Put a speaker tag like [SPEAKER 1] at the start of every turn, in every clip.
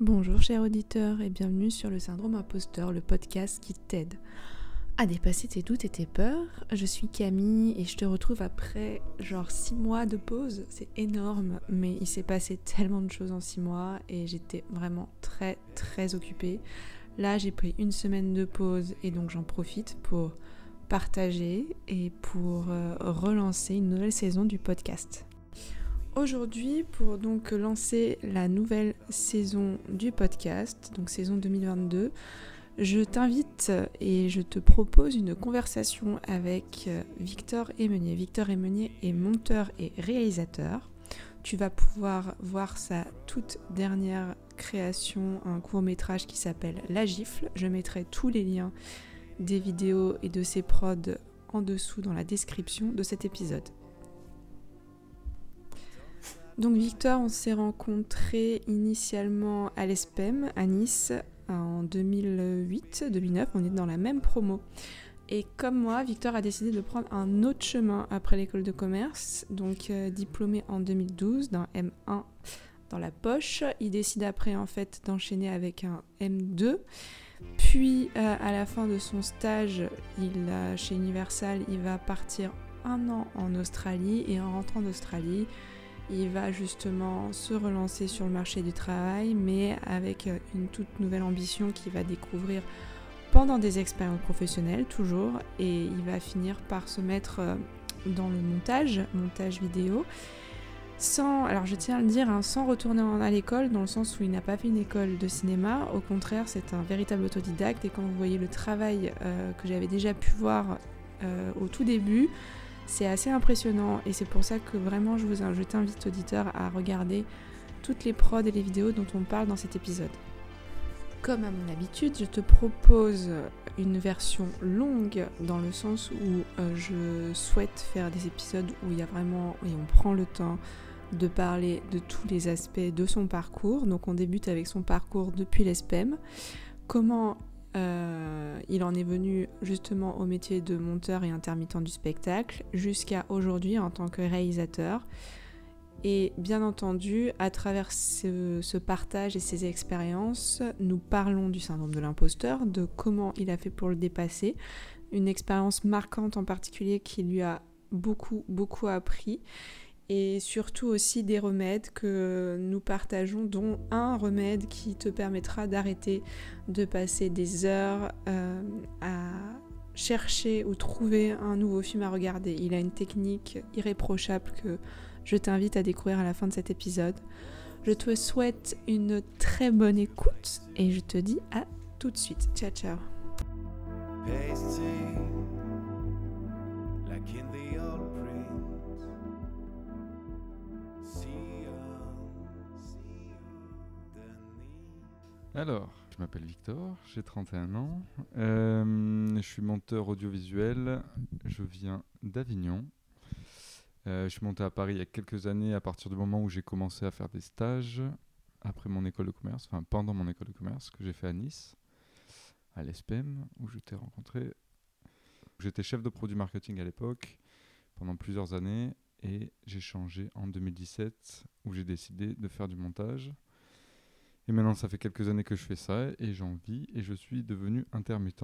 [SPEAKER 1] Bonjour chers auditeurs et bienvenue sur le syndrome imposteur, le podcast qui t'aide à dépasser tes doutes et tes peurs. Je suis Camille et je te retrouve après genre 6 mois de pause. C'est énorme, mais il s'est passé tellement de choses en 6 mois et j'étais vraiment très très occupée. Là j'ai pris une semaine de pause et donc j'en profite pour partager et pour euh, relancer une nouvelle saison du podcast. Aujourd'hui, pour donc lancer la nouvelle saison du podcast, donc saison 2022, je t'invite et je te propose une conversation avec euh, Victor Emenier. Victor Emenier est monteur et réalisateur. Tu vas pouvoir voir sa toute dernière création, un court métrage qui s'appelle La Gifle. Je mettrai tous les liens des vidéos et de ses prods en dessous dans la description de cet épisode. Donc Victor, on s'est rencontré initialement à l'ESPEM à Nice en 2008-2009. On est dans la même promo. Et comme moi, Victor a décidé de prendre un autre chemin après l'école de commerce, donc euh, diplômé en 2012 d'un M1 dans la poche. Il décide après en fait d'enchaîner avec un M2. Puis euh, à la fin de son stage, chez Universal, il va partir un an en Australie. Et en rentrant d'Australie, il va justement se relancer sur le marché du travail, mais avec euh, une toute nouvelle ambition qu'il va découvrir pendant des expériences professionnelles toujours, et il va finir par se mettre euh, dans le montage, montage vidéo, sans, alors je tiens à le dire, hein, sans retourner à l'école, dans le sens où il n'a pas fait une école de cinéma, au contraire c'est un véritable autodidacte, et quand vous voyez le travail euh, que j'avais déjà pu voir au tout début, c'est assez impressionnant. Et c'est pour ça que vraiment je, vous, je t'invite auditeur à regarder toutes les prods et les vidéos dont on parle dans cet épisode. Comme à mon habitude, je te propose une version longue dans le sens où euh, je souhaite faire des épisodes où il y a vraiment et on prend le temps de parler de tous les aspects de son parcours. Donc on débute avec son parcours depuis l'ESPEM, comment euh, il en est venu justement au métier de monteur et intermittent du spectacle jusqu'à aujourd'hui en tant que réalisateur. Et bien entendu, à travers ce, partage et ces expériences, nous parlons du syndrome de l'imposteur, de comment il a fait pour le dépasser, une expérience marquante en particulier qui lui a beaucoup, beaucoup appris et surtout aussi des remèdes que nous partageons, dont un remède qui te permettra d'arrêter de passer des heures euh, à chercher ou trouver un nouveau film à regarder. Il a une technique irréprochable que je t'invite à découvrir à la fin de cet épisode. Je te souhaite une très bonne écoute et je te dis à tout de suite. Ciao ciao.
[SPEAKER 2] Alors, je m'appelle Victor, j'ai 31 ans, euh, je suis monteur audiovisuel, je viens d'Avignon. Euh, je suis monté à Paris il y a quelques années à partir du moment où j'ai commencé à faire des stages après mon école de commerce, enfin pendant mon école de commerce que j'ai fait à Nice, à l'ESPEM, où je t'ai rencontré. J'étais chef de produit marketing à l'époque pendant plusieurs années et j'ai changé en 2017 où j'ai décidé de faire du montage. Et maintenant, ça fait quelques années que je fais ça et j'en vis et je suis devenu intermittent.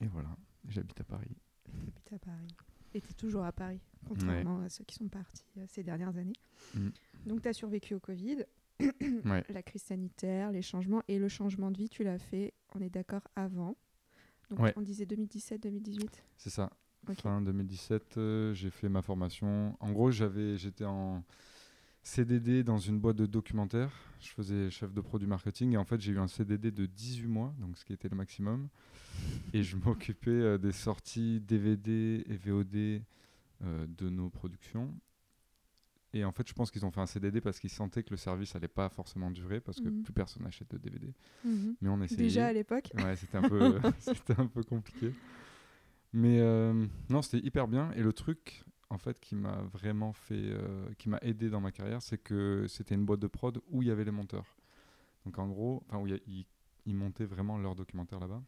[SPEAKER 2] Et voilà, j'habite à Paris.
[SPEAKER 1] J'habite à Paris. Et tu es toujours à Paris, contrairement à ceux qui sont partis euh, ces dernières années. Mm. Donc, tu as survécu au Covid, la crise sanitaire, les changements. Et le changement de vie, tu l'as fait, on est d'accord, avant. Donc, on disait 2017-2018
[SPEAKER 2] C'est ça. Fin 2017, euh, j'ai fait ma formation. En gros, j'avais, j'étais en CDD dans une boîte de documentaire. Je faisais chef de produit marketing et en fait j'ai eu un CDD de 18 mois, donc ce qui était le maximum. Et je m'occupais euh, des sorties DVD et VOD euh, de nos productions. Et en fait, je pense qu'ils ont fait un CDD parce qu'ils sentaient que le service allait pas forcément durer parce que mhm. plus personne n'achète de DVD.
[SPEAKER 1] Mhm. Mais on essayait. Déjà à l'époque.
[SPEAKER 2] Ouais, c'était un peu, c'était un peu compliqué. Mais euh, non, c'était hyper bien. Et le truc, en fait qui m'a vraiment fait, euh, qui m'a aidé dans ma carrière, c'est que c'était une boîte de prod où il y avait les monteurs. Donc en gros, enfin où ils, montaient vraiment leur documentaire là-bas.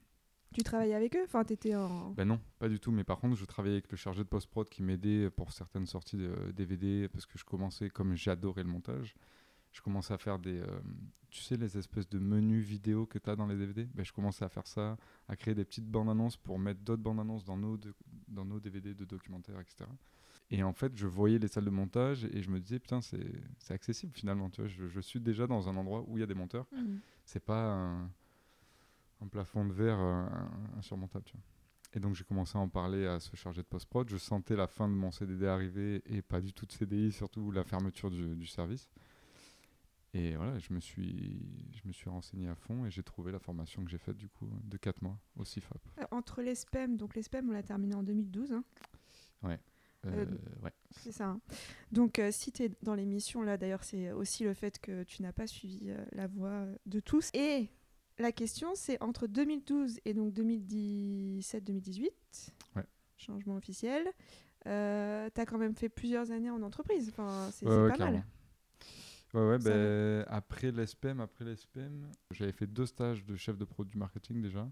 [SPEAKER 1] Tu travaillais avec eux? Enfin, t'étais en.
[SPEAKER 2] Ben non, pas du tout. Mais par contre, je travaillais avec le chargé de post-prod qui m'aidait pour certaines sorties de DVD parce que je commençais, comme j'adorais le montage, je commençais à faire des. euh, tu sais, les espèces de menus vidéo que tu as dans les DVD ben, Je commençais à faire ça, à créer des petites bandes annonces pour mettre d'autres bandes annonces dans nos, de- dans nos DVD de documentaires, etc. Et en fait, je voyais les salles de montage et je me disais, putain, c'est accessible finalement. Tu vois, je, je suis déjà dans un endroit où il y a des monteurs.
[SPEAKER 1] Mhm.
[SPEAKER 2] C'est pas un, un plafond de verre euh, insurmontable. Tu vois. Et donc, j'ai commencé à en parler à ce chargé de post-prod. Je sentais la fin de mon CDD arriver et pas du tout de CDI, surtout la fermeture du, du service. Et voilà, je me suis, je me suis renseigné à fond et j'ai trouvé la formation que j'ai faite du coup de 4 mois au CIFAP.
[SPEAKER 1] Euh, Entre les SPEM, donc les SPEM, on l'a terminé en 2012, hein,
[SPEAKER 2] Euh,
[SPEAKER 1] Euh,
[SPEAKER 2] ouais.
[SPEAKER 1] c'est ça. hein. Donc, euh, si tu es dans l'émission, là, d'ailleurs, c'est aussi le fait que tu n'as pas suivi euh, la voix de tous. Et la question, c'est entre 2012 et donc 2017-2018,
[SPEAKER 2] Ouais.
[SPEAKER 1] changement officiel, euh, tu as quand même fait plusieurs années en entreprise. Enfin, c'est
[SPEAKER 2] Ouais,
[SPEAKER 1] pas
[SPEAKER 2] clairement.
[SPEAKER 1] mal.
[SPEAKER 2] Ouais, ouais, ben, après l'ESPEM, après l'ESPEM, j'avais fait deux stages de chef de produit marketing déjà,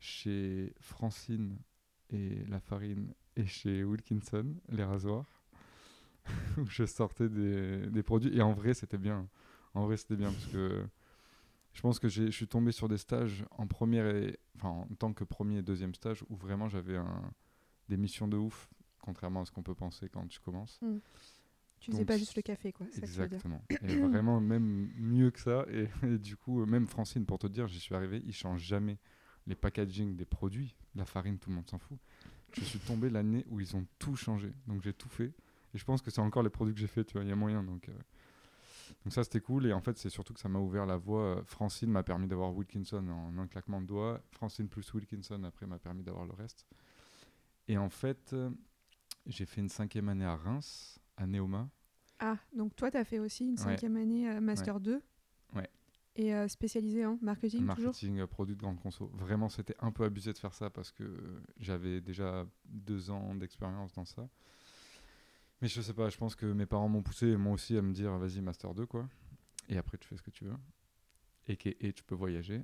[SPEAKER 2] chez Francine et La Farine et chez Wilkinson, les rasoirs, où je sortais des, des produits. Et en vrai, c'était bien. En vrai, c'était bien parce que je pense que je suis tombé sur des stages en première et enfin en tant que premier et deuxième stage où vraiment j'avais un, des missions de ouf, contrairement à ce qu'on peut penser quand tu commences.
[SPEAKER 1] Tu faisais
[SPEAKER 2] Donc,
[SPEAKER 1] pas juste le café, quoi. ça tu.
[SPEAKER 2] Exactement. Et vraiment, même mieux que ça. Et, et du coup, euh, même Francine, pour te dire, j'y suis arrivé, ils changent jamais les packaging des produits. La farine, tout le monde s'en fout. Je suis tombé l'année où ils ont tout changé. Donc j'ai tout fait. Et je pense que c'est encore les produits que j'ai fait, tu vois, il y a moyen. Donc, euh, donc ça, c'était cool. Et en fait, c'est surtout que ça m'a ouvert la voie. Francine m'a permis d'avoir Wilkinson en un claquement de doigts. Francine plus Wilkinson, après, m'a permis d'avoir le reste. Et en fait, euh, j'ai fait une cinquième année à Reims, à Neoma.
[SPEAKER 1] Ah, donc toi, tu as fait aussi une
[SPEAKER 2] Ouais.
[SPEAKER 1] cinquième année euh, Master 2.
[SPEAKER 2] Ouais.
[SPEAKER 1] Et euh, spécialisé en marketing, toujours
[SPEAKER 2] marketing euh, produit de grande conso. Vraiment, c'était un peu abusé de faire ça parce que j'avais déjà deux ans d'expérience dans ça. Mais je sais pas, je pense que mes parents m'ont poussé et moi aussi à me dire vas-y, Master 2 quoi. Et après, tu fais ce que tu veux. Et, et tu peux voyager.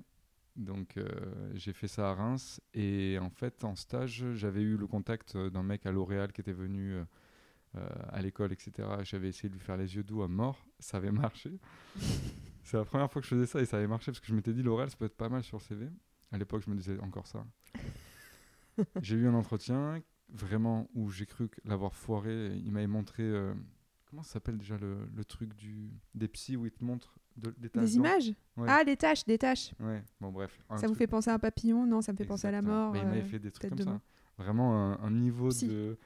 [SPEAKER 2] Donc, euh, j'ai fait ça à Reims. Et en fait, en stage, j'avais eu le contact d'un mec à L'Oréal qui était venu euh, euh, à l'école, etc. J'avais essayé de lui faire les yeux doux à mort. Ça avait marché. C'est la première fois que je faisais ça et ça avait marché parce que je m'étais dit L'Oréal, ça peut être pas mal sur le CV. À l'époque, je me disais encore ça. j'ai eu un entretien vraiment où j'ai cru l'avoir foiré. Il m'avait montré. euh, comment ça s'appelle déjà le, le truc du, des psys où ils te montrent de, des taches
[SPEAKER 1] Des images
[SPEAKER 2] Ouais.
[SPEAKER 1] Ah, des tâches, des tâches.
[SPEAKER 2] Ouais, bon, bref.
[SPEAKER 1] Ça vous fait penser à un papillon? Non, ça me fait penser à la mort.
[SPEAKER 2] Bah, il m'avait
[SPEAKER 1] euh,
[SPEAKER 2] fait des trucs comme ça. Vraiment un, un niveau
[SPEAKER 1] Psy.
[SPEAKER 2] de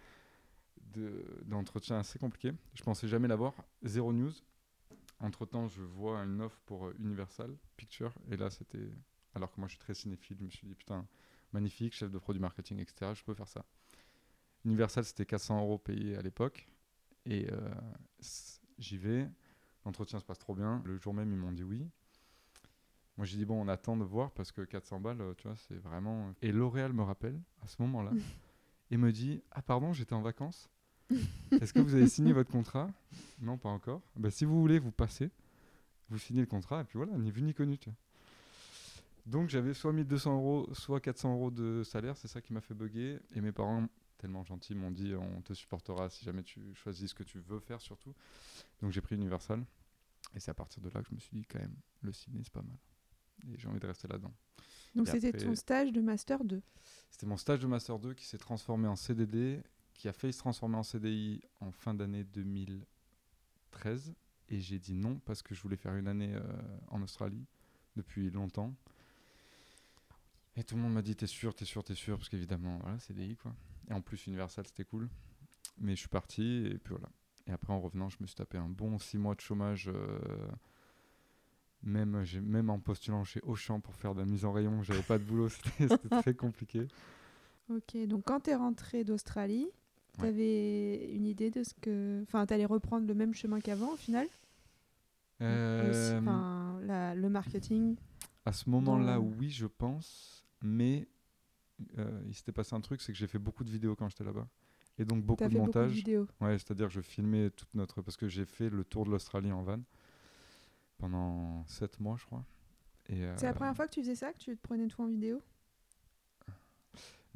[SPEAKER 2] de- d'entretien assez compliqué. Je pensais jamais l'avoir. Zéro news. Entre temps, je vois une offre pour euh, Universal Pictures. Et là, c'était. Alors que moi, je suis très cinéphile. Je me suis dit, putain, magnifique, chef de produit marketing, etc. Je peux faire ça. Universal, c'était 400 euros payés à l'époque. Et euh, j'y vais. L'entretien se passe trop bien. Le jour même, ils m'ont dit oui. Moi, j'ai dit, bon, on attend de voir parce que 400 balles, euh, tu vois, c'est vraiment. Et L'Oréal me rappelle à ce moment-là et me dit Ah, pardon, j'étais en vacances. Est-ce que vous avez signé votre contrat? Non, pas encore. Bah, si vous voulez, vous passez. Vous signez le contrat et puis voilà, ni vu ni connu. tu vois. Donc, j'avais soit 1200 euros, soit 400 euros de salaire. C'est ça qui m'a fait bugger. Et mes parents, tellement gentils, m'ont dit On te supportera si jamais tu choisis ce que tu veux faire, surtout. Donc, j'ai pris Universal. Et c'est à partir de là que je me suis dit Quand même, le ciné, c'est pas mal. Et j'ai envie de rester là-dedans.
[SPEAKER 1] Donc c'était
[SPEAKER 2] après-
[SPEAKER 1] ton stage de Master 2.
[SPEAKER 2] C'était mon stage de Master 2 qui s'est transformé en CDD, qui a failli se transformer en CDI en fin d'année 2013. Et j'ai dit non parce que je voulais faire une année euh, en Australie depuis longtemps. Et tout le monde m'a dit T'es sûr, t'es sûr, t'es sûr Parce qu'évidemment, voilà, CDI quoi. Et en plus, Universal c'était cool. Mais je suis parti et puis voilà. Et après, en revenant, je me suis tapé un bon 6 mois de chômage. euh, même, même en postulant chez Auchan pour faire de la mise en rayon, j'avais pas de boulot, c'était très compliqué.
[SPEAKER 1] Ok, donc quand tu es rentré d'Australie, tu
[SPEAKER 2] Ouais.
[SPEAKER 1] avais une idée de ce que. Enfin, tu allais reprendre le même chemin qu'avant au final?
[SPEAKER 2] Euh,
[SPEAKER 1] Aussi, enfin, la- Le marketing.
[SPEAKER 2] à ce moment-là,
[SPEAKER 1] dans-
[SPEAKER 2] oui, je pense, mais euh, il s'était passé un truc, c'est que j'ai fait beaucoup de vidéos quand j'étais là-bas. Et donc beaucoup de
[SPEAKER 1] fait beaucoup de
[SPEAKER 2] montage.
[SPEAKER 1] vidéos.
[SPEAKER 2] ouais, c'est-à-dire que je filmais toute notre. Parce que j'ai fait le tour de l'Australie en van pendant 7 mois, je crois.
[SPEAKER 1] C'est la
[SPEAKER 2] euh,
[SPEAKER 1] première fois que tu faisais ça, que tu te prenais tout en vidéo?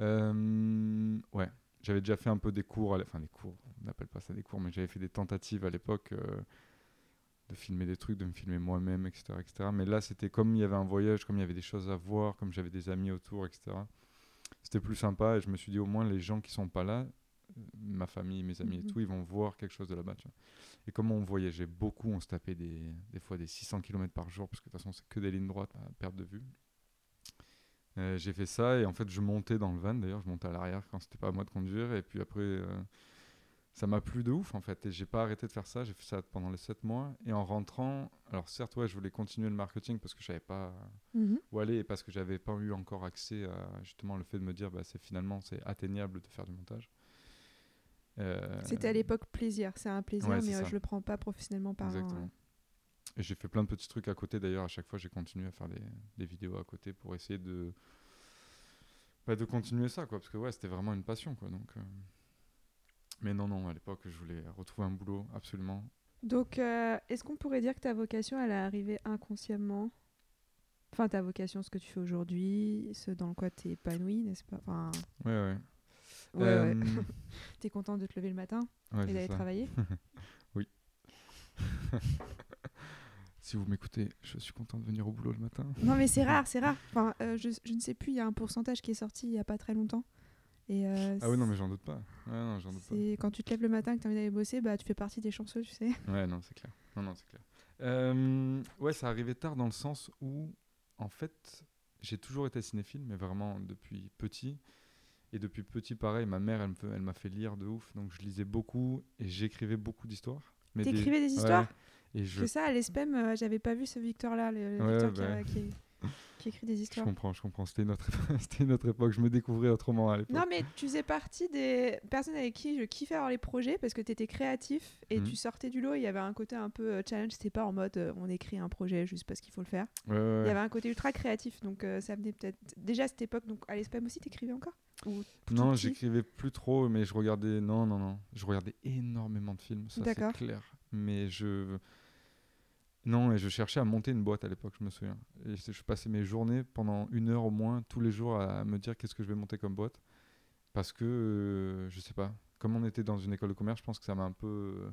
[SPEAKER 2] Euh, ouais, j'avais déjà fait un peu des cours, enfin des cours, on n'appelle pas ça des cours, mais j'avais fait des tentatives à l'époque euh, de filmer des trucs, de me filmer moi-même, etc., etc. Mais là, c'était comme il y avait un voyage, comme il y avait des choses à voir, comme j'avais des amis autour, etc. C'était plus sympa et je me suis dit au moins les gens qui sont pas là, euh, ma famille, mes amis et
[SPEAKER 1] Mhm.
[SPEAKER 2] tout, ils vont voir quelque chose de là-bas. Et comme on voyageait beaucoup, on se tapait des, des fois des 600 km par jour, parce que de toute façon, c'est que des lignes droites à perte de vue. Euh, j'ai fait ça et en fait, je montais dans le van. D'ailleurs, je montais à l'arrière quand c'était pas à moi de conduire. Et puis après, euh, ça m'a plu de ouf en fait. Et j'ai pas arrêté de faire ça. J'ai fait ça pendant les 7 mois. Et en rentrant, alors certes, ouais, je voulais continuer le marketing parce que je savais pas
[SPEAKER 1] Mhm.
[SPEAKER 2] où aller et parce que j'avais pas eu encore accès à justement le fait de me dire, bah, c'est finalement c'est atteignable de faire du montage. Euh,
[SPEAKER 1] C'était à l'époque plaisir. C'est un plaisir,
[SPEAKER 2] Ouais,
[SPEAKER 1] mais je le prends pas professionnellement parlant.
[SPEAKER 2] Exactement. Et j'ai fait plein de petits trucs à côté d'ailleurs. À chaque fois, j'ai continué à faire des, des vidéos à côté pour essayer de, bah, de continuer ça, quoi. Parce que ouais, c'était vraiment une passion, quoi. Donc, euh, Mais non, non, à l'époque, je voulais retrouver un boulot, absolument.
[SPEAKER 1] Donc, euh, est-ce qu'on pourrait dire que ta vocation, elle est arrivée inconsciemment? Enfin, ta vocation, ce que tu fais aujourd'hui, ce dans quoi tu es épanoui, n'est-ce pas? Enfin,
[SPEAKER 2] Ouais, ouais.
[SPEAKER 1] ouais,
[SPEAKER 2] Euh,
[SPEAKER 1] ouais. T'es content de te lever le matin
[SPEAKER 2] ouais,
[SPEAKER 1] et d'aller travailler?
[SPEAKER 2] Si vous m'écoutez, je suis content de venir au boulot le matin.
[SPEAKER 1] Non, mais c'est rare, c'est rare. Enfin, euh, je, je ne sais plus, il y a un pourcentage qui est sorti il y a pas très longtemps. Et euh,
[SPEAKER 2] Ah oui, non, mais j'en doute pas. Ouais, non, j'en doute pas.
[SPEAKER 1] c'est quand tu te lèves le matin et que tu as envie d'aller bosser, bah tu fais partie des chanceux, tu sais.
[SPEAKER 2] Ouais, non, c'est clair. Non, non, c'est clair. Euh, ouais, ça arrivait tard dans le sens où, en fait, j'ai toujours été cinéphile, mais vraiment depuis petit. Et depuis petit, pareil, ma mère, elle m'a fait lire de ouf. Donc, je lisais beaucoup et j'écrivais beaucoup d'histoires. Des-
[SPEAKER 1] T'écrivais des
[SPEAKER 2] ouais,
[SPEAKER 1] histoires?
[SPEAKER 2] Et je,
[SPEAKER 1] Que ça, à l'ESPEM, euh, j'avais pas vu ce Victor-là, le, le
[SPEAKER 2] Ouais,
[SPEAKER 1] Victor
[SPEAKER 2] bah.
[SPEAKER 1] qui, qui- qui écrit des
[SPEAKER 2] je
[SPEAKER 1] histoires.
[SPEAKER 2] comprends, je comprends. C'était une, autre... C'était une autre époque. Je me découvrais autrement à l'époque.
[SPEAKER 1] Non, mais tu faisais partie des personnes avec qui je kiffais avoir les projets parce que tu étais créatif et
[SPEAKER 2] Mhm.
[SPEAKER 1] tu sortais du lot. Il y avait un côté un peu euh, challenge. C'était pas en mode euh, on écrit un projet juste parce qu'il faut le faire.
[SPEAKER 2] Ouais, ouais,
[SPEAKER 1] Il y avait un côté ultra créatif. Donc euh, ça venait peut-être. Déjà à cette époque, donc à l'ESPEM aussi, t'écrivais encore Ou
[SPEAKER 2] Non, j'écrivais plus trop, mais je regardais. Non, non, non. Je regardais énormément de films, ça c'est clair. Mais je. Non, et je cherchais à monter une boîte à l'époque, je me souviens. Et je passais mes journées pendant une heure au moins, tous les jours, à me dire qu'est-ce que je vais monter comme boîte. Parce que, euh, je sais pas, comme on était dans une école de commerce, je pense que ça m'a un peu. euh,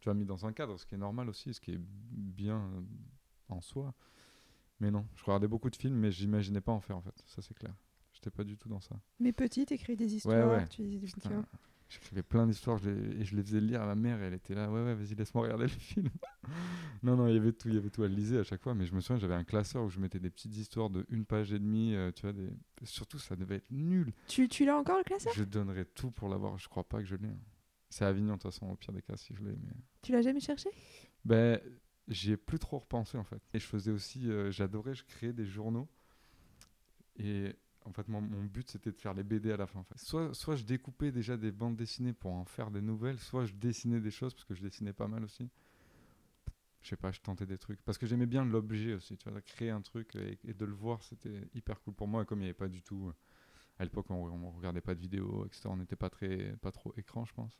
[SPEAKER 2] tu vois, mis dans un cadre, ce qui est normal aussi, ce qui est bien euh, en soi. Mais non, je regardais beaucoup de films, mais j'imaginais pas en faire en fait, ça c'est clair. J'étais pas du tout dans ça.
[SPEAKER 1] Mais petit, t'écris des histoires,
[SPEAKER 2] ouais.
[SPEAKER 1] tu lisais des
[SPEAKER 2] Putain,
[SPEAKER 1] bouquins.
[SPEAKER 2] J'écrivais plein d'histoires je les- et je les faisais lire à ma mère et elle était là, ouais, ouais, vas-y, laisse-moi regarder le film. non, non, il y avait tout, il y avait tout, elle lisait à chaque fois, mais je me souviens, j'avais un classeur où je mettais des petites histoires de une page et demie, euh, tu vois, des... surtout ça devait être nul.
[SPEAKER 1] Tu, tu l'as encore le classeur?
[SPEAKER 2] Je donnerais tout pour l'avoir, je crois pas que je l'ai. hein. C'est à Avignon, de toute façon, au pire des cas, si je l'ai, mais.
[SPEAKER 1] Tu l'as jamais cherché?
[SPEAKER 2] Ben, j'y ai plus trop repensé en fait. Et je faisais aussi, euh, j'adorais, je créais des journaux. Et en fait, mon, but c'était de faire les BD à la fin. Soit, soit je découpais déjà des bandes dessinées pour en faire des nouvelles, soit je dessinais des choses parce que je dessinais pas mal aussi. Je sais pas, je tentais des trucs. Parce que j'aimais bien l'objet aussi, tu vois, créer un truc et, et de le voir, c'était hyper cool pour moi. Et comme il n'y avait pas du tout. euh, À l'époque, on, on regardait pas de vidéos, etc. On n'était pas, très, pas trop écran, je pense.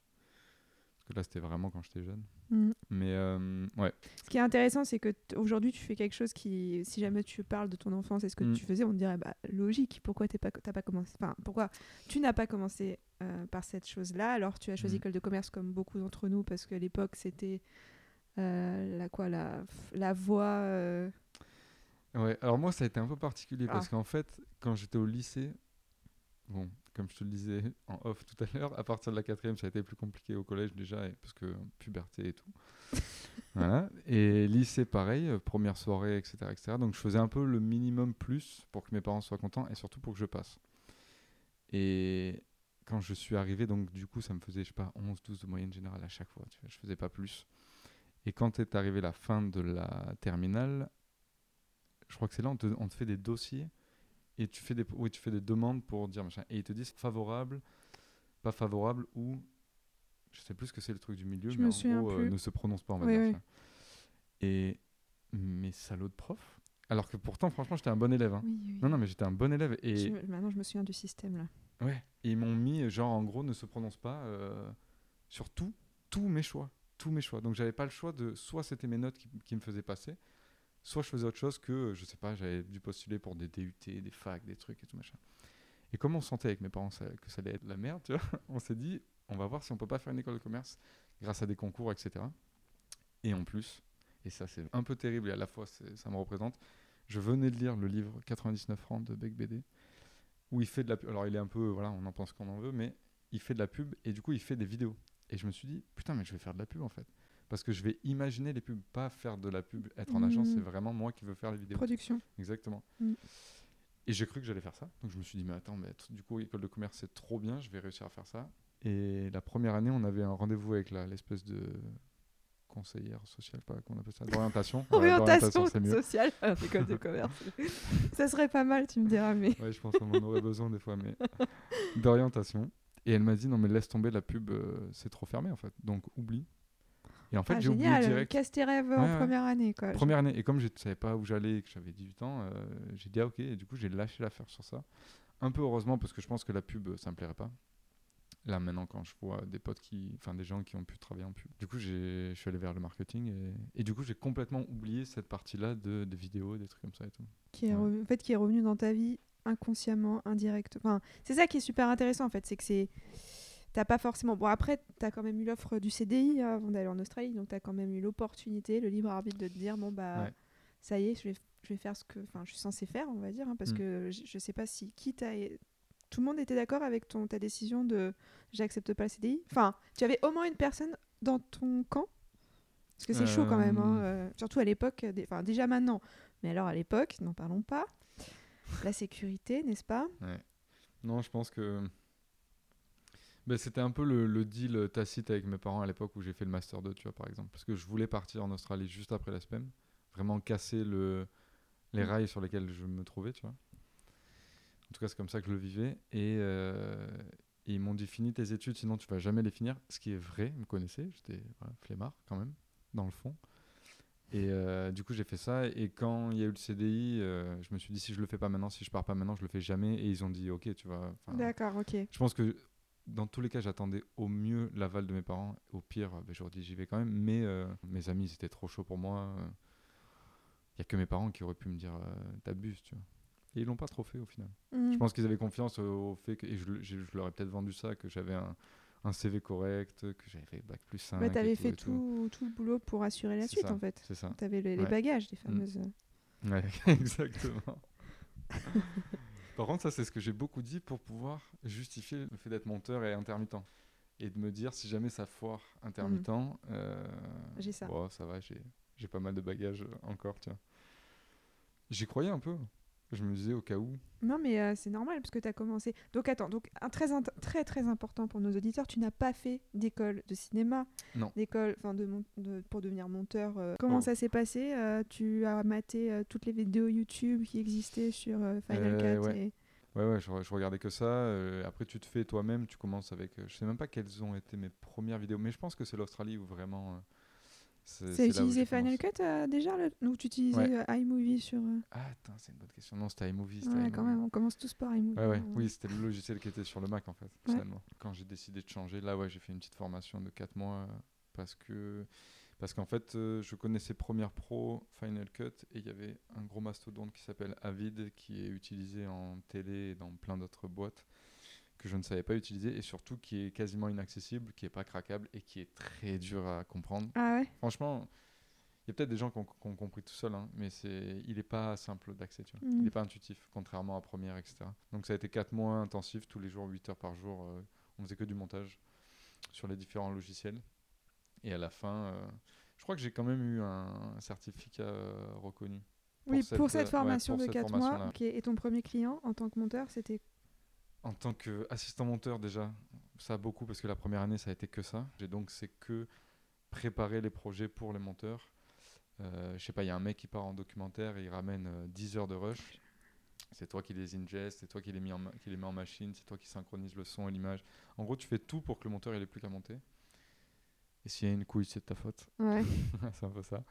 [SPEAKER 2] Parce que là, c'était vraiment quand j'étais jeune.
[SPEAKER 1] Mhm.
[SPEAKER 2] Mais euh, ouais.
[SPEAKER 1] Ce qui est intéressant, c'est que aujourd'hui, tu fais quelque chose qui, si jamais tu parles de ton enfance et ce que
[SPEAKER 2] Mm.
[SPEAKER 1] tu faisais, on te dirait, bah, logique, pourquoi t'es pas, t'as pas commencé, enfin, pourquoi tu n'as pas commencé euh, par cette chose-là, alors tu as choisi
[SPEAKER 2] Mm.
[SPEAKER 1] école de commerce comme beaucoup d'entre nous, parce qu'à l'époque, c'était euh, la quoi, la, la voie.
[SPEAKER 2] Ouais, alors moi ça a été un peu particulier parce
[SPEAKER 1] Ah.
[SPEAKER 2] qu'en fait, quand j'étais au lycée, bon, comme je te le disais en off tout à l'heure, à partir de la quatrième, ça a été plus compliqué au collège déjà, et- parce que puberté et tout. voilà. Et lycée, pareil, euh, première soirée, etc., etc. Donc je faisais un peu le minimum plus pour que mes parents soient contents et surtout pour que je passe. Et quand je suis arrivé, donc du coup, ça me faisait, je sais pas, 11, 12 de moyenne générale à chaque fois, tu vois, je faisais pas plus. Et quand est arrivé la fin de la terminale, je crois que c'est là on te, on te fait des dossiers et tu fais des oui, tu fais des demandes pour dire machin et ils te disent favorable pas favorable ou je sais plus ce que c'est le truc du milieu
[SPEAKER 1] Je
[SPEAKER 2] mais
[SPEAKER 1] me
[SPEAKER 2] en gros euh, ne se prononce pas on va
[SPEAKER 1] Oui,
[SPEAKER 2] dire
[SPEAKER 1] oui.
[SPEAKER 2] ça. et mes salauds de profs alors que pourtant franchement j'étais un bon élève hein.
[SPEAKER 1] Oui,
[SPEAKER 2] non non mais j'étais un bon élève et
[SPEAKER 1] Je maintenant, je me souviens du système là.
[SPEAKER 2] Ouais. Et ils m'ont mis, genre, en gros, ne se prononce pas euh, sur tout, tous mes choix. Tous mes choix. Donc, j'avais pas le choix de. Soit c'était mes notes qui, qui me faisaient passer, soit je faisais autre chose que, je sais pas, j'avais dû postuler pour des DUT, des facs, des trucs et tout machin. Et comme on sentait avec mes parents que ça allait être la merde, tu vois, on s'est dit, on va voir si on peut pas faire une école de commerce grâce à des concours, etc. Et en plus, et ça c'est un peu terrible et à la fois ça me représente, je venais de lire le livre 99 francs de Beck BD, où il fait de la pub. Alors il est un peu, voilà, on en pense qu'on en veut, mais il fait de la pub et du coup il fait des vidéos. Et je me suis dit, putain, mais je vais faire de la pub en fait. Parce que je vais imaginer les pubs, pas faire de la pub, être en agence, c'est vraiment moi qui veux faire les vidéos.
[SPEAKER 1] Production.
[SPEAKER 2] Exactement.
[SPEAKER 1] Mm.
[SPEAKER 2] Et j'ai cru que j'allais faire ça. Donc je me suis dit, mais attends, mais du coup, école de commerce, c'est trop bien, je vais réussir à faire ça. Et la première année, on avait un rendez-vous avec l'espèce de conseillère sociale, pas qu'on appelle ça, d'orientation. Ouais,
[SPEAKER 1] Orientation
[SPEAKER 2] c'est mieux.
[SPEAKER 1] sociale à l'école de commerce. ça serait pas mal, tu me diras, mais.
[SPEAKER 2] Ouais, je pense qu'on en aurait besoin des fois, mais d'orientation. Et elle m'a dit, non, mais laisse tomber la pub, euh, c'est trop fermé en fait. Donc oublie. Et en fait,
[SPEAKER 1] Ah,
[SPEAKER 2] j'ai oublié direct.
[SPEAKER 1] casse tes rêves
[SPEAKER 2] Ouais,
[SPEAKER 1] en
[SPEAKER 2] ouais.
[SPEAKER 1] première année, quoi.
[SPEAKER 2] Première année, et comme je ne savais pas où j'allais et que j'avais 18 ans, euh, j'ai dit ah, ok, et du coup j'ai lâché l'affaire sur ça. Un peu heureusement parce que je pense que la pub, ça me plairait pas. Là maintenant, quand je vois des potes qui, enfin des gens qui ont pu travailler en pub, du coup je suis allé vers le marketing et, et du coup j'ai complètement oublié cette partie-là de, des vidéos, des trucs comme ça et tout.
[SPEAKER 1] qui est
[SPEAKER 2] Ouais.
[SPEAKER 1] en fait qui est revenu dans ta vie inconsciemment, indirect. Enfin, c'est ça qui est super intéressant en fait, c'est que c'est t'as pas forcément bon après t'as quand même eu l'offre du CDI hein, avant d'aller en Australie, donc t'as quand même eu l'opportunité, le libre arbitre de te dire bon bah
[SPEAKER 2] Ouais.
[SPEAKER 1] ça y est, je vais je vais faire ce que enfin je suis censée faire, on va dire hein, parce
[SPEAKER 2] Mm.
[SPEAKER 1] que je, je sais pas si qui t'a tout le monde était d'accord avec ton ta décision de j'accepte pas le CDI. Enfin, tu avais au moins une personne dans ton camp? Parce que c'est chaud quand même, hein,
[SPEAKER 2] Euh,
[SPEAKER 1] euh, surtout à l'époque, enfin déjà maintenant, mais alors à l'époque, n'en parlons pas. La sécurité, n'est-ce pas?
[SPEAKER 2] Ouais. Non, je pense que ben, c'était un peu le, le deal tacite avec mes parents à l'époque où j'ai fait le master 2, tu vois, par exemple. Parce que je voulais partir en Australie juste après la SPEM, vraiment casser le, les
[SPEAKER 1] Mm.
[SPEAKER 2] rails sur lesquels je me trouvais, tu vois. En tout cas, c'est comme ça que je le vivais. Et, euh, et ils m'ont dit finis tes études, sinon tu vas jamais les finir. Ce qui est vrai, ils me connaissaient, j'étais voilà, flemmard quand même, dans le fond. Et euh, du coup, j'ai fait ça. Et quand il y a eu le CDI, euh, je me suis dit si je le fais pas maintenant, si je pars pas maintenant, je le fais jamais. Et ils ont dit ok, tu vas. enfin,
[SPEAKER 1] D'accord, ok.
[SPEAKER 2] Je pense que dans tous les cas, j'attendais au mieux l'aval de mes parents. Au pire, ben, j'aurais dit j'y vais quand même. Mais euh, mes amis, c'était trop chaud pour moi. Il y a que mes parents qui auraient pu me dire euh, t'abuses, tu vois. Et ils l'ont pas trop fait au final.
[SPEAKER 1] Mm.
[SPEAKER 2] Je pense qu'ils avaient confiance au, fait que, et je, le- je- je leur ai peut-être vendu ça, que j'avais un, un CV correct, que j'avais fait bac plus 5.
[SPEAKER 1] Bah,
[SPEAKER 2] et
[SPEAKER 1] t'avais
[SPEAKER 2] tout
[SPEAKER 1] fait tout, tout le boulot pour assurer la suite
[SPEAKER 2] ça.
[SPEAKER 1] en fait.
[SPEAKER 2] C'est ça.
[SPEAKER 1] T'avais les,
[SPEAKER 2] Ouais.
[SPEAKER 1] bagages, les fameuses.
[SPEAKER 2] Ouais, exactement. Par contre, ça, c'est ce que j'ai beaucoup dit pour pouvoir justifier le fait d'être monteur et intermittent. Et de me dire, si jamais ça foire intermittent, euh,
[SPEAKER 1] J'ai ça.
[SPEAKER 2] bon, ça va, j'ai j'ai pas mal de bagages encore, tiens. J'y croyais un peu. Je me disais au cas où.
[SPEAKER 1] Non, mais euh, c'est normal parce que tu as commencé. Donc, attends, donc, un très, très, très important pour nos auditeurs, tu n'as pas fait d'école de cinéma,
[SPEAKER 2] Non.
[SPEAKER 1] d'école enfin, de, pour devenir monteur. euh. Comment
[SPEAKER 2] Oh.
[SPEAKER 1] ça s'est passé Euh, Tu as maté toutes les vidéos YouTube qui existaient sur Final Cut
[SPEAKER 2] ouais.
[SPEAKER 1] et-
[SPEAKER 2] Ouais, ouais, je, je regardais que ça. après, tu te fais toi-même, tu commences avec. je sais même pas quelles ont été mes premières vidéos, mais je pense que c'est l'Australie où vraiment. C'est
[SPEAKER 1] utilisé Final. Cut euh, déjà Ou tu utilisais
[SPEAKER 2] Ouais.
[SPEAKER 1] euh, iMovie sur. euh,
[SPEAKER 2] Ah, attends, c'est une bonne question. Non, c'était iMovie.
[SPEAKER 1] quand même, on commence tous par iMovie.
[SPEAKER 2] Ouais, ouais. Oui, c'était le logiciel qui était sur le Mac en fait, finalement. Quand j'ai décidé de changer, là, ouais, j'ai fait une petite formation de 4 mois parce que parce qu'en fait, euh, je connaissais Premiere Pro, Final Cut et il y avait un gros mastodonte qui s'appelle Avid qui est utilisé en télé et dans plein d'autres boîtes que je ne savais pas utiliser et surtout qui est quasiment inaccessible, qui est pas craquable et qui est très dur à comprendre.
[SPEAKER 1] Ah ouais
[SPEAKER 2] Franchement, il y a peut-être des gens qui ont, qui ont compris tout seul, hein, mais c'est, il n'est pas simple d'accès, tu vois. Il n'est pas intuitif, contrairement à Première, etc. Donc ça a été 4 mois intensifs, tous les jours, 8 heures par jour. euh, on faisait que du montage sur les différents logiciels. Et à la fin, euh, je crois que j'ai quand même eu un, certificat euh, reconnu.
[SPEAKER 1] Oui, pour
[SPEAKER 2] cette, ouais,
[SPEAKER 1] formation
[SPEAKER 2] pour
[SPEAKER 1] de
[SPEAKER 2] cette
[SPEAKER 1] 4 mois.
[SPEAKER 2] formation-là.
[SPEAKER 1] ok. Et ton premier client en tant que monteur, c'était.
[SPEAKER 2] En tant qu'assistant monteur, déjà, ça a beaucoup parce que la première année, ça a été que ça. Et donc, c'est que préparer les projets pour les monteurs. Euh, je sais pas, il y a un mec qui part en documentaire et il ramène euh, 10 heures de rush. C'est toi qui les ingest, c'est toi qui les, mis en ma- qui les mets en machine, c'est toi qui synchronise le son et l'image. En gros, tu fais tout pour que le monteur il ait plus qu'à monter. Et s'il y a une couille, c'est de ta faute.
[SPEAKER 1] Ouais,
[SPEAKER 2] c'est un peu ça.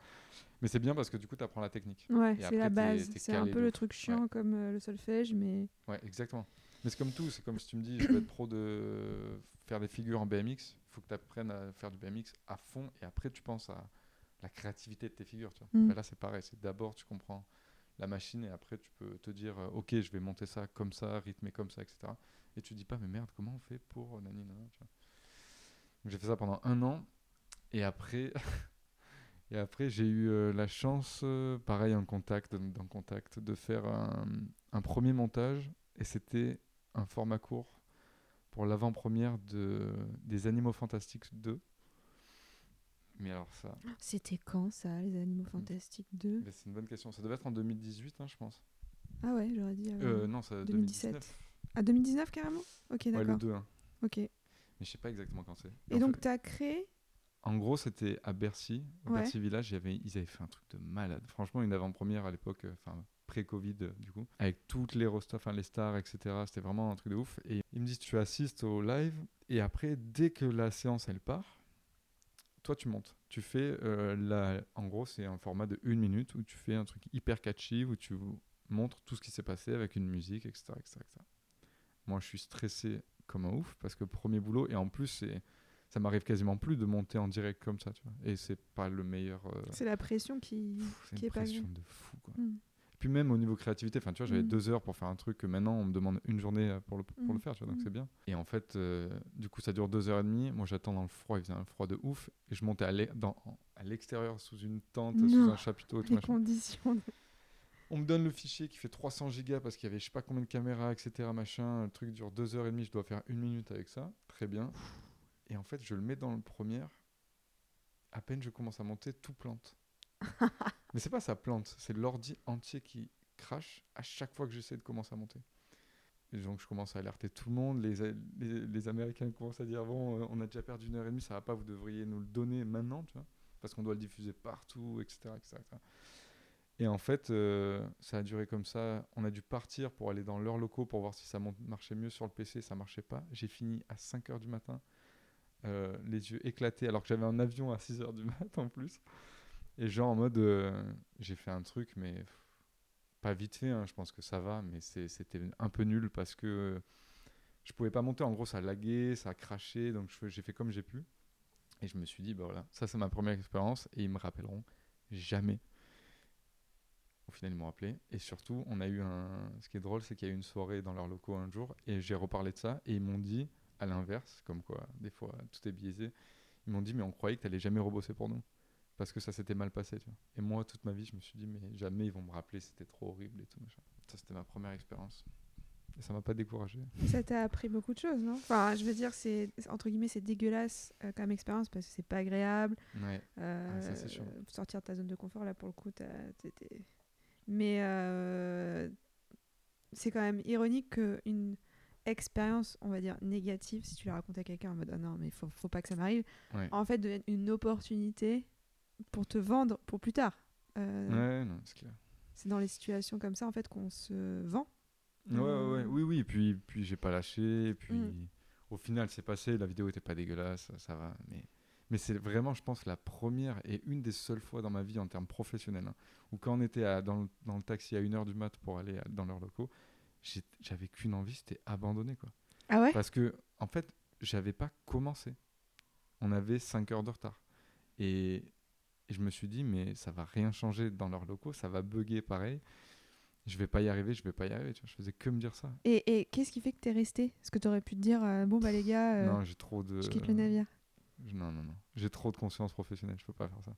[SPEAKER 2] Mais c'est bien parce que du coup, tu apprends la technique.
[SPEAKER 1] ouais c'est la base. C'est un peu le truc chiant comme euh, le solfège, mais.
[SPEAKER 2] Ouais, exactement. Mais c'est comme tout, c'est comme si tu me dis je veux être pro de faire des figures en BMX, il faut que tu apprennes à faire du BMX à fond et après tu penses à la créativité de tes figures. Tu vois.
[SPEAKER 1] Mm.
[SPEAKER 2] Bah là c'est pareil, c'est d'abord tu comprends la machine et après tu peux te dire, euh, ok, je vais monter ça comme ça, rythmer comme ça, etc. Et tu dis pas, mais merde, comment on fait pour nani, nana, tu vois. Donc j'ai fait ça pendant un an et après, et après j'ai eu euh, la chance, euh, pareil en contact, dans contact, de faire un, un premier montage et c'était un format court pour l'avant-première de des Animaux Fantastiques 2. Mais alors ça,
[SPEAKER 1] C'était quand ça, les Animaux Fantastiques 2
[SPEAKER 2] bah, c'est une bonne question. Ça devait être en 2018, hein, je pense.
[SPEAKER 1] Ah ouais, j'aurais dit. avant.
[SPEAKER 2] Euh, non, ça
[SPEAKER 1] 2017.
[SPEAKER 2] 2019.
[SPEAKER 1] Ah, 2019 carrément? Ok,
[SPEAKER 2] Ouais, le
[SPEAKER 1] d'accord.
[SPEAKER 2] 2. hein.
[SPEAKER 1] ok. Et
[SPEAKER 2] Mais je sais pas exactement quand c'est. En
[SPEAKER 1] donc,
[SPEAKER 2] fait-
[SPEAKER 1] tu as créé?
[SPEAKER 2] En gros, c'était à Bercy, au
[SPEAKER 1] Ouais.
[SPEAKER 2] Bercy Village. il y avait, ils avaient fait un truc de malade. Franchement, une avant-première à l'époque, euh, enfin pré-Covid euh, du coup, avec toutes les rosters, enfin les stars, etc. C'était vraiment un truc de ouf. Et ils me disent, tu assistes au live et après, dès que la séance elle part, toi tu montes. Tu fais, euh, la... en gros, c'est un format de une minute où tu fais un truc hyper catchy où tu montres tout ce qui s'est passé avec une musique, etc., etc., etc. Moi, je suis stressé comme un ouf parce que premier boulot et en plus c'est ça m'arrive quasiment plus de monter en direct comme ça, tu vois. Et c'est pas le meilleur. euh,
[SPEAKER 1] C'est la pression qui.
[SPEAKER 2] pff, c'est
[SPEAKER 1] qui
[SPEAKER 2] une
[SPEAKER 1] est
[SPEAKER 2] pression de fou, quoi.
[SPEAKER 1] Mm.
[SPEAKER 2] Et puis même au niveau créativité, enfin, tu vois, j'avais
[SPEAKER 1] Mm.
[SPEAKER 2] deux heures pour faire un truc que maintenant on me demande une journée euh, pour le, pour le
[SPEAKER 1] Mm.
[SPEAKER 2] faire, tu vois, donc
[SPEAKER 1] Mm.
[SPEAKER 2] c'est bien. Et en fait, euh, du coup, ça dure deux heures et demie. Moi, j'attends dans le froid, il faisait un froid de ouf. Et je montais à l'extérieur sous une tente, sous un chapiteau, tout
[SPEAKER 1] Les conditions. de-
[SPEAKER 2] On me donne le fichier qui fait 300 gigas parce qu'il y avait je sais pas combien de caméras, etc. Machin. Le truc dure deux heures et demie, je dois faire une minute avec ça. Très bien. Et en fait, je le mets dans le premier. À peine je commence à monter, tout plante. Mais c'est pas ça plante, c'est l'ordi entier qui crache à chaque fois que j'essaie de commencer à monter. Et donc je commence à alerter tout le monde. Les, les, Américains commencent à dire bon, euh, on a déjà perdu une heure et demie, ça va pas, vous devriez nous le donner maintenant, tu vois, parce qu'on doit le diffuser partout, etc., etc.. Et en fait, euh, ça a duré comme ça. On a dû partir pour aller dans leurs locaux pour voir si ça marchait mieux sur le PC. Ça marchait pas. J'ai fini à 5 heures du matin, euh, les yeux éclatés, alors que j'avais un avion à 6 heures du matin en plus. Et genre en mode, euh, j'ai fait un truc, mais pas vite fait. hein, je pense que ça va, mais c'était un peu nul parce que euh, je pouvais pas monter. En gros, ça laguait, ça crachait. Donc j'ai fait comme j'ai pu. Et je me suis dit, bah voilà, ça c'est ma première expérience. Et ils me rappelleront jamais au final, ils m'ont appelé. Et surtout, on a eu un. Ce qui est drôle, c'est qu'il y a eu une soirée dans leurs locaux un jour. Et j'ai reparlé de ça. Et ils m'ont dit, à l'inverse, comme quoi, des fois, tout est biaisé. Ils m'ont dit, mais on croyait que tu n'allais jamais rebosser pour nous. Parce que ça s'était mal passé, tu vois. Et moi, toute ma vie, je me suis dit, mais jamais ils vont me rappeler, c'était trop horrible et tout, machin. Ça, c'était ma première expérience. Et ça m'a pas découragé.
[SPEAKER 1] Ça t'a appris beaucoup de choses, non? Enfin, je veux dire, c'est entre guillemets, c'est dégueulasse euh, comme expérience parce que c'est pas agréable.
[SPEAKER 2] Ouais.
[SPEAKER 1] Euh,
[SPEAKER 2] Ah, ça, c'est sûr.
[SPEAKER 1] sortir de ta zone de confort, là, pour le coup, t'étais- Mais euh, c'est quand même ironique qu'une expérience, on va dire, négative, si tu la racontes à quelqu'un en mode ah non, mais faut, faut pas que ça m'arrive,
[SPEAKER 2] Ouais.
[SPEAKER 1] en fait, devienne une opportunité pour te vendre pour plus tard. Euh,
[SPEAKER 2] Ouais, non, c'est clair.
[SPEAKER 1] C'est dans les situations comme ça, en fait, qu'on se vend.
[SPEAKER 2] Ouais, ouais, ouais.
[SPEAKER 1] Euh,
[SPEAKER 2] Oui, oui. Et puis, puis j'ai pas lâché. Et puis,
[SPEAKER 1] Mm.
[SPEAKER 2] au final, c'est passé. La vidéo était pas dégueulasse. Ça, va. Mais, mais c'est vraiment, je pense, la première et une des seules fois dans ma vie en termes professionnels hein, où quand on était à- dans, le, dans le taxi à 1h du mat pour aller à- dans leurs locaux, j'avais qu'une envie, c'était abandonner, quoi.
[SPEAKER 1] Ah ouais?
[SPEAKER 2] Parce que, en fait, j'avais pas commencé. On avait 5 heures de retard. Et, et je me suis dit, mais ça va rien changer dans leurs locaux, ça va bugger pareil. Je vais pas y arriver, je vais pas y arriver. Tu vois, je faisais que me dire ça.
[SPEAKER 1] Et, et qu'est-ce qui fait que t'es resté? Est-ce que t'aurais pu te dire euh, bon bah les gars, euh,
[SPEAKER 2] non, j'ai trop de.
[SPEAKER 1] je quitte le navire?
[SPEAKER 2] Non, non, non. J'ai trop de conscience professionnelle, je peux pas faire ça.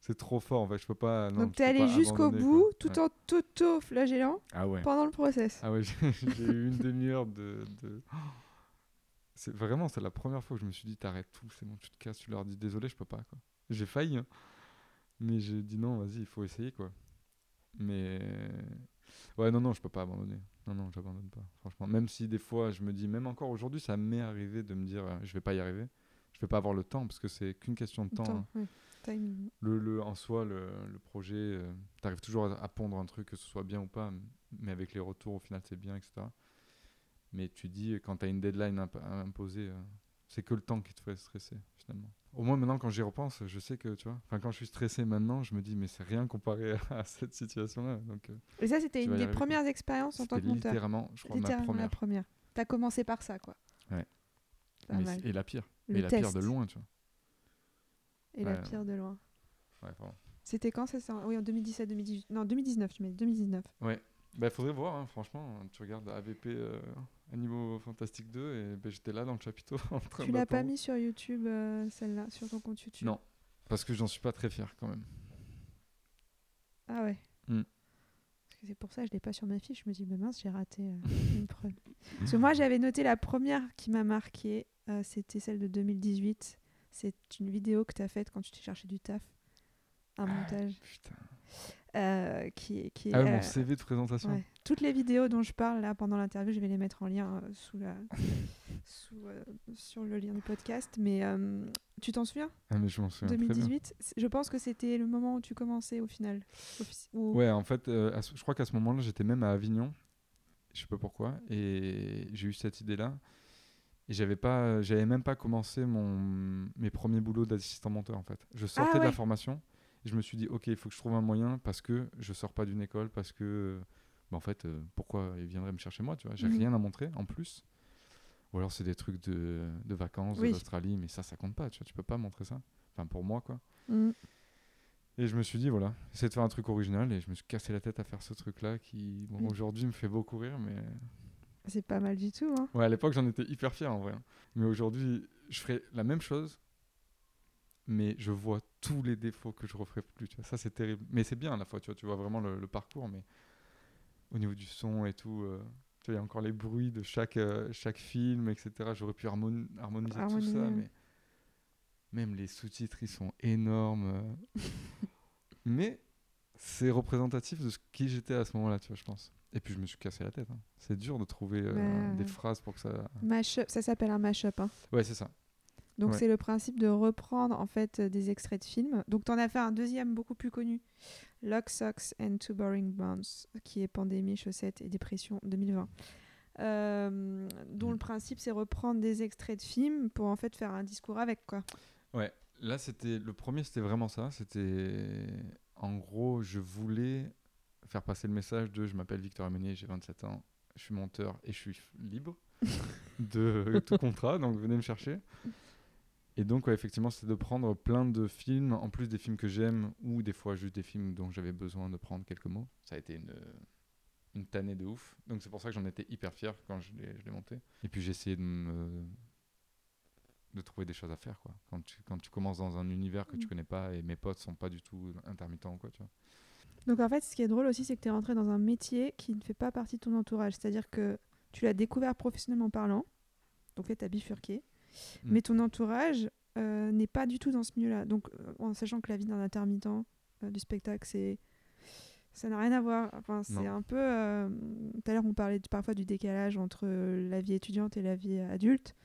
[SPEAKER 2] C'est trop fort en fait, je peux pas. non,
[SPEAKER 1] Donc t'es allé jusqu'au bout,
[SPEAKER 2] quoi.
[SPEAKER 1] tout
[SPEAKER 2] Ouais.
[SPEAKER 1] en t'auto-flagellant
[SPEAKER 2] Ah ouais.
[SPEAKER 1] pendant le process.
[SPEAKER 2] Ah ouais, j'ai j'ai eu une demi-heure de. de- C'est vraiment, c'est la première fois que je me suis dit t'arrêtes tout, c'est bon, tu te casses, tu leur dis désolé, je peux pas quoi. J'ai failli, hein. Mais j'ai dit non, vas-y, il faut essayer quoi. Mais ouais, non, non, je peux pas abandonner. Non, non, j'abandonne pas, franchement. Même si des fois, je me dis, même encore aujourd'hui, ça m'est arrivé de me dire, euh, je vais pas y arriver, je vais pas avoir le temps parce que c'est qu'une question de temps. Hein.
[SPEAKER 1] ouais.
[SPEAKER 2] Le, le, en soi, le, le projet, tu arrives toujours à, à pondre un truc, que ce soit bien ou pas, mais avec les retours, au final, c'est bien, etc. Mais tu dis, quand tu as une deadline imp- à imposer, euh, c'est que le temps qui te fait stresser, finalement. Au moins, maintenant, quand j'y repense, je sais que, tu vois, enfin, quand je suis stressé maintenant, je me dis, mais c'est rien comparé à cette situation-là. Donc, euh,
[SPEAKER 1] Et ça, c'était une des premières expériences en tant que monteur.
[SPEAKER 2] littéralement, je crois, ma
[SPEAKER 1] Littéralement la
[SPEAKER 2] première.
[SPEAKER 1] première. T'as commencé par ça, quoi.
[SPEAKER 2] Ouais. Mais et la pire.
[SPEAKER 1] Le
[SPEAKER 2] et la pire
[SPEAKER 1] test.
[SPEAKER 2] de loin, tu vois.
[SPEAKER 1] Et la
[SPEAKER 2] Ouais.
[SPEAKER 1] pire de loin.
[SPEAKER 2] Ouais.
[SPEAKER 1] C'était quand ça ça Oui, en 2017, 2018. Non, 2019, tu m'as dit 2019.
[SPEAKER 2] Ouais. Bah, faudrait voir, hein, franchement. Tu regardes AVP euh, Animaux Fantastiques 2 et bah, j'étais là dans le chapiteau en train
[SPEAKER 1] Tu l'as pas mis sur YouTube, euh, celle-là, sur ton compte YouTube?
[SPEAKER 2] Non, parce que j'en suis pas très fier quand même.
[SPEAKER 1] Ah ouais.
[SPEAKER 2] Mm.
[SPEAKER 1] Parce que c'est pour ça que je l'ai pas sur ma fiche. Je me dis, bah mince, j'ai raté euh, une preuve. Parce que moi, j'avais noté la première qui m'a marqué. euh, C'était celle de 2018. C'est une vidéo que tu as faite quand tu t'es cherché du taf. Un montage.
[SPEAKER 2] Putain.
[SPEAKER 1] Euh, qui, qui est.
[SPEAKER 2] Ah ouais,
[SPEAKER 1] euh,
[SPEAKER 2] mon CV de présentation.
[SPEAKER 1] ouais. Toutes les vidéos dont je parle là pendant l'interview, je vais les mettre en lien euh, sous la, sous, sur le lien du podcast. Mais tu t'en souviens?
[SPEAKER 2] Ah, mais je m'en souviens très bien.
[SPEAKER 1] 2018 C'est- Je pense que c'était le moment où tu commençais au final.
[SPEAKER 2] Ouais, en fait, ce- je crois qu'à ce moment-là, j'étais même à Avignon. Je sais pas pourquoi. Et j'ai eu cette idée-là. Et j'avais pas, j'avais même pas commencé mon, mes premiers boulots d'assistant monteur, en fait. Je sortais de la
[SPEAKER 1] Ah
[SPEAKER 2] formation. Et je me suis dit, OK, il faut que je trouve un moyen parce que je sors pas d'une école, parce que, bah, en fait, euh, pourquoi ils viendraient me chercher moi, tu vois? J'ai
[SPEAKER 1] Mhm.
[SPEAKER 2] rien à montrer en plus. Ou alors c'est des trucs de, de vacances,
[SPEAKER 1] Oui.
[SPEAKER 2] de l'Australie, mais ça, ça compte pas, tu vois? Tu peux pas montrer ça. Enfin, pour moi, quoi.
[SPEAKER 1] Mm.
[SPEAKER 2] Et je me suis dit, voilà, essayer de faire un truc original et je me suis cassé la tête à faire ce truc-là qui, bon,
[SPEAKER 1] Mm.
[SPEAKER 2] aujourd'hui, me fait beaucoup rire. Mais
[SPEAKER 1] C'est pas mal du tout. Hein.
[SPEAKER 2] ouais, à l'époque, j'en étais hyper fier en vrai. hein. Mais aujourd'hui, je ferais la même chose, mais je vois tous les défauts que je referais plus. Tu vois. Ça, c'est terrible. Mais c'est bien à la fois, tu vois, tu vois vraiment le, le parcours, mais au niveau du son et tout. euh, tu vois, il y a encore les bruits de chaque, euh, chaque film, etc. J'aurais pu harmoni- harmoniser tout ça, mais même les sous-titres, ils sont énormes. euh. mais c'est représentatif de ce qui j'étais à ce moment-là, tu vois, je pense. Et puis je me suis cassé la tête. hein. C'est dur de trouver euh,
[SPEAKER 1] Ouais.
[SPEAKER 2] des phrases pour que ça.
[SPEAKER 1] Mashup, ça s'appelle un mashup. Hein.
[SPEAKER 2] Ouais, c'est ça.
[SPEAKER 1] Donc
[SPEAKER 2] Ouais.
[SPEAKER 1] c'est le principe de reprendre en fait euh, des extraits de films. Donc tu en as fait un deuxième beaucoup plus connu, Lock, Socks and Two Boring Bounds, qui est Pandémie, chaussettes et dépression 2020. Euh, dont
[SPEAKER 2] Mm.
[SPEAKER 1] le principe c'est reprendre des extraits de films pour en fait faire un discours avec quoi.
[SPEAKER 2] Ouais, là c'était le premier, c'était vraiment ça. C'était en gros, je voulais faire passer le message de je m'appelle Victor Meunier, j'ai 27 ans, je suis monteur et je suis libre de tout contrat, donc venez me chercher. Et donc ouais, effectivement, c'était de prendre plein de films, en plus des films que j'aime ou des fois juste des films dont j'avais besoin de prendre quelques mots. Ça a été une une tannée de ouf. Donc c'est pour ça que j'en étais hyper fier quand je l'ai monté. Et puis j'ai essayé de me de trouver des choses à faire quoi. Quand tu, quand tu commences dans un univers que tu
[SPEAKER 1] Mm.
[SPEAKER 2] connais pas et mes potes sont pas du tout intermittents quoi, tu vois.
[SPEAKER 1] Donc en fait ce qui est drôle aussi c'est que tu es rentré dans un métier qui ne fait pas partie de ton entourage. C'est-à-dire que tu l'as découvert professionnellement parlant, donc tu as bifurqué,
[SPEAKER 2] Mm.
[SPEAKER 1] mais ton entourage euh, n'est pas du tout dans ce milieu-là. Donc euh, en sachant que la vie d'un intermittent euh, du spectacle c'est ça n'a rien à voir. Enfin, c'est un peu. Tout à l'heure, on parlait parfois du décalage entre la vie étudiante et la vie adulte.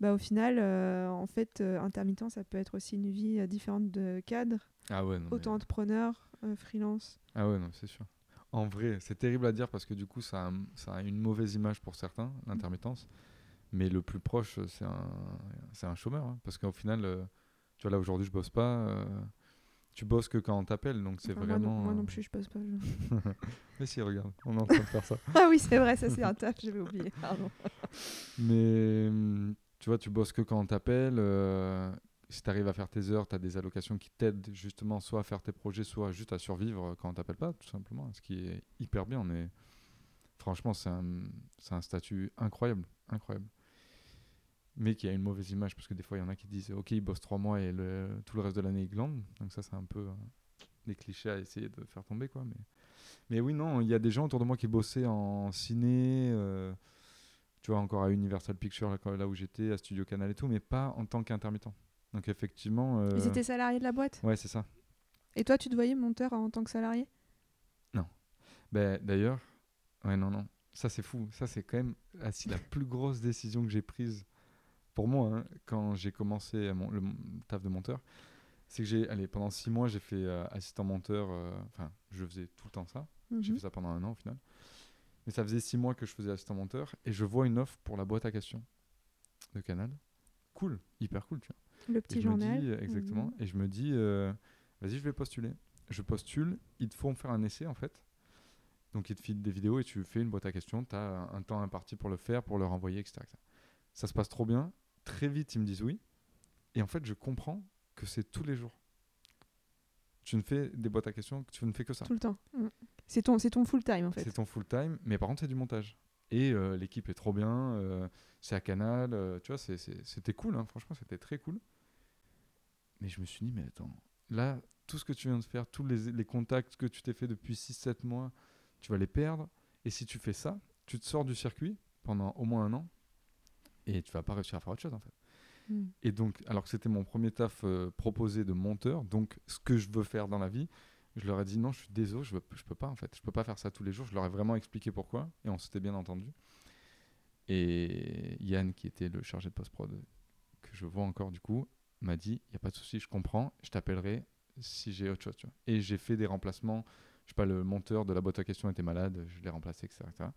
[SPEAKER 1] Bah, au final, euh, en fait, euh, intermittent, ça peut être aussi une vie euh, différente de cadre,
[SPEAKER 2] Ah ouais, non,
[SPEAKER 1] auto-entrepreneur, euh, freelance.
[SPEAKER 2] Ah ouais, non, c'est sûr. En vrai, c'est terrible à dire parce que du coup, ça a, ça a une mauvaise image pour certains, l'intermittence. Mais le plus proche, c'est un, c'est un chômeur. hein, parce qu'au final, euh, tu vois, là aujourd'hui, je bosse pas. euh, tu bosses que quand on t'appelle, donc c'est
[SPEAKER 1] Enfin, moi, non,
[SPEAKER 2] vraiment.
[SPEAKER 1] moi non
[SPEAKER 2] euh,
[SPEAKER 1] plus, je passe pas. je-
[SPEAKER 2] Mais si, regarde, on est en train de faire ça.
[SPEAKER 1] ah oui, c'est vrai, ça c'est un taf, j'avais oublié. Pardon.
[SPEAKER 2] Mais hum, tu vois, tu bosses que quand on t'appelle. euh, si tu arrives à faire tes heures, tu as des allocations qui t'aident justement soit à faire tes projets, soit juste à survivre quand on t'appelle pas, tout simplement. Ce qui est hyper bien. Mais franchement, c'est un, un statut incroyable. Incroyable. Mais qui a une mauvaise image parce que des fois, il y en a qui disent Ok, ils bossent trois mois et le, tout le reste de l'année, ils glandent. Donc, ça, c'est un peu euh, des clichés à essayer de faire tomber. quoi. Mais, mais oui, non, il y a des gens autour de moi qui bossaient en ciné. euh, tu vois, encore à Universal Pictures, là, où j'étais, à Studio Canal et tout, mais pas en tant qu'intermittent. Donc effectivement... euh,
[SPEAKER 1] Ils étaient salariés de la boîte?
[SPEAKER 2] Ouais, c'est ça.
[SPEAKER 1] Et toi, tu te voyais monteur en tant que salarié?
[SPEAKER 2] Ben, D'ailleurs, ouais, non, non, ça c'est fou. Ça c'est quand même ah, la plus grosse décision que j'ai prise pour moi, hein, quand j'ai commencé mon, le taf de monteur, c'est que j'ai, allez, pendant six mois, j'ai fait euh, assistant monteur, euh, enfin, je faisais tout le temps ça. J'ai
[SPEAKER 1] Mhm.
[SPEAKER 2] fait ça pendant un an au final. Mais ça faisait six mois que je faisais assistant monteur et je vois une offre pour la boîte à questions de Canal. Cool, hyper cool, tu vois.
[SPEAKER 1] Le
[SPEAKER 2] Et
[SPEAKER 1] petit journal.
[SPEAKER 2] dis, exactement.
[SPEAKER 1] Mhm.
[SPEAKER 2] Et je me dis, euh, vas-y, je vais postuler. Je postule, ils te font faire un essai en fait. Donc ils te filent des vidéos et tu fais une boîte à questions. Tu as un temps imparti pour le faire, pour le renvoyer, etc., etc. Ça se passe trop bien. Très vite, ils me disent oui. Et en fait, je comprends que c'est tous les jours. tu ne fais des boîtes à questions, tu ne fais que ça.
[SPEAKER 1] Tout le temps. Mm. C'est ton, ton full time en fait.
[SPEAKER 2] C'est ton full time, mais par contre, c'est du montage. Et euh, l'équipe est trop bien, euh, c'est à Canal, euh, tu vois, c'était cool, hein, franchement, c'était très cool. Mais je me suis dit, mais attends, là, tout ce que tu viens de faire, tous les, les contacts que tu t'es fait depuis 6-7 mois, tu vas les perdre. Et si tu fais ça, tu te sors du circuit pendant au moins un an et tu vas pas réussir à faire autre chose en fait.
[SPEAKER 1] Mm.
[SPEAKER 2] Et donc, alors que c'était mon premier taf euh, proposé de monteur, donc ce que je veux faire dans la vie, je leur ai dit non, je suis désolé, je, veux, je peux pas en fait, je peux pas faire ça tous les jours. Je leur ai vraiment expliqué pourquoi et on s'était bien entendu. Et Yann, qui était le chargé de post-prod, que je vois encore du coup, m'a dit il y a pas de souci, je comprends, je t'appellerai si j'ai autre chose. Tu vois. Et j'ai fait des remplacements. Je sais pas, le monteur de la boîte à questions était malade, je l'ai remplacé, etc. etc.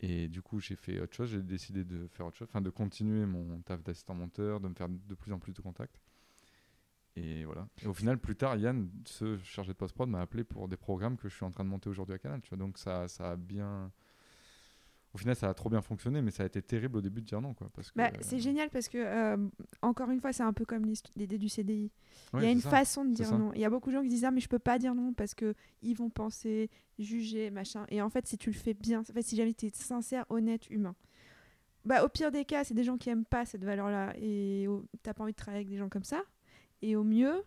[SPEAKER 2] Et du coup, j'ai fait autre chose. J'ai décidé de faire autre chose, enfin de continuer mon taf d'assistant monteur, de me faire de plus en plus de contacts. Et voilà. Et au final, plus tard, Yann, ce chargé de post-prod, m'a appelé pour des programmes que je suis en train de monter aujourd'hui à Canal. Tu vois. Donc ça, ça a bien. Au final, ça a trop bien fonctionné, mais ça a été terrible au début de dire non. Quoi, parce que,
[SPEAKER 1] Bah, c'est génial parce que, euh, encore une fois, c'est un peu comme l'idée du CDI.
[SPEAKER 2] Ouais,
[SPEAKER 1] il y a une
[SPEAKER 2] ça.
[SPEAKER 1] façon de dire non. Il y a beaucoup de gens qui disent ah mais je peux pas dire non parce que ils vont penser, juger, machin. Et en fait, si tu le fais bien, en fait, si jamais tu es sincère, honnête, humain. Bah, au pire des cas, c'est des gens qui aiment pas cette valeur-là et au- t'as pas envie de travailler avec des gens comme ça. Et au mieux,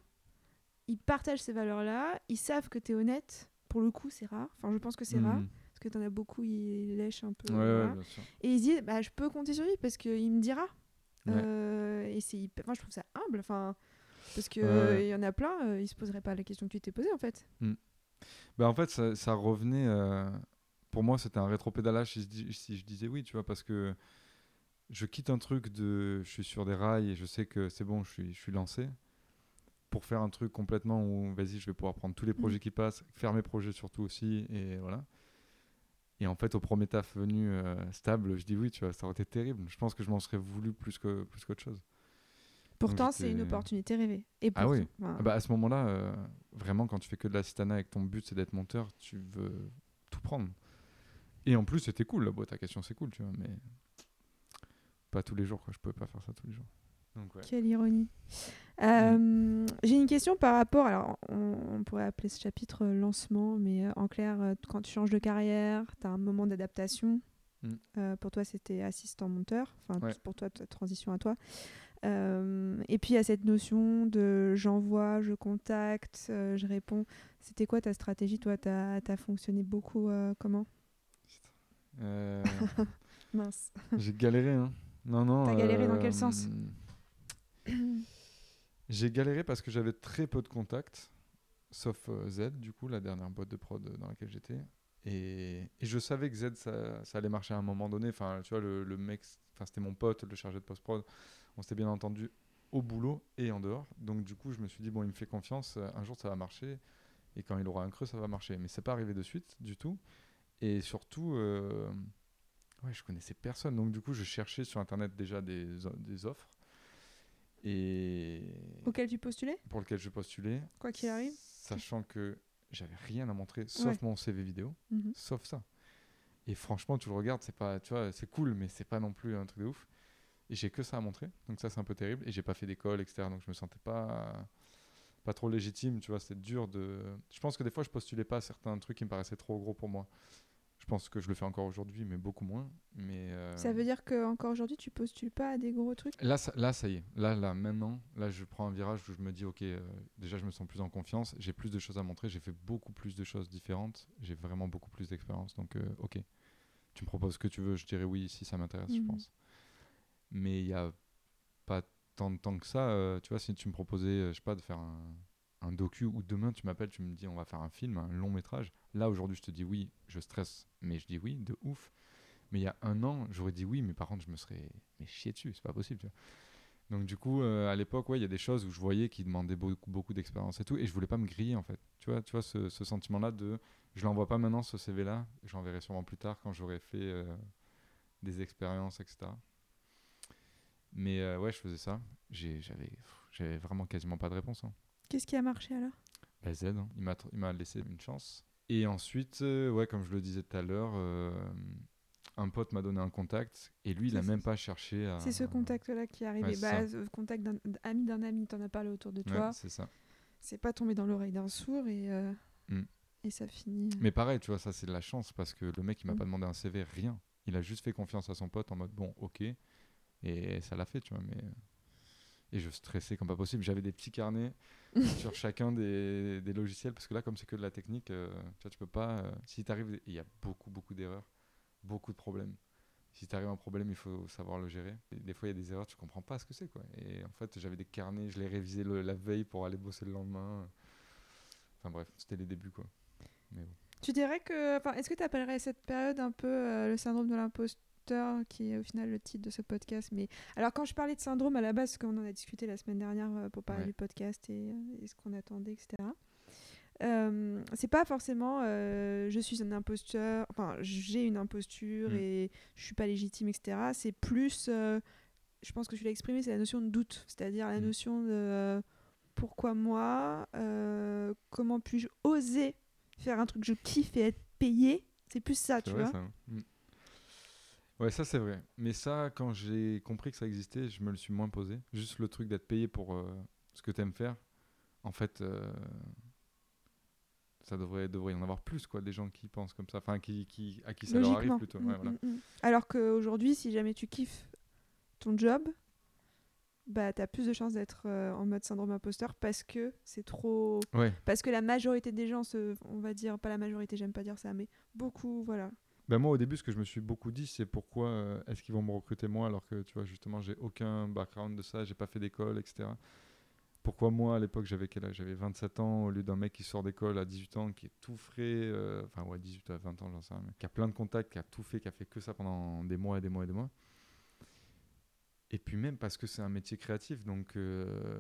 [SPEAKER 1] ils partagent ces valeurs-là, ils savent que tu es honnête. Pour le coup, c'est rare. Enfin, je pense que c'est rare
[SPEAKER 2] Mhm.
[SPEAKER 1] parce que t'en as beaucoup, ils lèchent un peu.
[SPEAKER 2] Ouais, ouais,
[SPEAKER 1] voilà.
[SPEAKER 2] bien sûr.
[SPEAKER 1] Et ils se disent, bah, je peux compter sur lui parce qu'il me dira.
[SPEAKER 2] Ouais.
[SPEAKER 1] Euh, et c'est hyper- enfin, je trouve ça humble. Enfin, parce qu'il
[SPEAKER 2] ouais.
[SPEAKER 1] y en a plein, euh, ils se poseraient pas la question que tu t'es posée en fait.
[SPEAKER 2] Bah, en fait, ça, ça revenait. euh, Pour moi, c'était un rétropédalage si, si je disais oui, tu vois, parce que je quitte un truc de. Je suis sur des rails et je sais que c'est bon, je suis, je suis lancé. Pour faire un truc complètement où, vas-y, je vais pouvoir prendre tous les projets qui passent, faire mes projets surtout aussi, et voilà. Et en fait, au premier taf venu euh, stable, je dis oui, tu vois, ça aurait été terrible. Je pense que je m'en serais voulu plus que plus qu'autre chose.
[SPEAKER 1] Pourtant, c'est une
[SPEAKER 2] j'étais-
[SPEAKER 1] opportunité rêvée. Et
[SPEAKER 2] Ah oui.
[SPEAKER 1] enfin,
[SPEAKER 2] Ah bah, à ce moment-là, euh, vraiment, quand tu fais que de l'assistanat et que ton but c'est d'être monteur, tu veux tout prendre. Et en plus, c'était cool, la boîte à questions, c'est cool, tu vois, mais pas tous les jours, quoi. Je pouvais pas faire ça tous les jours. Donc, ouais.
[SPEAKER 1] Quelle ironie. Euh, J'ai une question par rapport. Alors, on, on pourrait appeler ce chapitre euh, lancement, mais euh, en clair, quand tu changes de carrière, tu as un moment d'adaptation.
[SPEAKER 2] Mm.
[SPEAKER 1] Pour toi, c'était assistant monteur. Enfin,
[SPEAKER 2] Ouais.
[SPEAKER 1] pour toi, ta transition à toi. Et puis, il y a cette notion de j'envoie, je contacte, je réponds. C'était quoi ta stratégie Toi, tu as, fonctionné beaucoup comment? Mince.
[SPEAKER 2] j'ai galéré, hein. Non, non.
[SPEAKER 1] T'as galéré dans quel sens?
[SPEAKER 2] J'ai galéré parce que j'avais très peu de contacts, sauf euh, Z, du coup, la dernière boîte de prod dans laquelle j'étais. Et, je savais que Z, ça, allait marcher à un moment donné. Enfin, tu vois, le, mec, enfin, c'était mon pote, le chargé de post-prod. On s'était bien entendu au boulot et en dehors. Donc, du coup, je me suis dit, bon, il me fait confiance, euh, un jour ça va marcher. Et quand il aura un creux, ça va marcher. Mais c'est pas arrivé de suite, du tout. Et surtout, euh, ouais, je connaissais personne. Donc, du coup, je cherchais sur Internet déjà des offres. Et
[SPEAKER 1] Auquel tu postulais?
[SPEAKER 2] pour lequel je postulais.
[SPEAKER 1] Quoi qu'il arrive
[SPEAKER 2] Sachant que j'avais rien à montrer sauf mon CV vidéo,
[SPEAKER 1] Mhm.
[SPEAKER 2] sauf ça. Et franchement, tu le regardes, c'est pas, tu vois, c'est cool, mais c'est pas non plus un truc de ouf. Et j'ai que ça à montrer, donc ça c'est un peu terrible. Et j'ai pas fait d'école, etc. Donc je me sentais pas, pas trop légitime, tu vois. C'est dur de. Je pense que des fois je postulais pas à certains trucs qui me paraissaient trop gros pour moi. Je pense que je le fais encore aujourd'hui, mais beaucoup moins. Mais euh,
[SPEAKER 1] Ça veut dire qu'encore aujourd'hui, tu postules pas à des gros trucs?
[SPEAKER 2] Là, ça, là, ça y est. Là, là, maintenant, là, je prends un virage où je me dis, ok, euh, déjà, je me sens plus en confiance. J'ai plus de choses à montrer. J'ai fait beaucoup plus de choses différentes. J'ai vraiment beaucoup plus d'expérience. Donc, euh, ok. Tu me proposes ce que tu veux. Je dirais oui si ça m'intéresse, je
[SPEAKER 1] Mhm.
[SPEAKER 2] pense. Mais il y a pas tant de temps que ça. tu vois, si tu me proposais, je sais pas, de faire un, un docu ou demain tu m'appelles, tu me dis, on va faire un film, un long métrage. Là, aujourd'hui, je te dis oui, je stresse, mais je dis oui, de ouf. Mais il y a un an, j'aurais dit oui, mais par contre, je me serais mais chié dessus, c'est pas possible. Tu vois. Donc du coup, euh, à l'époque, ouais, il y a des choses où je voyais qui demandaient beaucoup, beaucoup d'expérience et tout, et je voulais pas me griller en fait. Tu vois, tu vois ce, ce sentiment-là de, je l'envoie pas maintenant ce CV-là, je l'enverrai sûrement plus tard quand j'aurai fait euh, des expériences, etc. Mais euh, ouais, je faisais ça. J'avais, vraiment quasiment pas de réponse. hein.
[SPEAKER 1] Qu'est-ce qui a marché alors?
[SPEAKER 2] La Z, hein, il m'a tr- il m'a laissé une chance. Et ensuite, euh, ouais, comme je le disais tout à l'heure, euh, un pote m'a donné un contact et lui, il a
[SPEAKER 1] C'est-
[SPEAKER 2] même pas cherché à.
[SPEAKER 1] C'est ce contact-là qui est arrivé.
[SPEAKER 2] ouais,
[SPEAKER 1] bah, ce contact d'un ami d'un ami, t'en as parlé autour de
[SPEAKER 2] Ouais,
[SPEAKER 1] toi.
[SPEAKER 2] c'est ça.
[SPEAKER 1] c'est pas tombé dans l'oreille d'un sourd et, euh,
[SPEAKER 2] Mm.
[SPEAKER 1] et ça finit. euh,
[SPEAKER 2] Mais pareil, tu vois, ça c'est de la chance parce que le mec il m'a
[SPEAKER 1] Mm.
[SPEAKER 2] pas demandé un CV, rien. Il a juste fait confiance à son pote en mode bon, ok. Et ça l'a fait, tu vois. Mais... Et je stressais comme pas possible. J'avais des petits carnets sur chacun des, des logiciels parce que là, comme c'est que de la technique, euh, tu vois, tu peux pas. euh, si t'arrives, il y a beaucoup, beaucoup d'erreurs, beaucoup de problèmes. Si t'arrives un problème, il faut savoir le gérer. Et des fois, il y a des erreurs, tu comprends pas ce que c'est, quoi. Et en fait, j'avais des carnets, je les révisais le- la veille pour aller bosser le lendemain. Enfin bref, c'était les débuts, quoi. Mais bon.
[SPEAKER 1] Tu dirais que. Est-ce que tu appellerais cette période un peu euh, le syndrome de l'imposteur, qui est au final le titre de ce podcast Mais alors, quand je parlais de syndrome à la base, qu'on en a discuté la semaine dernière euh, pour parler
[SPEAKER 2] Ouais.
[SPEAKER 1] du podcast et, euh, et ce qu'on attendait, etc. Euh, c'est pas forcément euh, je suis un imposteur, enfin j'ai une imposture
[SPEAKER 2] Mm.
[SPEAKER 1] et je suis pas légitime, etc. C'est plus, euh, je pense que tu l'as exprimé, c'est la notion de doute, c'est-à-dire la
[SPEAKER 2] Mm.
[SPEAKER 1] notion de pourquoi moi, comment puis-je oser faire un truc? Que je kiffe et être payé, c'est plus ça, tu vois?
[SPEAKER 2] ça. hein. Ouais, ça c'est vrai. Mais ça, quand j'ai compris que ça existait, je me le suis moins posé. Juste le truc d'être payé pour euh, ce que t'aimes faire, en fait, euh, ça devrait, devrait y en avoir plus, quoi, des gens qui pensent comme ça. Enfin, qui, qui, à qui ça leur arrive plutôt.
[SPEAKER 1] Mm,
[SPEAKER 2] Ouais, voilà.
[SPEAKER 1] mm, mm. Alors qu'aujourd'hui, si jamais tu kiffes ton job, bah t'as plus de chances d'être euh, en mode syndrome imposteur parce que c'est trop
[SPEAKER 2] Ouais.
[SPEAKER 1] parce que la majorité des gens se on va dire pas la majorité j'aime pas dire ça mais beaucoup voilà
[SPEAKER 2] Ben moi, au début, ce que je me suis beaucoup dit, c'est pourquoi euh, est-ce qu'ils vont me recruter moi alors que, tu vois, justement, j'ai aucun background de ça, j'ai pas fait d'école, etc. Pourquoi moi, à l'époque, j'avais quel âge? J'avais 27 ans au lieu d'un mec qui sort d'école à 18 ans, qui est tout frais, euh, enfin, ouais, 18 à 20 ans, j'en sais rien, mais qui a plein de contacts, qui a tout fait, qui a fait que ça pendant des mois et des mois et des mois. Et puis même parce que c'est un métier créatif, donc euh,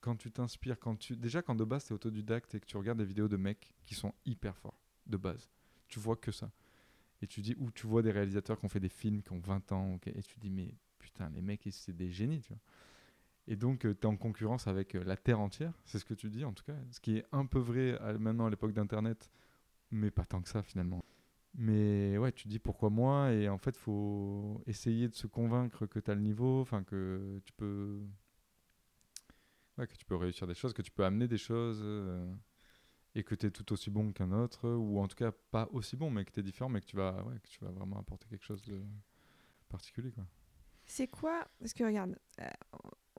[SPEAKER 2] quand tu t'inspires, quand tu déjà quand de base tu es autodidacte et que tu regardes des vidéos de mecs qui sont hyper forts de base, tu vois que ça. Et tu dis, ou tu vois des réalisateurs qui ont fait des films qui ont 20 ans, ok, et tu dis, mais putain, les mecs, c'est des génies, tu vois. Et donc, tu es en concurrence avec euh, la Terre entière, c'est ce que tu dis en tout cas, ce qui est un peu vrai maintenant à l'époque d'Internet, mais pas tant que ça finalement. Mais ouais, tu dis pourquoi moi, et en fait, faut essayer de se convaincre que tu as le niveau, enfin que tu peux. Que tu peux réussir des choses, que tu peux amener des choses. euh, et que tu es tout aussi bon qu'un autre, ou en tout cas pas aussi bon, mais que tu es différent, mais que tu, vas, ouais, que tu vas vraiment apporter quelque chose de particulier. Quoi.
[SPEAKER 1] c'est quoi parce que regarde euh,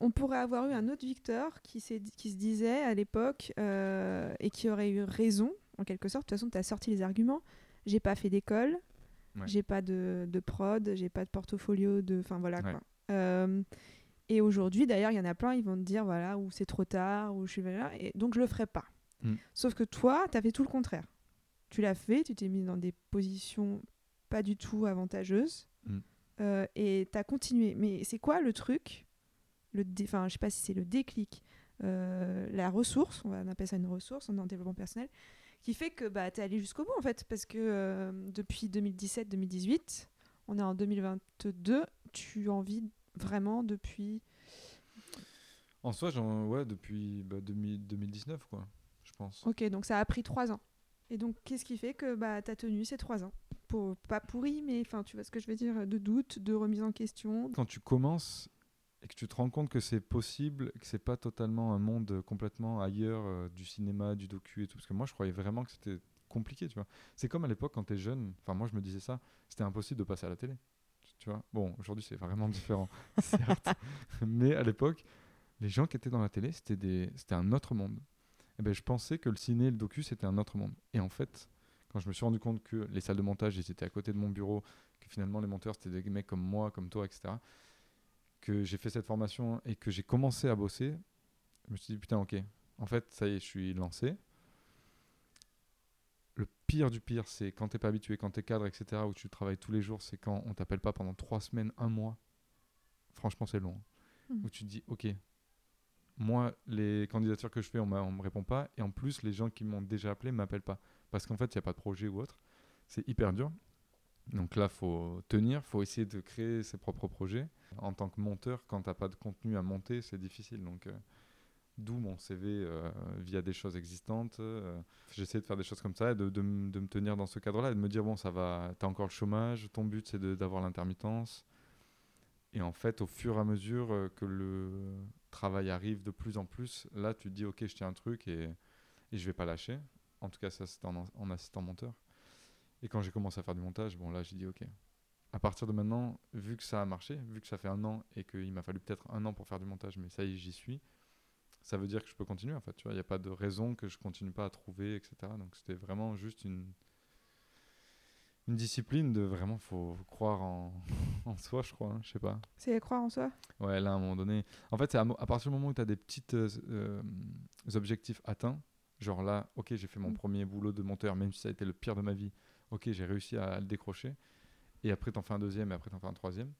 [SPEAKER 1] on pourrait avoir eu un autre Victor qui, se disait à l'époque euh, et qui aurait eu raison en quelque sorte de toute façon tu as sorti les arguments j'ai pas fait d'école
[SPEAKER 2] Ouais.
[SPEAKER 1] j'ai pas de, de prod j'ai pas de portfolio de enfin voilà
[SPEAKER 2] Ouais.
[SPEAKER 1] quoi Euh, et aujourd'hui d'ailleurs il y en a plein ils vont te dire voilà ou c'est trop tard ou je suis là et donc je le ferai pas
[SPEAKER 2] Mm.
[SPEAKER 1] sauf que toi tu as fait tout le contraire tu l'as fait tu t'es mis dans des positions pas du tout avantageuses
[SPEAKER 2] Mm.
[SPEAKER 1] euh, et tu as continué mais c'est quoi le truc le enfin je sais pas si c'est le déclic euh, la ressource on va on appelle ça une ressource on est en développement personnel qui fait que bah, tu es allé jusqu'au bout en fait parce que euh, depuis 2017-2018 on est en 2022 tu en vis vraiment depuis
[SPEAKER 2] En soi, j'en, ouais, depuis bah, 2000 2019, quoi, je pense.
[SPEAKER 1] ok donc ça a pris trois ans et donc qu'est-ce qui fait que bah, tu as tenu ces trois ans? Pour, pas pourri mais enfin tu vois ce que je veux dire de doute de remise en question
[SPEAKER 2] Quand tu commences et que tu te rends compte que c'est possible, que c'est pas totalement un monde complètement ailleurs euh, du cinéma, du docu et tout, parce que moi je croyais vraiment que c'était compliqué, tu vois. C'est comme à l'époque quand tu es jeune, enfin moi je me disais ça, c'était impossible de passer à la télé. Tu- vois Bon, aujourd'hui c'est vraiment différent, certes. Mais à l'époque, les gens qui étaient dans la télé, c'était des... c'était un autre monde. Et ben, je pensais que le ciné et le docu c'était un autre monde. Et en fait, quand je me suis rendu compte que les salles de montage étaient à côté de mon bureau, que finalement les monteurs c'était des mecs comme moi, comme toi, etc que j'ai fait cette formation et que j'ai commencé à bosser, je me suis dit putain ok, en fait ça y est, je suis lancé. Le pire du pire, c'est quand t'es pas habitué, quand t'es cadre, etc., où tu travailles tous les jours, c'est quand on t'appelle pas pendant trois semaines, un mois. Franchement, c'est long.
[SPEAKER 1] Mhm.
[SPEAKER 2] Où tu te dis ok, moi les candidatures que je fais, on, on me répond pas, et en plus les gens qui m'ont déjà appelé m'appellent pas, parce qu'en fait il y a pas de projet ou autre. C'est hyper dur. Donc là, faut tenir, faut essayer de créer ses propres projets. En tant que monteur, quand t'as pas de contenu à monter, c'est difficile. Donc, euh, d'où mon CV euh, via des choses existantes. euh, J'essaie de faire des choses comme ça et de, de de me tenir dans ce cadre-là et de me dire bon, ça va, t'as encore le chômage, ton but c'est d'avoir l'intermittence. Et en fait, au fur et à mesure euh, que le travail arrive de plus en plus, là, tu te dis, ok, je tiens un truc et, et je vais pas lâcher. En tout cas, ça, c'était en, assistant monteur. Et quand j'ai commencé à faire du montage, bon, là, j'ai dit, ok. À partir de maintenant, vu que ça a marché, vu que ça fait un an et qu'il m'a fallu peut-être un an pour faire du montage, mais ça y est, j'y suis, ça veut dire que je peux continuer, en fait. Tu vois, il n'y a pas de raison que je continue pas à trouver, etc. Donc, c'était vraiment juste une, une discipline de vraiment, faut croire en, en soi, je crois. hein, je sais pas.
[SPEAKER 1] C'est croire en soi?
[SPEAKER 2] Ouais, là, à un moment donné. En fait, c'est à, partir du moment où tu as des petits objectifs atteints, genre là, ok, j'ai fait mon
[SPEAKER 1] Mm.
[SPEAKER 2] premier boulot de monteur, même si ça a été le pire de ma vie, ok, j'ai réussi à, le décrocher. Et après, tu en fais un deuxième, et après, tu en fais un troisième.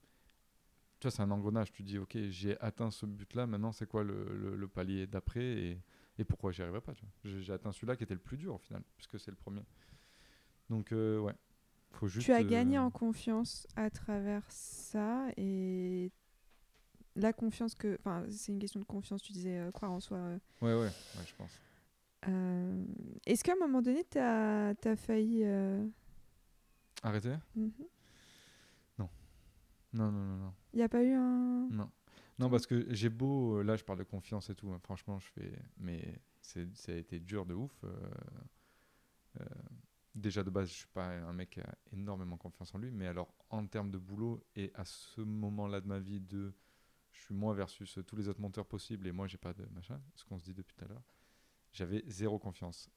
[SPEAKER 2] Tu vois, c'est un engrenage. Tu dis, ok, j'ai atteint ce but-là, maintenant, c'est quoi le, le- le palier d'après et, et pourquoi j'y arriverai pas j'ai atteint celui-là qui était le plus dur au final, puisque c'est le premier. Donc, euh, ouais. Faut juste,
[SPEAKER 1] Tu as gagné
[SPEAKER 2] euh,
[SPEAKER 1] en confiance à travers ça et la confiance que. Enfin, c'est une question de confiance, tu disais euh, croire en soi. euh.
[SPEAKER 2] Ouais, ouais, ouais, je pense.
[SPEAKER 1] Euh, Est-ce qu'à un moment donné, tu as, failli.
[SPEAKER 2] Arrêtez
[SPEAKER 1] mhm.
[SPEAKER 2] Non, non, non, non.
[SPEAKER 1] Il n'y a pas eu un.
[SPEAKER 2] Non. Non, parce que j'ai beau, là je parle de confiance et tout, hein, franchement, je fais. Mais ça a été dur de ouf. Euh, euh, déjà de base, je suis pas un mec qui a énormément confiance en lui, mais alors en termes de boulot et à ce moment-là de ma vie, de je suis moi versus tous les autres monteurs possibles et moi j'ai pas de machin, ce qu'on se dit depuis tout à l'heure, j'avais zéro confiance.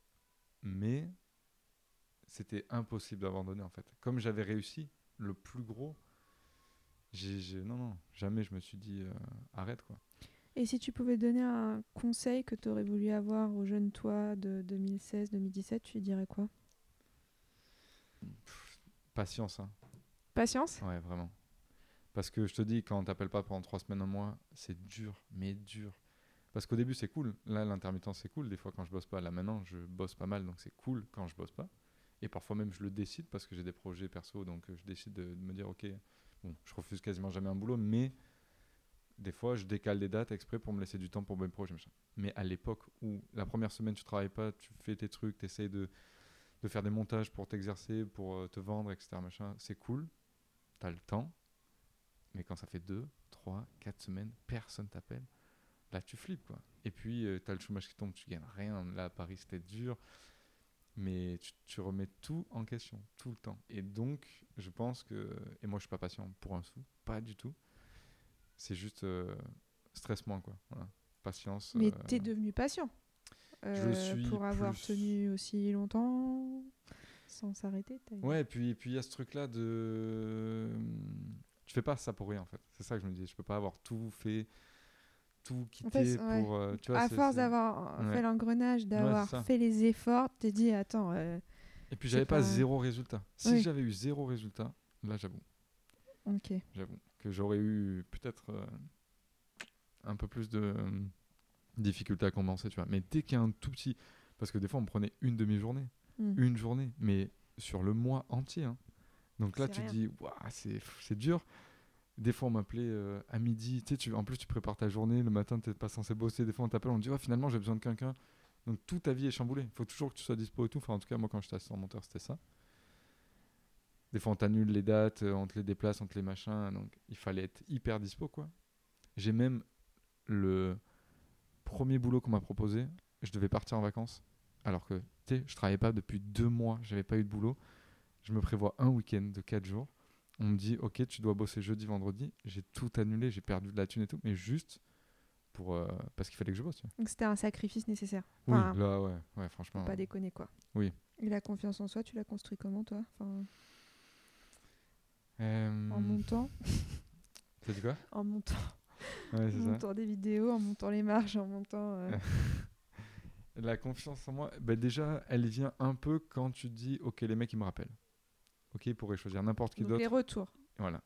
[SPEAKER 2] Mais c'était impossible d'abandonner en fait. Comme j'avais réussi le plus gros, non, non, jamais je me suis dit euh, arrête quoi.
[SPEAKER 1] Et si tu pouvais donner un conseil que tu aurais voulu avoir au jeune toi de 2016-2017, tu dirais quoi?
[SPEAKER 2] Patience, hein.
[SPEAKER 1] Patience?
[SPEAKER 2] Ouais, vraiment. Parce que je te dis, quand on t'appelle pas pendant trois semaines, un mois, c'est dur, mais dur. Parce qu'au début, c'est cool. Là, l'intermittence, c'est cool. Des fois, quand je bosse pas, là maintenant, je bosse pas mal, donc c'est cool quand je bosse pas. Et parfois même, je le décide parce que j'ai des projets perso, donc euh, je décide de, de me dire, ok, bon, je refuse quasiment jamais un boulot, mais des fois, je décale des dates exprès pour me laisser du temps pour mes projets. machin. Mais à l'époque où la première semaine, tu travailles pas, tu fais tes trucs, tu essayes de, de faire des montages pour t'exercer, pour euh, te vendre, etc. Machin, c'est cool. Tu as le temps. Mais quand ça fait 2, 3, 4 semaines, personne t'appelle. Là, tu flippes, quoi. Et puis, tu as le chômage qui tombe, tu gagnes rien. Là, à Paris, c'était dur. Mais tu, tu remets tout en question, tout le temps. Et donc, je pense que. Et moi, je suis pas patient pour un sou, pas du tout. C'est juste euh, stress moins, quoi. Voilà. Patience.
[SPEAKER 1] Mais
[SPEAKER 2] euh,
[SPEAKER 1] t'es devenu patient. Euh,
[SPEAKER 2] suis
[SPEAKER 1] pour avoir
[SPEAKER 2] plus-
[SPEAKER 1] tenu aussi longtemps sans s'arrêter.
[SPEAKER 2] Ouais, et puis et puis il y a ce truc-là de. Tu fais pas ça pour rien, en fait. C'est ça que je me dis. Je peux pas avoir tout fait, tout quitté
[SPEAKER 1] fait, ouais.
[SPEAKER 2] pour. euh, tu vois,
[SPEAKER 1] à force d'avoir
[SPEAKER 2] Ouais.
[SPEAKER 1] fait l'engrenage, d'avoir fait les efforts, t'es dit attends, euh,
[SPEAKER 2] Et puis j'avais pas
[SPEAKER 1] pas-
[SPEAKER 2] zéro résultat. Si
[SPEAKER 1] Oui.
[SPEAKER 2] j'avais eu zéro résultat, là j'avoue,
[SPEAKER 1] ok.
[SPEAKER 2] j'avoue que j'aurais eu peut-être euh, un peu plus de difficulté à commencer, tu vois. Mais dès qu'il y a un tout petit, parce que des fois on prenait une demi-journée,
[SPEAKER 1] Hmm.
[SPEAKER 2] une journée, mais sur le mois entier. hein. Donc là tu
[SPEAKER 1] rien.
[SPEAKER 2] dis, Ouah, c'est c'est dur. Des fois on m'appelait euh, à midi, tu sais, tu, en plus tu prépares ta journée, le matin tu n'es pas censé bosser, des fois on t'appelle, on te dit, oh, finalement j'ai besoin de quelqu'un. Donc toute ta vie est chamboulée. Il faut toujours que tu sois dispo et tout. Enfin, en tout cas, moi, quand j'étais assistant monteur, c'était ça. Des fois, on t'annule les dates, euh, on te les déplace, on te les machins. Donc, il fallait être hyper dispo, quoi. J'ai même le premier boulot qu'on m'a proposé. Je devais partir en vacances. Alors que, tu sais, je travaillais pas depuis deux mois. J'avais pas eu de boulot. Je me prévois un week-end de quatre jours. On me dit, OK, tu dois bosser jeudi, vendredi. J'ai tout annulé. J'ai perdu de la thune et tout. Mais juste pour, euh, parce qu'il fallait que je bosse.
[SPEAKER 1] Donc c'était un sacrifice nécessaire.
[SPEAKER 2] Oui, là, ouais, ouais, franchement.
[SPEAKER 1] pas déconner quoi.
[SPEAKER 2] Oui.
[SPEAKER 1] Et la confiance en soi, tu l'as construit comment toi? Enfin,
[SPEAKER 2] Euh,
[SPEAKER 1] En montant,
[SPEAKER 2] T'as dit quoi?
[SPEAKER 1] En montant,
[SPEAKER 2] Ouais,
[SPEAKER 1] en
[SPEAKER 2] ça.
[SPEAKER 1] montant des vidéos, en montant les marches, en montant. euh,
[SPEAKER 2] La confiance en moi, bah déjà, elle vient un peu quand tu te dis, ok, les mecs, ils me rappellent. Ok, ils pourraient choisir n'importe qui d'autre.
[SPEAKER 1] les retours.
[SPEAKER 2] Voilà.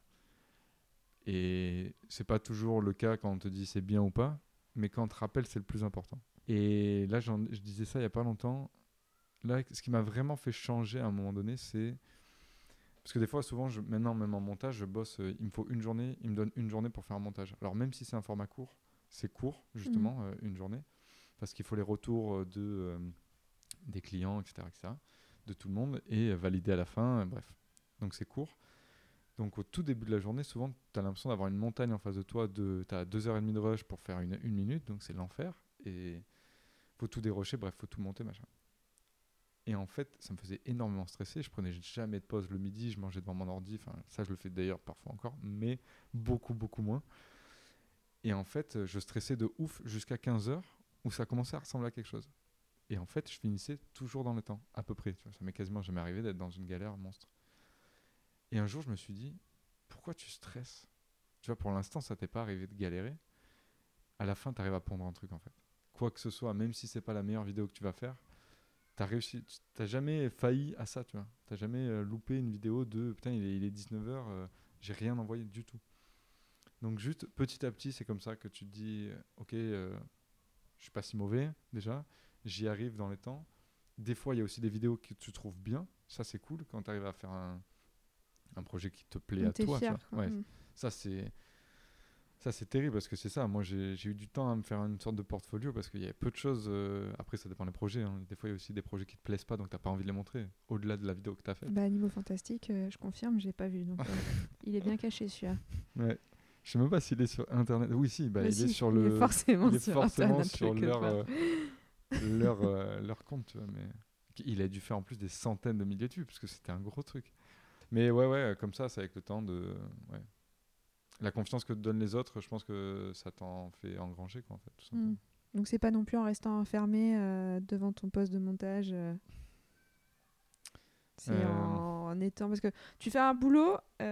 [SPEAKER 2] Et c'est pas toujours le cas quand on te dit c'est bien ou pas, mais quand on te rappelle, c'est le plus important. Et là, je disais ça il y a pas longtemps. Là, ce qui m'a vraiment fait changer à un moment donné, c'est. Parce que des fois, souvent, je... maintenant, même en montage, je bosse, euh, il me faut une journée, il me donne une journée pour faire un montage. Alors, même si c'est un format court, c'est court, justement, euh, une journée, parce qu'il faut les retours euh, de, euh, des clients, etc., etc., de tout le monde, et valider à la fin, bref. Donc, c'est court. Donc au tout début de la journée, souvent, tu as l'impression d'avoir une montagne en face de toi. De, tu as deux heures et demie de rush pour faire une, une minute, donc c'est l'enfer. Et faut tout dérocher, bref, faut tout monter, machin. Et en fait, ça me faisait énormément stresser. Je prenais jamais de pause le midi, je mangeais devant mon ordi. Enfin, ça, je le fais d'ailleurs parfois encore, mais beaucoup, beaucoup moins. Et en fait, je stressais de ouf jusqu'à 15h où ça commençait à ressembler à quelque chose. Et en fait, je finissais toujours dans le temps, à peu près. Tu vois, ça m'est quasiment jamais arrivé d'être dans une galère monstre. Et un jour, je me suis dit, pourquoi tu stresses? Tu vois, pour l'instant, ça t'est pas arrivé de galérer. À la fin, tu arrives à pondre un truc, en fait. Quoi que ce soit, même si c'est pas la meilleure vidéo que tu vas faire, t'as réussi. T'as jamais failli à ça, tu vois. T'as jamais euh, loupé une vidéo de putain, il est, il est 19h, euh, j'ai rien envoyé du tout. Donc, juste petit à petit, c'est comme ça que tu te dis, euh, ok, euh, je suis pas si mauvais déjà, j'y arrive dans les temps. Des fois, il y a aussi des vidéos que tu trouves bien. Ça, c'est cool quand tu arrives à faire un, un projet qui te plaît à toi. tu
[SPEAKER 1] fier.
[SPEAKER 2] vois. Ouais,
[SPEAKER 1] Mm.
[SPEAKER 2] ça, c'est. Ça, c'est terrible parce que c'est ça. Moi, j'ai eu du temps à me faire une sorte de portfolio parce qu'il y avait peu de choses. euh, Après, ça dépend des projets. hein. Des fois, il y a aussi des projets qui te plaisent pas, donc t'as pas envie de les montrer au-delà de la vidéo que tu as faite.
[SPEAKER 1] Bah, Animaux Fantastiques, euh, je confirme, j'ai pas vu. Donc, euh, il est bien caché celui-là.
[SPEAKER 2] Ouais. Je sais même pas s'il est sur Internet. Oui, si, bah,
[SPEAKER 1] Mais
[SPEAKER 2] il
[SPEAKER 1] si,
[SPEAKER 2] est sur
[SPEAKER 1] il est
[SPEAKER 2] le.
[SPEAKER 1] forcément
[SPEAKER 2] il est
[SPEAKER 1] sur
[SPEAKER 2] forcément sur leur, leur, leur compte, tu vois. Mais il a dû faire en plus des centaines de milliers de vues parce que c'était un gros truc. Mais ouais, ouais, comme ça, c'est avec le temps de. Ouais. La confiance que te donnent les autres, je pense que ça t'en fait engranger, quoi, en fait, tout simplement.
[SPEAKER 1] Mm. Donc c'est pas non plus en restant enfermé euh, devant ton poste de montage. euh, C'est
[SPEAKER 2] Euh.
[SPEAKER 1] en, en étant parce que tu fais un boulot, tu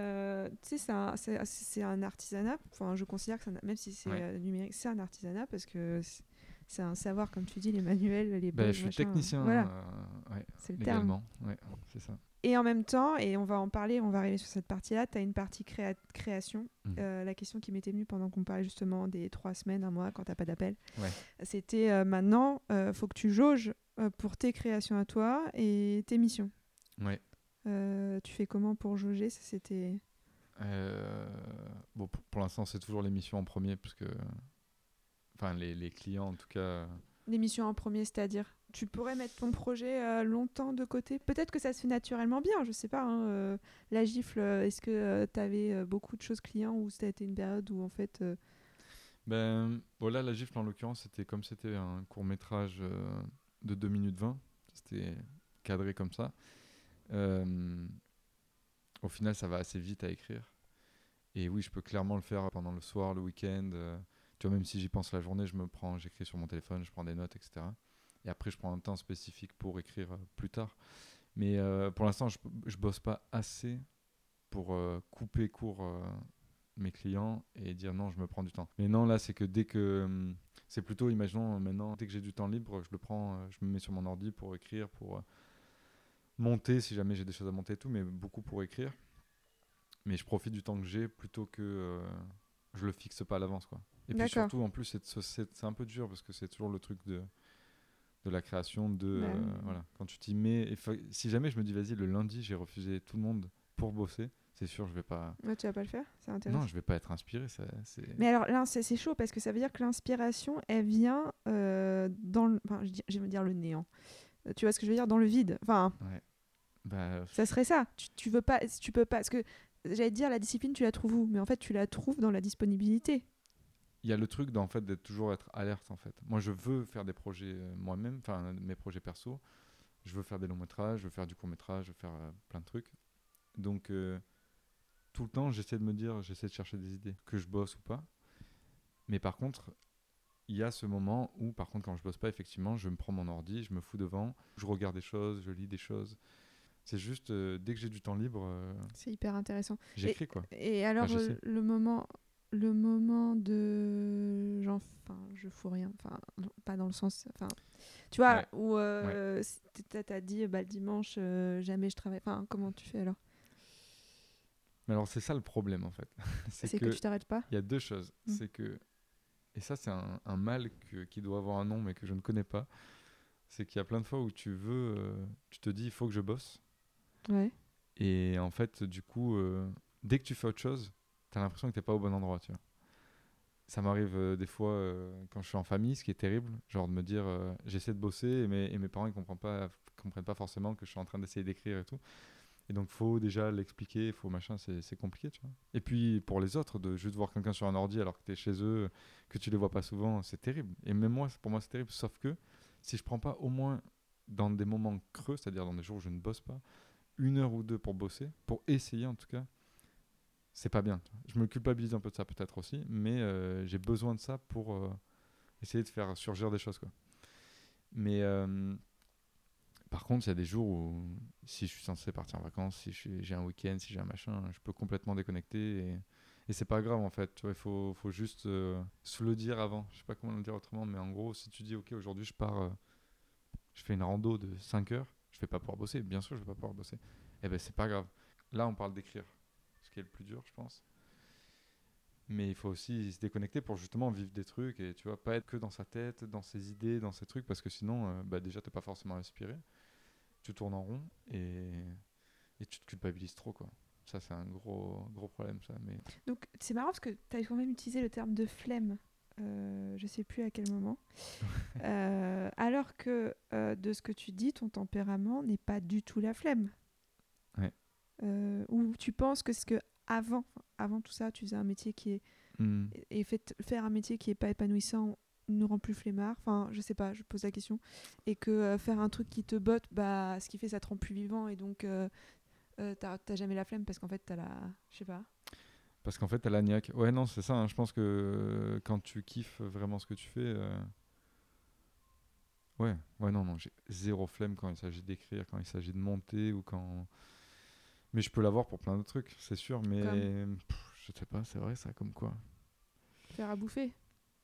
[SPEAKER 1] sais c'est un, artisanat. Enfin je considère que même si c'est
[SPEAKER 2] Ouais.
[SPEAKER 1] numérique, c'est un artisanat parce que c'est- un savoir comme tu dis les manuels, les
[SPEAKER 2] Bah, je suis technicien,
[SPEAKER 1] Voilà,
[SPEAKER 2] euh, ouais,
[SPEAKER 1] c'est le terme.
[SPEAKER 2] Ouais, c'est ça.
[SPEAKER 1] Et en même temps, et on va en parler, on va arriver sur cette partie-là, tu as une partie créa- création.
[SPEAKER 2] Mm.
[SPEAKER 1] Euh, la question qui m'était venue pendant qu'on parlait justement des trois semaines, un mois, quand t'as pas d'appel,
[SPEAKER 2] Ouais.
[SPEAKER 1] c'était euh, maintenant, euh, faut que tu jauges euh, pour tes créations à toi et tes missions.
[SPEAKER 2] Ouais.
[SPEAKER 1] Tu fais comment pour jauger Ça, c'était...
[SPEAKER 2] Bon, pour, pour l'instant, c'est toujours l'émission en premier, parce que. Enfin, les, les clients, en tout cas.
[SPEAKER 1] Les missions en premier, c'est-à-dire? Tu pourrais mettre ton projet euh, longtemps de côté? Peut-être que ça se fait naturellement bien, je sais pas. hein, euh, la gifle, euh, est-ce que tu avais beaucoup de choses clients ou ça a été une période où en fait... euh,
[SPEAKER 2] Ben, voilà, la gifle, en l'occurrence, c'était comme c'était un court métrage euh, de 2 minutes 20. C'était cadré comme ça. Euh, au final, ça va assez vite à écrire. Et oui, je peux clairement le faire pendant le soir, le week-end. euh, tu vois, même si j'y pense la journée, je me prends, j'écris sur mon téléphone, je prends des notes, etc. Et après, je prends un temps spécifique pour écrire euh, plus tard. Mais euh, pour l'instant, je, je bosse pas assez pour euh, couper court euh, mes clients et dire non, je me prends du temps. Mais non, là, c'est que dès que. hum, c'est plutôt, imaginons maintenant, dès que j'ai du temps libre, je le prends, je me mets sur mon ordi pour écrire, pour monter si jamais j'ai des choses à monter et tout, mais beaucoup pour écrire. Mais je profite du temps que j'ai plutôt que je le fixe pas à l'avance, quoi. Et puis surtout, en plus, c'est un peu dur parce que c'est toujours le truc de de la création de
[SPEAKER 1] Bah
[SPEAKER 2] euh, voilà quand tu t'y mets fa- si jamais je me dis vas-y le lundi j'ai refusé tout le monde pour bosser c'est sûr je vais pas
[SPEAKER 1] ouais, tu vas pas le faire C'est intéressant.
[SPEAKER 2] non je vais pas être inspiré ça
[SPEAKER 1] Mais alors là, c'est chaud parce que ça veut dire que l'inspiration, elle vient euh, dans le. Enfin, je, dis- je vais me dire le néant. Euh, Tu vois ce que je veux dire? Dans le vide. Enfin,
[SPEAKER 2] bah,
[SPEAKER 1] ça serait ça. Tu, tu veux pas. Tu peux pas. Parce que j'allais dire, la discipline, tu la trouves où? Mais en fait, tu la trouves dans la disponibilité.
[SPEAKER 2] Il y a le truc d'en fait d'être toujours être alerte en fait. Moi je veux faire des projets euh, moi-même enfin mes projets perso. Je veux faire des longs métrages je veux faire du court métrage je veux faire euh, plein de trucs. Donc euh, tout le temps j'essaie de me dire j'essaie de chercher des idées que je bosse ou pas. Mais par contre il y a ce moment où par contre quand je bosse pas effectivement je me prends mon ordi je me fous devant je regarde des choses je lis des choses. C'est juste dès que j'ai du temps libre
[SPEAKER 1] C'est hyper intéressant.
[SPEAKER 2] j'écris quoi.
[SPEAKER 1] Et alors, le moment. Le moment de. Genre, enfin, je fous rien. Enfin, pas dans le sens. Enfin, tu vois,
[SPEAKER 2] Ouais.
[SPEAKER 1] où euh, si t'as dit, bah, le dimanche, euh, jamais je travaille. Enfin, comment tu fais alors?
[SPEAKER 2] Mais alors c'est ça le problème en fait
[SPEAKER 1] C'est que... tu t'arrêtes pas?
[SPEAKER 2] Il y a deux choses.
[SPEAKER 1] Mm.
[SPEAKER 2] C'est que, et ça c'est un, un mal que- qui doit avoir un nom mais que je ne connais pas, c'est qu'il y a plein de fois où tu veux, euh, tu te dis il faut que je bosse.
[SPEAKER 1] Ouais.
[SPEAKER 2] Et en fait, du coup, euh, dès que tu fais autre chose, tu as l'impression que tu pas au bon endroit. Tu vois. Ça m'arrive euh, des fois euh, quand je suis en famille, ce qui est terrible, genre de me dire euh, j'essaie de bosser et mes, parents ils comprennent pas, comprennent pas forcément que je suis en train d'essayer d'écrire et tout. Et donc, faut déjà l'expliquer, faut machin, c'est compliqué. Et puis, pour les autres, de juste voir quelqu'un sur un ordi alors que tu es chez eux, que tu les vois pas souvent, c'est terrible. Et même moi, pour moi, c'est terrible. Sauf que si je prends pas au moins dans des moments creux, c'est-à-dire dans des jours où je ne bosse pas, une heure ou deux pour bosser, pour essayer en tout cas, c'est pas bien. Je me culpabilise un peu de ça peut-être aussi, mais euh, j'ai besoin de ça pour euh, essayer de faire surgir des choses. Quoi. Mais euh, par contre, il y a des jours où si je suis censé partir en vacances, si j'ai un week-end, si j'ai un machin, je peux complètement déconnecter et, et c'est pas grave en fait. Il faut, faut, juste se le dire avant. Je sais pas comment le dire autrement, mais en gros, si tu dis ok, aujourd'hui je pars, je fais une rando de 5 heures, je vais pas pouvoir bosser. Bien sûr, je vais pas pouvoir bosser. Eh ben, c'est pas grave. Là, on parle d'écrire ce qui est le plus dur, je pense. Mais il faut aussi se déconnecter pour justement vivre des trucs et tu vois, pas être que dans sa tête, dans ses idées, dans ses trucs, parce que sinon, euh, bah déjà, t'es pas forcément inspiré. Tu tournes en rond et, et tu te culpabilises trop, quoi. Ça, c'est un gros, gros problème, ça. Mais...
[SPEAKER 3] Donc, c'est marrant parce que tu as quand même utilisé le terme de flemme. Euh, je sais plus à quel moment. Euh, alors que euh, de ce que tu dis, ton tempérament n'est pas du tout la flemme. Euh, ou tu penses que ce que avant, avant tout ça, tu faisais un métier qui est hmm. et fait, faire un métier qui est pas épanouissant nous rend plus flemmard. Enfin, je sais pas, je pose la question. Et que euh, faire un truc qui te botte, bah, ce qui fait ça te rend plus vivant et donc euh, t'as jamais la flemme parce qu'en fait t'as la, je sais pas.
[SPEAKER 2] Parce qu'en fait t'as la niaque. Ouais, non, c'est ça. Hein. Je pense que quand tu kiffes vraiment ce que tu fais. Ouais, ouais, non, non, j'ai zéro flemme quand il s'agit d'écrire, quand il s'agit de monter ou quand mais je peux l'avoir pour plein d'autres trucs, c'est sûr. Mais je sais pas, c'est vrai ça, comme quoi.
[SPEAKER 3] Faire à bouffer.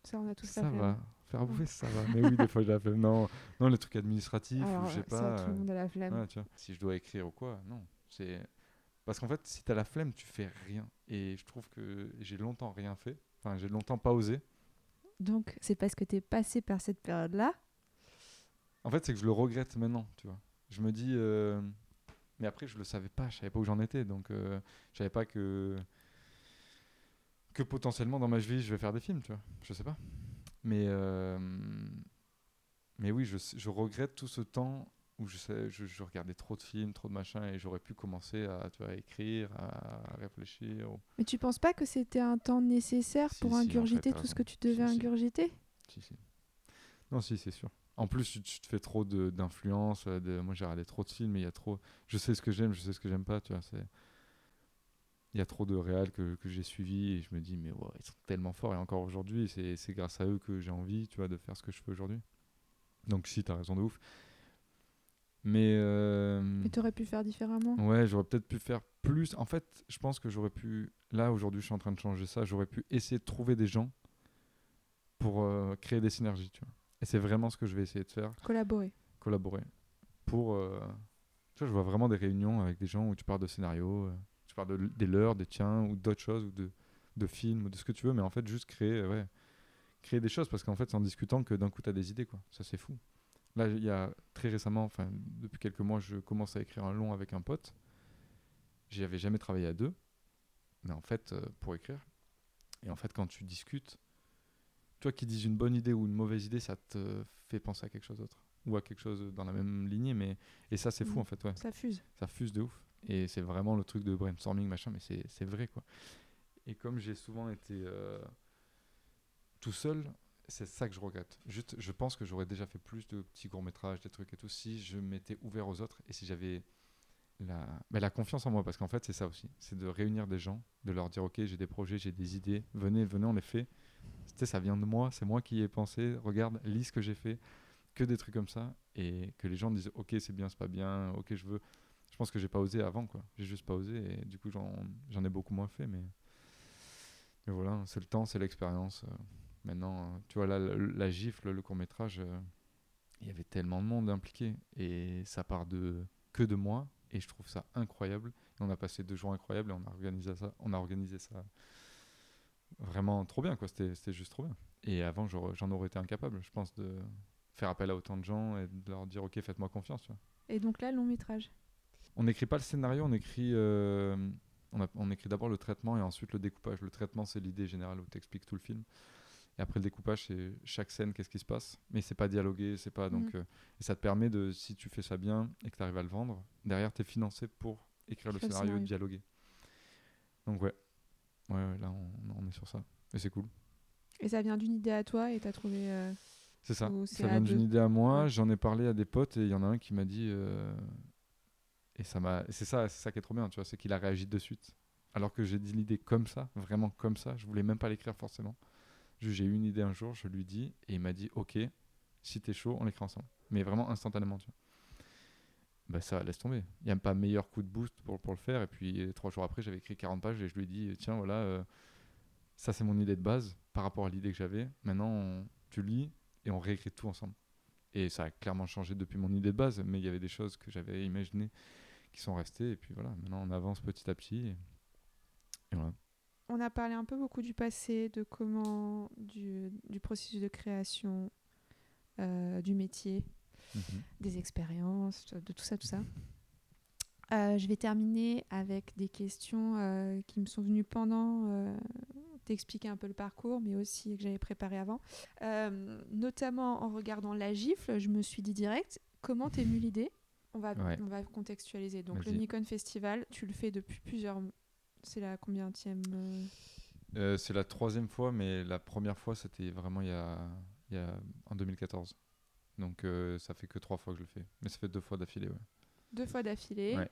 [SPEAKER 3] Ça, on a tous
[SPEAKER 2] ça la va. Faire à bouffer, ça va. Mais oui, des fois, j'ai la flemme. Non, non, les trucs administratifs, ou je sais pas.
[SPEAKER 3] Ça, tout le monde a la flemme.
[SPEAKER 2] tu vois. Si je dois écrire ou quoi, non. C'est parce qu'en fait, si tu as la flemme, tu fais rien. Et je trouve que j'ai longtemps rien fait. Enfin, j'ai longtemps pas osé.
[SPEAKER 3] Donc, c'est parce que tu es passé par cette période-là?
[SPEAKER 2] En fait, c'est que je le regrette maintenant, tu vois. Je me dis, euh, mais après, je le savais pas, je savais pas où j'en étais. Donc, euh, je savais pas que que potentiellement dans ma vie, je vais faire des films, tu vois. Je sais pas. Mais euh, mais oui, je, je, regrette tout ce temps où je, sais, je, regardais trop de films, trop de machins, et j'aurais pu commencer à, tu vois, à écrire, à réfléchir.
[SPEAKER 3] Mais tu penses pas que c'était un temps nécessaire pour ingurgiter tout ce que tu devais ingurgiter?
[SPEAKER 2] Si, si. Non, si, c'est sûr. En plus, tu, te fais trop d'influence. Euh, de, moi, j'ai regardé trop de films, il y a trop. Je sais ce que j'aime, je sais ce que j'aime pas, tu vois. Il y a trop de réals que, que j'ai suivis et je me dis, mais ils sont tellement forts. Et encore aujourd'hui, c'est grâce à eux que j'ai envie, tu vois, de faire ce que je fais aujourd'hui. Donc, si, tu as raison de ouf. Mais. Euh...
[SPEAKER 3] Mais tu aurais pu faire différemment?
[SPEAKER 2] Ouais, j'aurais peut-être pu faire plus. En fait, je pense que j'aurais pu. Là, aujourd'hui, je suis en train de changer ça. J'aurais pu essayer de trouver des gens pour euh, créer des synergies, tu vois. Et c'est vraiment ce que je vais essayer de faire.
[SPEAKER 3] Collaborer.
[SPEAKER 2] Collaborer. Pour. Euh, tu vois, je vois vraiment des réunions avec des gens où tu parles de scénarios, euh, tu parles de, des leurs, des tiens, ou d'autres choses, ou de, de films, ou de ce que tu veux, mais en fait, juste créer, euh, ouais, créer des choses, parce qu'en fait, c'est en discutant que d'un coup, tu as des idées, quoi. Ça, c'est fou. Là, il y a très récemment, enfin, depuis quelques mois, je commence à écrire un long avec un pote. J'y avais jamais travaillé à deux, mais en fait, pour écrire. Et en fait, quand tu discutes, toi qui dis une bonne idée ou une mauvaise idée, ça te fait penser à quelque chose d'autre ou à quelque chose dans la même lignée. Mais et ça, c'est fou mm. en fait. Ouais.
[SPEAKER 3] Ça fuse.
[SPEAKER 2] Ça fuse de ouf. Et c'est vraiment le truc de brainstorming machin, mais c'est vrai quoi. Et comme j'ai souvent été euh, tout seul, c'est ça que je regrette. Juste, je pense que j'aurais déjà fait plus de petits courts métrages, des trucs et tout, si je m'étais ouvert aux autres et si j'avais la, bah, la confiance en moi, parce qu'en fait c'est ça aussi, c'est de réunir des gens, de leur dire ok j'ai des projets, j'ai des idées, venez, venez on les fait ça vient de moi, c'est moi qui y ai pensé, regarde, lis ce que j'ai fait, que des trucs comme ça, et que les gens disent, ok, c'est bien, c'est pas bien, ok, je veux. Je pense que j'ai pas osé avant, quoi. J'ai juste pas osé, et du coup, j'en ai beaucoup moins fait, mais. Voilà, c'est le temps, c'est l'expérience. Euh, maintenant, tu vois, là, la, gifle, le court-métrage, euh, il y avait tellement de monde impliqué, et ça part de que de moi, et je trouve ça incroyable. Et on a passé deux jours incroyables, et on a organisé ça, on a organisé ça vraiment trop bien, quoi. C'était juste trop bien. Et avant, j'en aurais été incapable, je pense, de faire appel à autant de gens et de leur dire, ok, faites-moi confiance. Tu vois.
[SPEAKER 3] Et donc là, long métrage?
[SPEAKER 2] On n'écrit pas le scénario, on écrit, euh, on, on, écrit d'abord le traitement et ensuite le découpage. Le traitement, c'est l'idée générale où tu expliques tout le film. Et après le découpage, c'est chaque scène, qu'est-ce qui se passe. Mais c'est pas dialogué, c'est pas. Donc, mhm. euh, et ça te permet de, si tu fais ça bien et que tu arrives à le vendre, derrière, tu es financé pour écrire le scénario,
[SPEAKER 1] scénario.
[SPEAKER 2] dialoguer. Donc ouais, ouais, ouais, là on, on est sur ça. Et c'est cool.
[SPEAKER 1] Et ça vient d'une idée à toi et t'as trouvé. euh,
[SPEAKER 2] C'est ça. Ça vient d'une idée à moi. J'en ai parlé à des potes et il y en a un qui m'a dit. euh, Et ça m'a. C'est ça, c'est ça qui est trop bien, tu vois, c'est qu'il a réagi de suite. Alors que j'ai dit l'idée comme ça, vraiment comme ça. Je voulais même pas l'écrire forcément. J'ai eu une idée un jour, je lui dis et il m'a dit OK, si t'es chaud, on l'écrit ensemble. Mais vraiment instantanément, tu vois. Bah ça, laisse tomber. Il n'y a pas meilleur coup de boost pour, pour le faire. Et puis trois jours après, j'avais écrit 40 pages et je lui ai dit tiens, voilà, euh, ça c'est mon idée de base par rapport à l'idée que j'avais. Maintenant, on- tu lis et on réécrit tout ensemble. Et ça a clairement changé depuis mon idée de base, mais il y avait des choses que j'avais imaginées qui sont restées. Et puis voilà, maintenant on avance petit à petit. Et, et voilà.
[SPEAKER 1] On a parlé un peu beaucoup du passé, de comment. du, du processus de création, euh, du métier, des expériences, de tout ça, tout ça. Euh, je vais terminer avec des questions euh, qui me sont venues pendant euh, d'expliquer un peu le parcours, mais aussi que j'avais préparé avant. Euh, notamment en regardant la gifle, je me suis dit direct, comment t'es venue l'idée? On va,
[SPEAKER 2] Ouais.
[SPEAKER 1] on va contextualiser. Donc le. Nikon Festival, tu le fais depuis plusieurs... C'est la combienième
[SPEAKER 2] c'est la troisième fois, mais la première fois c'était vraiment il y a, il y a en 2014. Donc euh, ça fait que trois fois que je le fais. Mais ça fait deux fois d'affilée, ouais.
[SPEAKER 1] Deux fois d'affilée.
[SPEAKER 2] Ouais.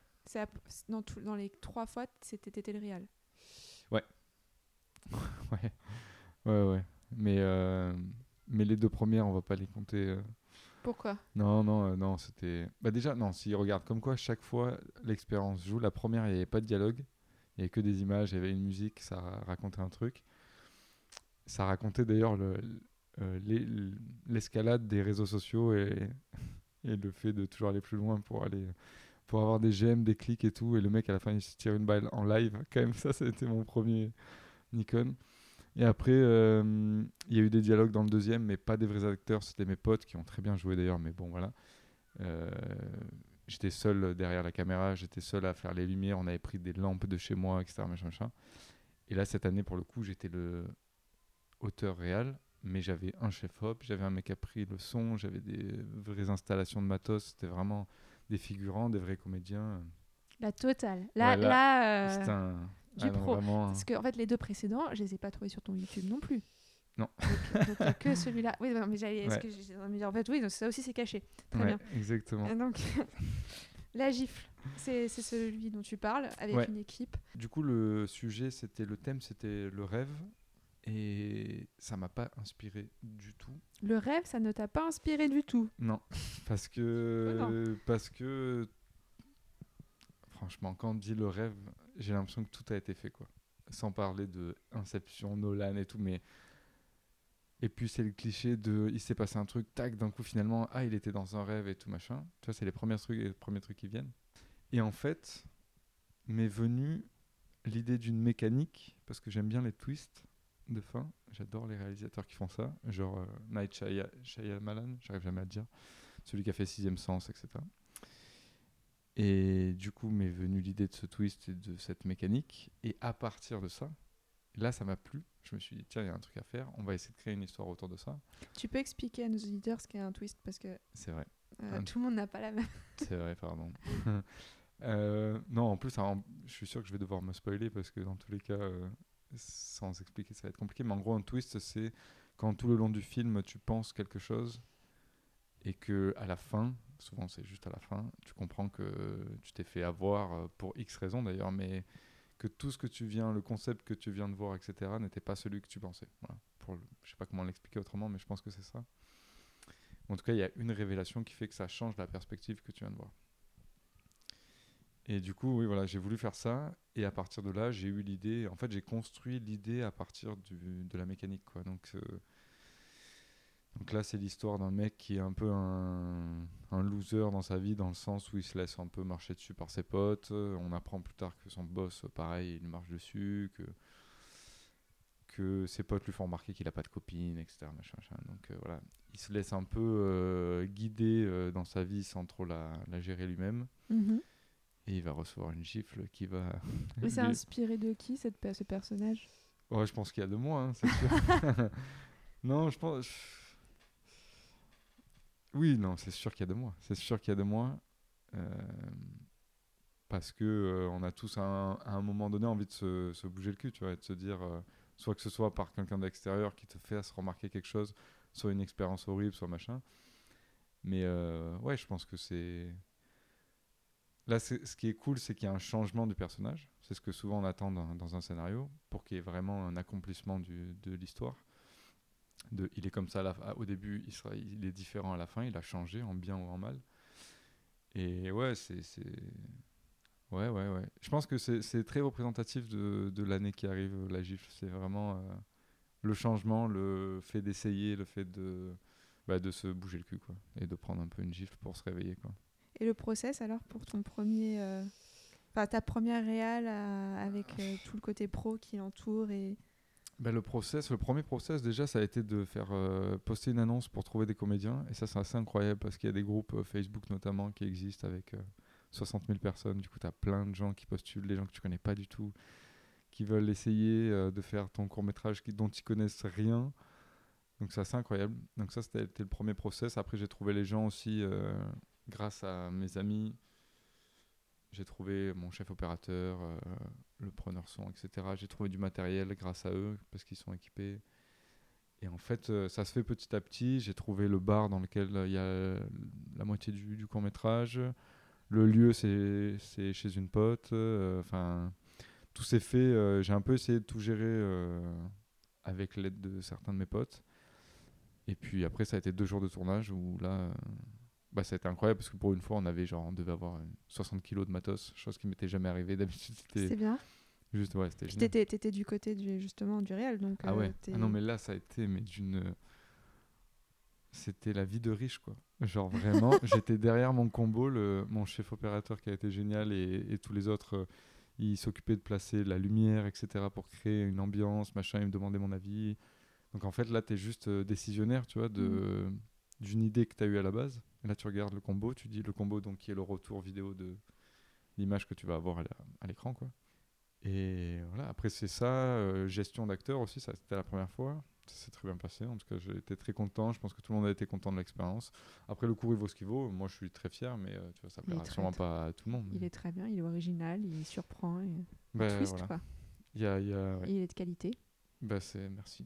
[SPEAKER 1] Dans, tout- dans les trois fois, c'était le Real.
[SPEAKER 2] Ouais, ouais, ouais. Mais, euh, mais les deux premières, on va pas les compter. euh.
[SPEAKER 1] Pourquoi?
[SPEAKER 2] Non, non, non, c'était. Bah déjà, non, si regarde, comme quoi chaque fois l'expérience joue. La première, il n'y avait pas de dialogue, il n'y avait que des images, il y avait une musique, ça ra- racontait un truc. Ça racontait d'ailleurs le- euh, l'es- l'escalade des réseaux sociaux et, le fait de toujours aller plus loin pour aller pour avoir des j'aime, des clics et tout. Et le mec à la fin il se tire une balle en live. Quand même, ça, c'était mon premier Nikon. Et après, euh, il y a eu des dialogues dans le deuxième, mais pas des vrais acteurs. C'était mes potes qui ont très bien joué d'ailleurs, mais bon, voilà. Euh, j'étais seul derrière la caméra, j'étais seul à faire les lumières. On avait pris des lampes de chez moi, etc. Machin, machin. Et là, cette année, pour le coup, j'étais le auteur réel, mais j'avais un chef-op, j'avais un mec qui a pris le son, j'avais des vraies installations de matos. C'était vraiment des figurants, des vrais comédiens.
[SPEAKER 1] La totale. Là,
[SPEAKER 2] Ouais, là,
[SPEAKER 1] euh,
[SPEAKER 2] un.
[SPEAKER 1] du
[SPEAKER 2] ah non,
[SPEAKER 1] pro.
[SPEAKER 2] vraiment,
[SPEAKER 1] Parce que en fait, les deux précédents, je les ai pas trouvés sur ton YouTube non plus.
[SPEAKER 2] Non.
[SPEAKER 1] Donc, que celui-là. Oui, non, mais j'allais. est-ce
[SPEAKER 2] Ouais.
[SPEAKER 1] que j'étais en fait, oui, donc ça aussi c'est caché. Très
[SPEAKER 2] ouais,
[SPEAKER 1] bien.
[SPEAKER 2] Exactement.
[SPEAKER 1] Et donc, la gifle, c'est c'est celui dont tu parles avec
[SPEAKER 2] Ouais.
[SPEAKER 1] une équipe.
[SPEAKER 2] Du coup, le sujet, c'était le thème, c'était le rêve. Et ça m'a pas inspiré du tout.
[SPEAKER 1] Le rêve, ça ne t'a pas inspiré du tout?
[SPEAKER 2] Non, parce que parce que franchement, quand on dit le rêve, j'ai l'impression que tout a été fait quoi. Sans parler de Inception, Nolan et tout, mais et puis c'est le cliché de il s'est passé un truc, tac, d'un coup finalement, ah il était dans un rêve et tout machin. Tu vois, c'est les premiers trucs, les premiers trucs qui viennent. Et en fait, m'est venue l'idée d'une mécanique parce que j'aime bien les twists de fin. J'adore les réalisateurs qui font ça, genre euh, Night Shyam- Shyamalan, j'arrive jamais à le dire, celui qui a fait Sixième Sens, etc. Et du coup, m'est venue l'idée de ce twist et de cette mécanique. Et à partir de ça, là, ça m'a plu. Je me suis dit, tiens, il y a un truc à faire. On va essayer de créer une histoire autour de ça.
[SPEAKER 1] Tu peux expliquer à nos auditeurs ce qu'est un twist parce que
[SPEAKER 2] C'est vrai.
[SPEAKER 1] euh,
[SPEAKER 2] Un-
[SPEAKER 1] tout le monde n'a pas la même.
[SPEAKER 2] C'est vrai, pardon. Euh, non, en plus, alors, je suis sûr que je vais devoir me spoiler parce que dans tous les cas, euh, sans expliquer, ça va être compliqué. Mais en gros, un twist, c'est quand tout le long du film, tu penses quelque chose et que à la fin, souvent c'est juste à la fin, tu comprends que tu t'es fait avoir euh, pour X raisons d'ailleurs, mais que tout ce que tu viens, le concept que tu viens de voir, etc., n'était pas celui que tu pensais. Voilà. Pour je sais pas comment l'expliquer autrement, mais je pense que c'est ça. En tout cas, il y a une révélation qui fait que ça change la perspective que tu viens de voir. Et du coup, oui, voilà, j'ai voulu faire ça. Et à partir de là, j'ai eu l'idée. En fait, j'ai construit l'idée à partir du- de la mécanique. Quoi. Donc, euh, donc là, c'est l'histoire d'un mec qui est un peu un, loser dans sa vie, dans le sens où il se laisse un peu marcher dessus par ses potes. On apprend plus tard que son boss, pareil, il marche dessus, que, que ses potes lui font remarquer qu'il n'a pas de copine, etc. Machin. Donc euh, voilà, il se laisse un peu euh, guider dans sa vie sans trop la, la gérer lui-même. Et il va recevoir une gifle qui va.
[SPEAKER 1] Et c'est inspiré de qui cette, ce personnage?
[SPEAKER 2] Ouais, je pense qu'il y a de moi, hein, c'est sûr. non, je pense. Oui, non, c'est sûr qu'il y a de moi. C'est sûr qu'il y a de moi. Euh, parce que euh, on a tous à un, à un moment donné envie de se, se bouger le cul, tu vois, et de se dire, euh, soit que ce soit par quelqu'un d'extérieur qui te fasse remarquer quelque chose, soit une expérience horrible, soit machin. Mais ouais, je pense que c'est. Là, ce qui est cool, c'est qu'il y a un changement du personnage. C'est ce que souvent on attend dans, dans un scénario, pour qu'il y ait vraiment un accomplissement du- de l'histoire. Il est comme ça fin- au début, il, sera, il est différent à la fin, il a changé en bien ou en mal. Et ouais, c'est. Ouais, ouais, ouais. Je pense que c'est très représentatif de, de l'année qui arrive, la gifle. C'est vraiment euh, le changement, le fait d'essayer, le fait de, bah, de se bouger le cul, quoi. Et de prendre un peu une gifle pour se réveiller, quoi.
[SPEAKER 1] Et le process alors pour ton premier, euh, enfin ta première réal à- avec euh, tout le côté pro qui l'entoure et
[SPEAKER 2] Bah, le process, le premier process déjà, ça a été de faire euh, poster une annonce pour trouver des comédiens. Et ça, c'est assez incroyable parce qu'il y a des groupes euh, Facebook notamment qui existent avec euh, 60 000 personnes. Du coup, tu as plein de gens qui postulent, des gens que tu connais pas du tout, qui veulent essayer euh, de faire ton court métrage dont ils connaissent rien. Donc, c'est assez incroyable. Donc, ça, c'était le premier process. Après, j'ai trouvé les gens aussi euh, grâce à mes amis. J'ai trouvé mon chef opérateur, euh, le preneur son, etc. J'ai trouvé du matériel grâce à eux parce qu'ils sont équipés. Et en fait, euh, ça se fait petit à petit. J'ai trouvé le bar dans lequel euh, il y a la moitié du, du court métrage. Le lieu, c'est chez une pote. Enfin, tout s'est fait. J'ai un peu essayé de tout gérer avec l'aide de certains de mes potes. Et puis après, ça a été deux jours de tournage où là, bah, ça a été incroyable parce que pour une fois, on avait genre, on devait avoir euh, 60 kilos de matos, chose qui m'était jamais arrivée. D'habitude,
[SPEAKER 1] c'est bien.
[SPEAKER 2] juste, ouais, c'était génial.
[SPEAKER 1] t'étais, t'étais du côté du, justement du réel donc.
[SPEAKER 2] Ah
[SPEAKER 1] euh,
[SPEAKER 2] ouais. Ah non, mais là, ça a été mais d'une. C'était la vie de riche, quoi. Genre vraiment, j'étais derrière mon combo, le, mon chef opérateur qui a été génial et, et tous les autres, euh, ils s'occupaient de placer la lumière, etc. pour créer une ambiance, machin, ils me demandaient mon avis. Donc en fait, là, tu es juste euh, décisionnaire, tu vois, de, d'une idée que tu as eue à la base. Et là, tu regardes le combo, tu dis le combo, donc qui est le retour vidéo de l'image que tu vas avoir à l'écran, quoi. Et voilà, après c'est ça, euh, gestion d'acteur aussi, ça c'était la première fois. Ça s'est très bien passé, en tout cas j'ai été très content, je pense que tout le monde a été content de l'expérience. Après le cours il vaut ce qu'il vaut, moi je suis très fier, mais euh, tu vois, ça plaira sûrement
[SPEAKER 1] très-
[SPEAKER 2] pas à tout le monde.
[SPEAKER 1] Il est très bien, il est original, il surprend, et... twist
[SPEAKER 2] voilà.
[SPEAKER 1] quoi.
[SPEAKER 2] Il y a, il y a- ouais.
[SPEAKER 1] Et il est de qualité.
[SPEAKER 2] Bah, c'est merci.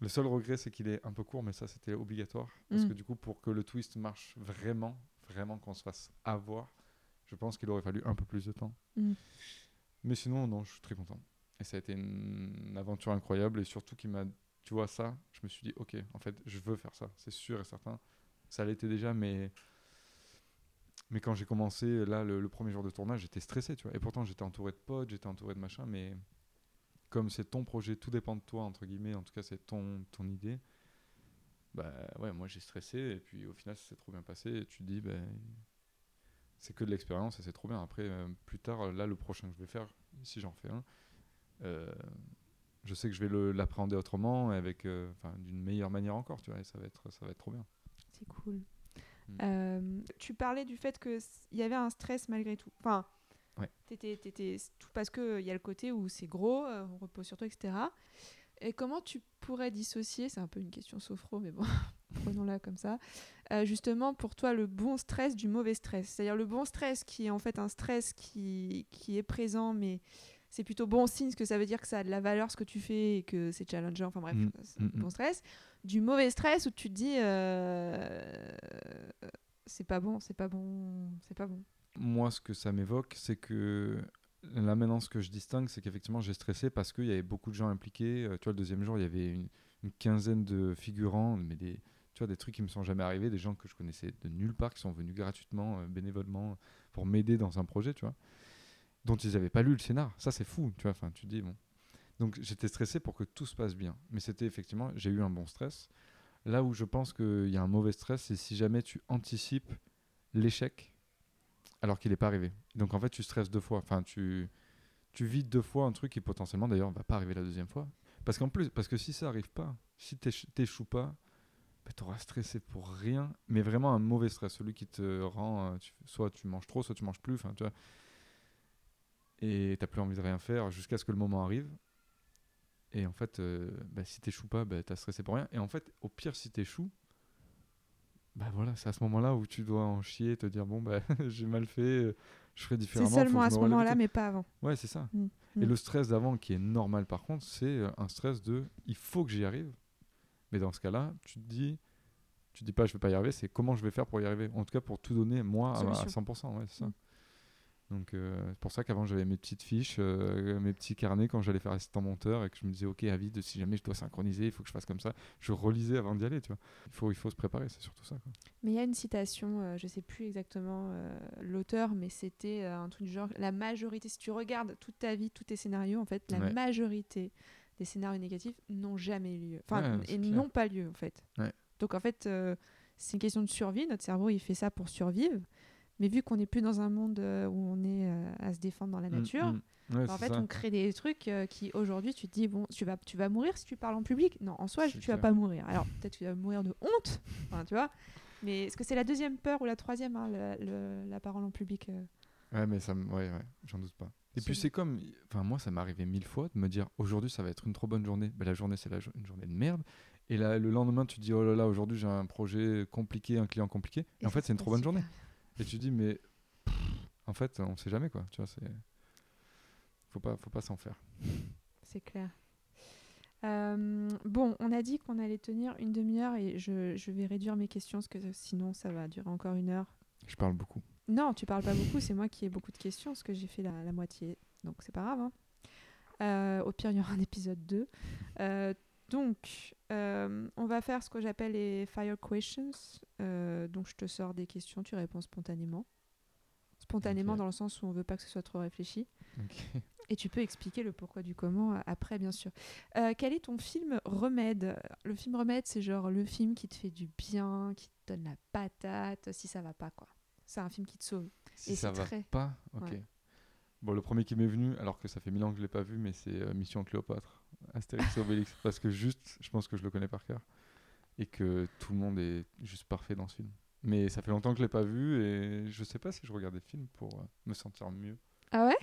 [SPEAKER 2] Le seul regret c'est qu'il est un peu court, mais ça c'était obligatoire. Parce
[SPEAKER 1] Mm.
[SPEAKER 2] que du coup pour que le twist marche vraiment, vraiment qu'on se fasse avoir, je pense qu'il aurait fallu un peu plus de temps.
[SPEAKER 1] Mm.
[SPEAKER 2] Mais sinon, non, je suis très content. Et ça a été une, aventure incroyable et surtout qui m'a, tu vois, ça, je me suis dit, ok, en fait, je veux faire ça, c'est sûr et certain. Ça l'était déjà, mais, mais quand j'ai commencé, là, le, le premier jour de tournage, j'étais stressé, tu vois. Et pourtant, j'étais entouré de potes, j'étais entouré de machin, mais comme c'est ton projet, tout dépend de toi, entre guillemets, en tout cas, c'est ton, ton idée. Bah ouais, moi j'ai stressé et puis au final, ça s'est trop bien passé et tu te dis, ben c'est que de l'expérience et c'est trop bien. Après, euh, plus tard, là, le prochain que je vais faire, si j'en fais un, euh, je sais que je vais l'appréhender autrement, et avec, euh, d'une meilleure manière encore, tu vois, et ça va être, ça va être trop bien.
[SPEAKER 1] C'est cool.
[SPEAKER 2] Mm.
[SPEAKER 1] Euh, tu parlais du fait qu'il y avait un stress malgré tout. Enfin,
[SPEAKER 2] Ouais.
[SPEAKER 1] t'étais, t'étais- tout parce qu'il y a le côté où c'est gros, euh, on repose sur toi, etc. Et comment tu pourrais dissocier, c'est un peu une question sophro, mais bon, prenons-la comme ça, euh, justement pour toi le bon stress du mauvais stress? C'est-à-dire le bon stress qui est en fait un stress qui, qui est présent, mais c'est plutôt bon signe, ce que ça veut dire que ça a de la valeur ce que tu fais et que c'est challengeant, enfin bref,
[SPEAKER 2] Mm,
[SPEAKER 1] c'est
[SPEAKER 2] mm,
[SPEAKER 1] bon stress. Du mauvais stress où tu te dis euh, c'est pas bon, c'est pas bon, c'est pas bon.
[SPEAKER 2] Moi, ce que ça m'évoque, c'est que là maintenant, ce que je distingue, c'est qu'effectivement, j'ai stressé parce qu'il y avait beaucoup de gens impliqués. Euh, tu vois, le deuxième jour, il y avait une, quinzaine de figurants, mais des, tu des trucs qui me sont jamais arrivés, des gens que je connaissais de nulle part, qui sont venus gratuitement, euh, bénévolement, pour m'aider dans un projet, tu vois, dont ils n'avaient pas lu le scénar. Ça, c'est fou, tu vois. Enfin, tu dis bon. Donc, j'étais stressé pour que tout se passe bien. Mais c'était effectivement, j'ai eu un bon stress. Là où je pense qu'il y a un mauvais stress, c'est si jamais tu anticipes l'échec alors qu'il n'est pas arrivé. Donc en fait, tu stresses deux fois. Enfin, tu, tu vides deux fois un truc qui potentiellement, d'ailleurs, va pas arriver la deuxième fois. Parce qu'en plus, parce que si ça arrive pas, si t'éch- t'échoues pas, bah, tu auras stressé pour rien, mais vraiment un mauvais stress, celui qui te rend, euh, soit tu manges trop, soit tu manges plus, enfin tu vois, et t'as plus envie de rien faire jusqu'à ce que le moment arrive. Et en fait, euh, bah, si t'échoues pas, bah, t'as stressé pour rien. Et en fait, au pire, si t'échoues, bah voilà, c'est à ce moment-là où tu dois en chier, te dire bon bah j'ai mal fait, euh, je ferai
[SPEAKER 3] C'est
[SPEAKER 2] différemment. faut
[SPEAKER 3] seulement à ce
[SPEAKER 2] et
[SPEAKER 3] moment-là, mais pas avant.
[SPEAKER 2] Ouais, c'est ça.
[SPEAKER 3] Mm.
[SPEAKER 2] Et
[SPEAKER 3] Mm.
[SPEAKER 2] le stress d'avant qui est normal par contre, c'est euh, un stress de il faut que j'y arrive. Mais dans ce cas-là, tu te dis tu te dis pas je vais pas y arriver, c'est comment je vais faire pour y arriver. En tout cas pour tout donner moi à, à
[SPEAKER 3] Solution.
[SPEAKER 2] 100%, ouais, c'est ça.
[SPEAKER 3] Mm.
[SPEAKER 2] Donc euh, c'est pour ça qu'avant j'avais mes petites fiches, euh, mes petits carnets quand j'allais faire assistant monteur et que je me disais ok à vide si jamais je dois synchroniser, il faut que je fasse comme ça. Je relisais avant d'y aller, tu vois. Il faut il faut se préparer, c'est surtout ça. quoi.
[SPEAKER 1] Mais il y a une citation, euh, je sais plus exactement euh, l'auteur, mais c'était un truc du genre la majorité, si tu regardes toute ta vie, tous tes scénarios, en fait, la
[SPEAKER 2] Ouais.
[SPEAKER 1] majorité des scénarios négatifs n'ont jamais eu lieu. Enfin,
[SPEAKER 2] Ouais,
[SPEAKER 1] et n'ont pas lieu, en fait.
[SPEAKER 2] Ouais.
[SPEAKER 1] Donc, en fait, c'est une question de survie. Notre cerveau, il fait ça pour survivre. Mais vu qu'on n'est plus dans un monde euh, où on est euh, à se défendre dans la
[SPEAKER 2] Mm,
[SPEAKER 1] nature,
[SPEAKER 2] mm. Ouais,
[SPEAKER 1] en fait,
[SPEAKER 2] ça.
[SPEAKER 1] on crée des trucs euh, qui, aujourd'hui, tu te dis, bon, tu vas, tu vas mourir si tu parles en public. Non, en soi, tu vas
[SPEAKER 2] clair.
[SPEAKER 1] pas mourir. Alors, peut-être que tu vas mourir de honte, enfin, tu vois. Mais est-ce que c'est la deuxième peur ou la troisième, hein, le- le- la parole en public euh?
[SPEAKER 2] Ouais, mais ça, ouais, ouais, j'en doute pas. Et puis
[SPEAKER 1] C'est-
[SPEAKER 2] comme, enfin moi ça m'est arrivé mille fois de me dire aujourd'hui ça va être une trop bonne journée. Ben, la journée c'est jo- une journée de merde. Et là, le lendemain tu te dis oh là là aujourd'hui j'ai un projet compliqué, un client compliqué. Et, en fait c'est une trop bonne journée. Et tu dis mais pff, en fait on sait jamais quoi. Tu vois c'est, faut pas, faut pas s'en faire.
[SPEAKER 1] C'est clair. Euh, bon, on a dit qu'on allait tenir une demi-heure et je, je vais réduire mes questions parce que sinon ça va durer encore une heure.
[SPEAKER 2] Je parle beaucoup.
[SPEAKER 1] Non, tu parles pas beaucoup, c'est moi qui ai beaucoup de questions parce que j'ai fait la, la moitié. Donc c'est pas grave. hein. Euh, au pire, il y aura un épisode 2. Euh, donc, euh, on va faire ce que j'appelle les fire questions. Euh, donc, je te sors des questions, tu réponds spontanément. Spontanément, dans le sens où on veut pas que ce soit trop réfléchi. Et tu peux expliquer le pourquoi du comment euh, après, bien sûr. Euh, quel est ton film remède? Le film remède, c'est genre le film qui te fait du bien, qui te donne la patate, si ça va pas, quoi. C'est un film qui te sauve.
[SPEAKER 2] Si
[SPEAKER 1] Et
[SPEAKER 2] ça va
[SPEAKER 1] très-
[SPEAKER 2] pas, ok.
[SPEAKER 1] Ouais.
[SPEAKER 2] Bon le premier qui m'est venu, alors que ça fait mille ans que je l'ai pas vu, mais c'est Mission Cléopâtre, Astérix et Obélix, parce que juste, je pense que je le connais par cœur et que tout le monde est juste parfait dans ce film. Mais ça fait longtemps que je l'ai pas vu et je sais pas si je regarde des films pour euh, me sentir mieux.
[SPEAKER 1] Ah ouais?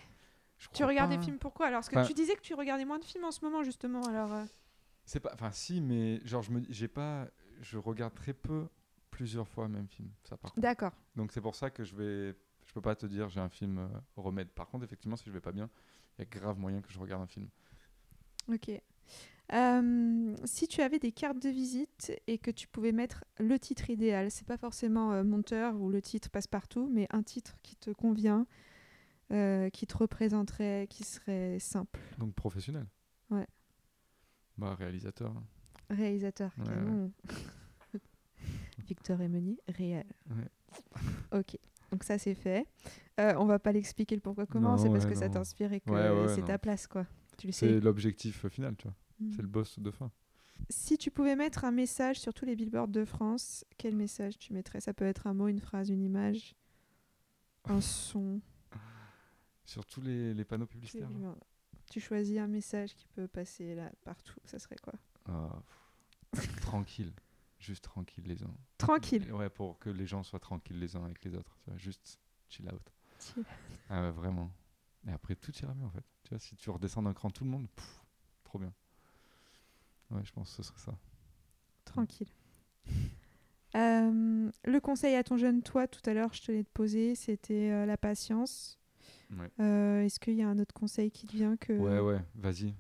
[SPEAKER 2] Je
[SPEAKER 1] Tu regardes
[SPEAKER 2] pas.
[SPEAKER 1] des films pourquoi? Alors, parce que
[SPEAKER 2] Enfin-
[SPEAKER 1] tu disais que tu regardais moins de films en ce moment, justement. Alors, euh,
[SPEAKER 2] C'est pas, enfin si, mais genre je me, j'ai pas, je regarde très peu plusieurs fois même film. Ça par
[SPEAKER 1] d'accord.
[SPEAKER 2] Donc c'est pour ça que je vais, je peux pas te dire j'ai un film euh, remède. Par contre effectivement si je vais pas bien, il y a grave moyen que je regarde un film.
[SPEAKER 1] Ok. Euh, si tu avais des cartes de visite et que tu pouvais mettre le titre idéal, c'est pas forcément euh, monteur ou le titre passe-partout, mais un titre qui te convient, euh, qui te représenterait, qui serait simple.
[SPEAKER 2] Donc professionnel.
[SPEAKER 1] Ouais.
[SPEAKER 2] Bah réalisateur.
[SPEAKER 1] Réalisateur.
[SPEAKER 2] Ouais, ouais.
[SPEAKER 1] Victor et Meunier, réel.
[SPEAKER 2] Ouais.
[SPEAKER 1] Ok. Donc ça c'est fait. On va pas l'expliquer le pourquoi comment, c'est parce que ça t'inspire et que c'est ta place quoi.
[SPEAKER 2] C'est l'objectif final, tu vois.
[SPEAKER 1] Mm.
[SPEAKER 2] C'est le boss de fin.
[SPEAKER 1] Si tu pouvais mettre un message sur tous les billboards de France, quel message tu mettrais? Ça peut être un mot, une phrase, une image, un son.
[SPEAKER 2] Sur tous les, les panneaux
[SPEAKER 1] les
[SPEAKER 2] publicitaires.
[SPEAKER 1] Tu choisis un message qui peut passer là partout. Ça serait quoi?
[SPEAKER 2] Ah, tranquille. Juste tranquille les uns.
[SPEAKER 1] Tranquille.
[SPEAKER 2] Ouais, pour que les gens soient tranquilles les uns avec les autres. Tu vois, juste chill out.
[SPEAKER 1] Chill.
[SPEAKER 2] Ah ouais, vraiment. Et après, tout ira mieux en fait. Tu vois, si tu redescends d'un cran tout le monde, pff, trop bien. Ouais, je pense que ce serait ça.
[SPEAKER 1] Tranquille. Euh, le conseil à ton jeune toi, tout à l'heure, je te l'ai posé, c'était euh, la patience.
[SPEAKER 2] Ouais.
[SPEAKER 1] Euh, Est-ce qu'il y a un autre conseil qui te vient que...
[SPEAKER 2] Ouais, ouais, vas-y.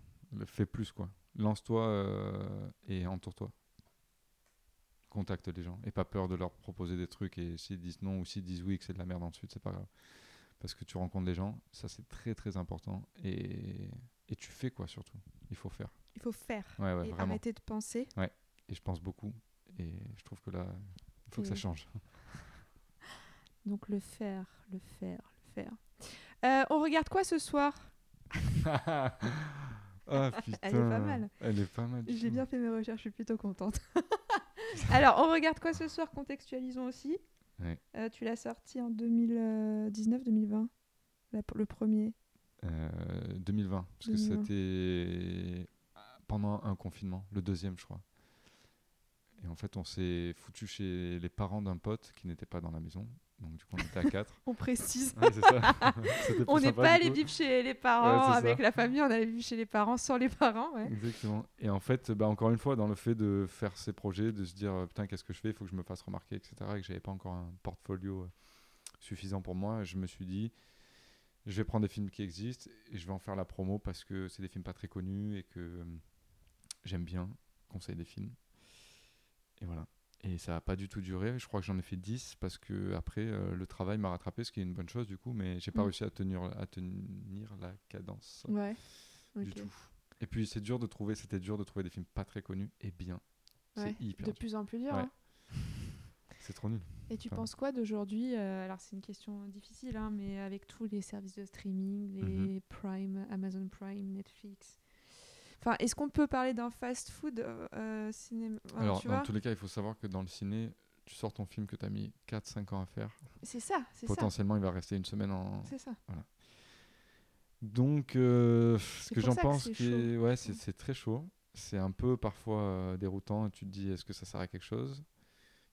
[SPEAKER 2] Fais plus, quoi. Lance-toi et entoure-toi. Contacte les gens. Et pas peur de leur proposer des trucs. Et s'ils disent non ou s'ils disent oui, que c'est de la merde ensuite, c'est pas grave. Parce que tu rencontres les gens, ça c'est très très important. Et, et tu fais quoi surtout? Il faut faire.
[SPEAKER 1] Il faut faire.
[SPEAKER 2] Ouais, ouais,
[SPEAKER 1] et
[SPEAKER 2] vraiment.
[SPEAKER 1] arrêter de penser.
[SPEAKER 2] Et je pense beaucoup. Et je trouve que là, il faut que ça change.
[SPEAKER 1] Donc le faire, le faire, le faire. Euh, on regarde quoi ce soir?
[SPEAKER 2] Ah putain.
[SPEAKER 1] Elle est pas mal.
[SPEAKER 2] Elle est pas mal.
[SPEAKER 1] J'ai bien fait mes recherches, je suis plutôt contente. Alors, on regarde quoi ce soir? Contextualisons aussi.
[SPEAKER 2] Ouais.
[SPEAKER 1] Euh, tu l'as sorti en 2019-2020, le premier?
[SPEAKER 2] Euh, 2020, parce
[SPEAKER 1] 2020.
[SPEAKER 2] que c'était pendant un confinement, le deuxième, je crois. Et en fait, on s'est foutu chez les parents d'un pote qui n'était pas dans la maison. Donc, du coup, on était à quatre.
[SPEAKER 1] On précise.
[SPEAKER 2] Ouais, c'est ça. C'était plus
[SPEAKER 1] On n'est pas allé vivre chez les parents
[SPEAKER 2] Ouais,
[SPEAKER 1] avec
[SPEAKER 2] ça.
[SPEAKER 1] la famille, on allait vivre chez les parents sans les parents. Ouais.
[SPEAKER 2] Exactement. Et en fait, bah, encore une fois, dans le fait de faire ces projets, de se dire euh, putain, qu'est-ce que je fais? Il faut que je me fasse remarquer, etc. Et que j'avais pas encore un portfolio euh, suffisant pour moi, je me suis dit je vais prendre des films qui existent et je vais en faire la promo parce que c'est des films pas très connus et que euh, j'aime bien conseiller des films. Et voilà. Et ça n'a pas du tout duré. Je crois que j'en ai fait 10 parce que après euh, le travail m'a rattrapé, ce qui est une bonne chose du coup, mais j'ai pas
[SPEAKER 1] Mm.
[SPEAKER 2] réussi à tenir, à tenir la cadence
[SPEAKER 1] Ouais.
[SPEAKER 2] du tout. Et puis c'est dur de trouver, c'était dur de trouver des films pas très connus et bien.
[SPEAKER 1] Ouais.
[SPEAKER 2] C'est hyper
[SPEAKER 1] De
[SPEAKER 2] dur.
[SPEAKER 1] plus en plus dur.
[SPEAKER 2] Ouais.
[SPEAKER 1] hein.
[SPEAKER 2] C'est trop nul.
[SPEAKER 1] Et tu
[SPEAKER 2] Enfin.
[SPEAKER 1] penses quoi d'aujourd'hui euh, Alors c'est une question difficile, hein, mais avec tous les services de streaming, les
[SPEAKER 2] Mhm.
[SPEAKER 1] Prime, Amazon Prime, Netflix. Enfin, est-ce qu'on peut parler d'un fast-food euh, euh, cinéma
[SPEAKER 2] Alors
[SPEAKER 1] tu
[SPEAKER 2] dans
[SPEAKER 1] vois
[SPEAKER 2] tous les cas, il faut savoir que dans le ciné, tu sors ton film que tu as mis 4-5 ans à faire.
[SPEAKER 1] C'est ça, c'est ça.
[SPEAKER 2] Potentiellement, il va rester une semaine en.
[SPEAKER 1] C'est ça.
[SPEAKER 2] Donc, euh, ce que j'en pense,
[SPEAKER 1] c'est
[SPEAKER 2] est... ouais, c'est très chaud. C'est un peu parfois euh, déroutant. Tu te dis, est-ce que ça sert à quelque chose?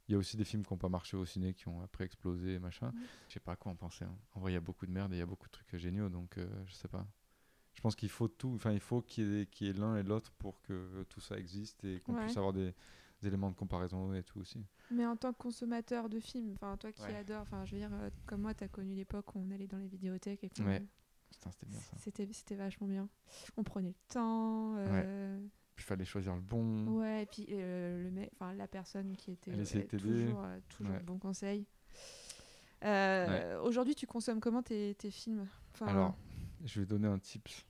[SPEAKER 2] Il y a aussi des films qui n'ont pas marché au ciné, qui ont après explosé, machin.
[SPEAKER 1] Mm.
[SPEAKER 2] Je sais pas à quoi en penser. hein. En vrai, il y a beaucoup de merde et il y a beaucoup de trucs géniaux, donc euh, je sais pas. Je pense qu'il faut tout, enfin il faut qu'il y ait, l'un et l'autre pour que tout ça existe et qu'on
[SPEAKER 1] Ouais.
[SPEAKER 2] puisse avoir des, des éléments de comparaison et tout aussi.
[SPEAKER 1] Mais en tant que consommateur de films, enfin toi qui
[SPEAKER 2] Ouais.
[SPEAKER 1] adores, enfin je veux dire, euh, comme moi, tu as connu l'époque où on allait dans les vidéothèques et qu'on-
[SPEAKER 2] Ouais. C'était
[SPEAKER 1] c'était vachement bien. On prenait le temps. euh,
[SPEAKER 2] Puis il fallait choisir le bon.
[SPEAKER 1] Ouais, et puis euh, le enfin la personne qui était euh, toujours, euh, toujours
[SPEAKER 2] Ouais.
[SPEAKER 1] bon conseil. Aujourd'hui, tu consommes comment tes, tes films? Enfin,
[SPEAKER 2] Alors, je vais donner un tips,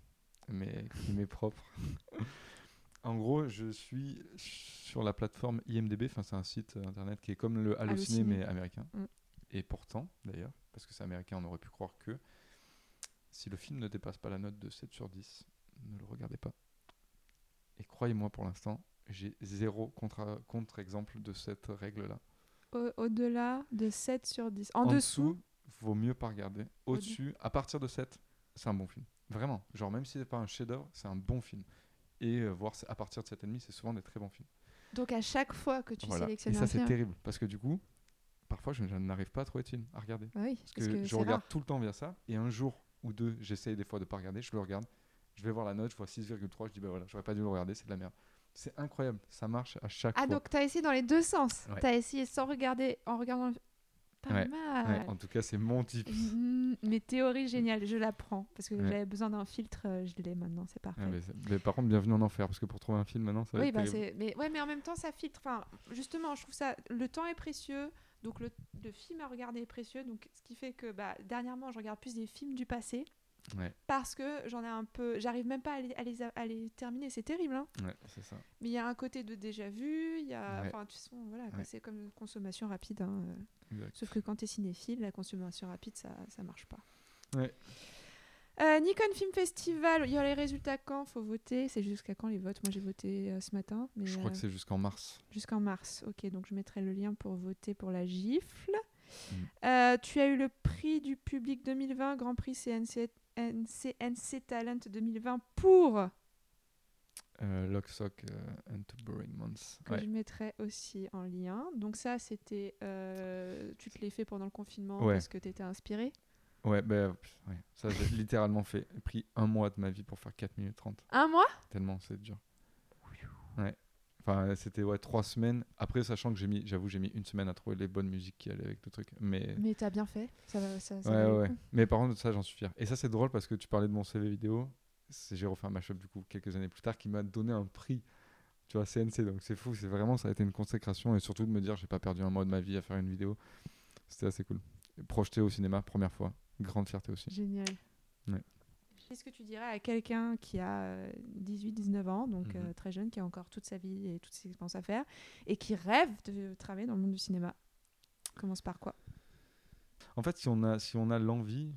[SPEAKER 2] mais qui m'est propre. en gros, je suis sur la plateforme IMDB, enfin c'est un site internet qui est comme le Allociné
[SPEAKER 1] Allociné.
[SPEAKER 2] mais américain.
[SPEAKER 1] Mm.
[SPEAKER 2] Et pourtant, d'ailleurs, parce que c'est américain, on aurait pu croire que si le film ne dépasse pas la note de 7 sur 10, ne le regardez pas. Et croyez-moi, pour l'instant, j'ai zéro contre- contre-exemple de cette règle-là.
[SPEAKER 1] au- au-delà de 7 sur 10. En,
[SPEAKER 2] En
[SPEAKER 1] dessous,
[SPEAKER 2] dessous, vaut mieux pas regarder. Au-dessus, à partir de 7, c'est un bon film. Vraiment. Genre, même si c'est pas un chef-d'œuvre, c'est un bon film. Et euh, voir à partir de 7,5, c'est souvent des très bons films.
[SPEAKER 1] donc à chaque fois que tu
[SPEAKER 2] Voilà. Et
[SPEAKER 1] sélectionnes
[SPEAKER 2] ça,
[SPEAKER 1] un
[SPEAKER 2] c'est
[SPEAKER 1] film.
[SPEAKER 2] terrible. Parce que du coup, parfois, je, je n'arrive pas à trouver de film à regarder.
[SPEAKER 1] Bah oui,
[SPEAKER 2] Parce
[SPEAKER 1] parce
[SPEAKER 2] que,
[SPEAKER 1] que
[SPEAKER 2] je
[SPEAKER 1] c'est
[SPEAKER 2] regarde
[SPEAKER 1] rare.
[SPEAKER 2] tout le temps via ça. Et un jour ou deux, j'essaye des fois de pas regarder. Je le regarde. Je vais voir la note, je vois 6,3. Je dis, bah voilà, j'aurais pas dû le regarder, c'est de la merde. C'est incroyable. Ça marche à chaque
[SPEAKER 1] Ah,
[SPEAKER 2] fois.
[SPEAKER 1] donc tu as essayé dans les deux sens.
[SPEAKER 2] Ouais.
[SPEAKER 1] Tu as essayé sans regarder, en regardant. Pas
[SPEAKER 2] Ouais,
[SPEAKER 1] mal.
[SPEAKER 2] Ouais, en tout cas, c'est mon type.
[SPEAKER 1] Mm, mais théorie géniale, je la prends. Parce que
[SPEAKER 2] Ouais.
[SPEAKER 1] j'avais besoin d'un filtre, euh, je l'ai maintenant, c'est parfait.
[SPEAKER 2] Ah, mais, c'est- mais par contre, bienvenue en enfer. Parce que pour trouver un film maintenant, ça va
[SPEAKER 1] Oui,
[SPEAKER 2] être
[SPEAKER 1] bah
[SPEAKER 2] terrible.
[SPEAKER 1] Mais ouais, mais en même temps, ça filtre. Enfin, justement, je trouve ça. Le temps est précieux, donc le, le film à regarder est précieux. Donc, ce qui fait que, bah, dernièrement, je regarde plus des films du passé
[SPEAKER 2] Ouais,
[SPEAKER 1] parce que j'en ai un peu. J'arrive même pas à les, à les, à les terminer. C'est terrible, hein.
[SPEAKER 2] ouais, c'est ça.
[SPEAKER 1] Mais il y a un côté de déjà vu. Il y a.
[SPEAKER 2] Ouais.
[SPEAKER 1] Enfin, tu sais, voilà, c'est comme une consommation rapide. hein, euh. Sauf que quand tu es cinéphile, la consommation rapide, ça, ça marche pas.
[SPEAKER 2] Ouais.
[SPEAKER 1] Euh, Nikon Film Festival, il y a les résultats quand? Faut voter. C'est jusqu'à quand les votes? Moi j'ai voté euh, ce matin. Mais
[SPEAKER 2] Je crois
[SPEAKER 1] euh,
[SPEAKER 2] que c'est jusqu'en mars.
[SPEAKER 1] Jusqu'en mars. Ok, donc je mettrai le lien pour voter pour la gifle.
[SPEAKER 2] Mm.
[SPEAKER 1] Tu as eu le prix du public 2020, Grand Prix CNC, CNC Talent 2020 pour
[SPEAKER 2] Euh, Lock, Sock euh, and Boring Months.
[SPEAKER 1] que
[SPEAKER 2] Ouais.
[SPEAKER 1] je mettrai aussi en lien. Donc ça, c'était... euh, tu te l'es fait pendant le confinement
[SPEAKER 2] Ouais.
[SPEAKER 1] parce que tu étais inspiré?
[SPEAKER 2] Ouais, bah, ouais. ça j'ai littéralement fait. Pris un mois de ma vie pour faire 4 minutes 30.
[SPEAKER 1] Un mois?
[SPEAKER 2] Tellement c'est dur. Enfin, c'était ouais, 3 semaines. Après, sachant que j'ai mis, j'avoue, j'ai mis une semaine à trouver les bonnes musiques qui allaient avec le truc. Mais.
[SPEAKER 1] Mais t'as bien fait. Ça va, ça, ça
[SPEAKER 2] Ouais, ouais. Mais par contre, ça, j'en suis fier. Et ça, c'est drôle parce que tu parlais de mon CV vidéo. J'ai refait un mashup du coup quelques années plus tard qui m'a donné un prix. Tu vois, CNC. Donc c'est fou. C'est vraiment, ça a été une consécration. Et surtout de me dire, j'ai pas perdu un mois de ma vie à faire une vidéo. C'était assez cool. Et projeté au cinéma, première fois. Grande fierté aussi.
[SPEAKER 1] Génial.
[SPEAKER 2] Ouais.
[SPEAKER 1] Qu'est-ce que tu dirais à quelqu'un qui a 18-19 ans, donc
[SPEAKER 2] Mhm.
[SPEAKER 1] euh, très jeune, qui a encore toute sa vie et toutes ses expériences à faire, et qui rêve de travailler dans le monde du cinéma? Commence par quoi?
[SPEAKER 2] En fait, si on a, si on a l'envie,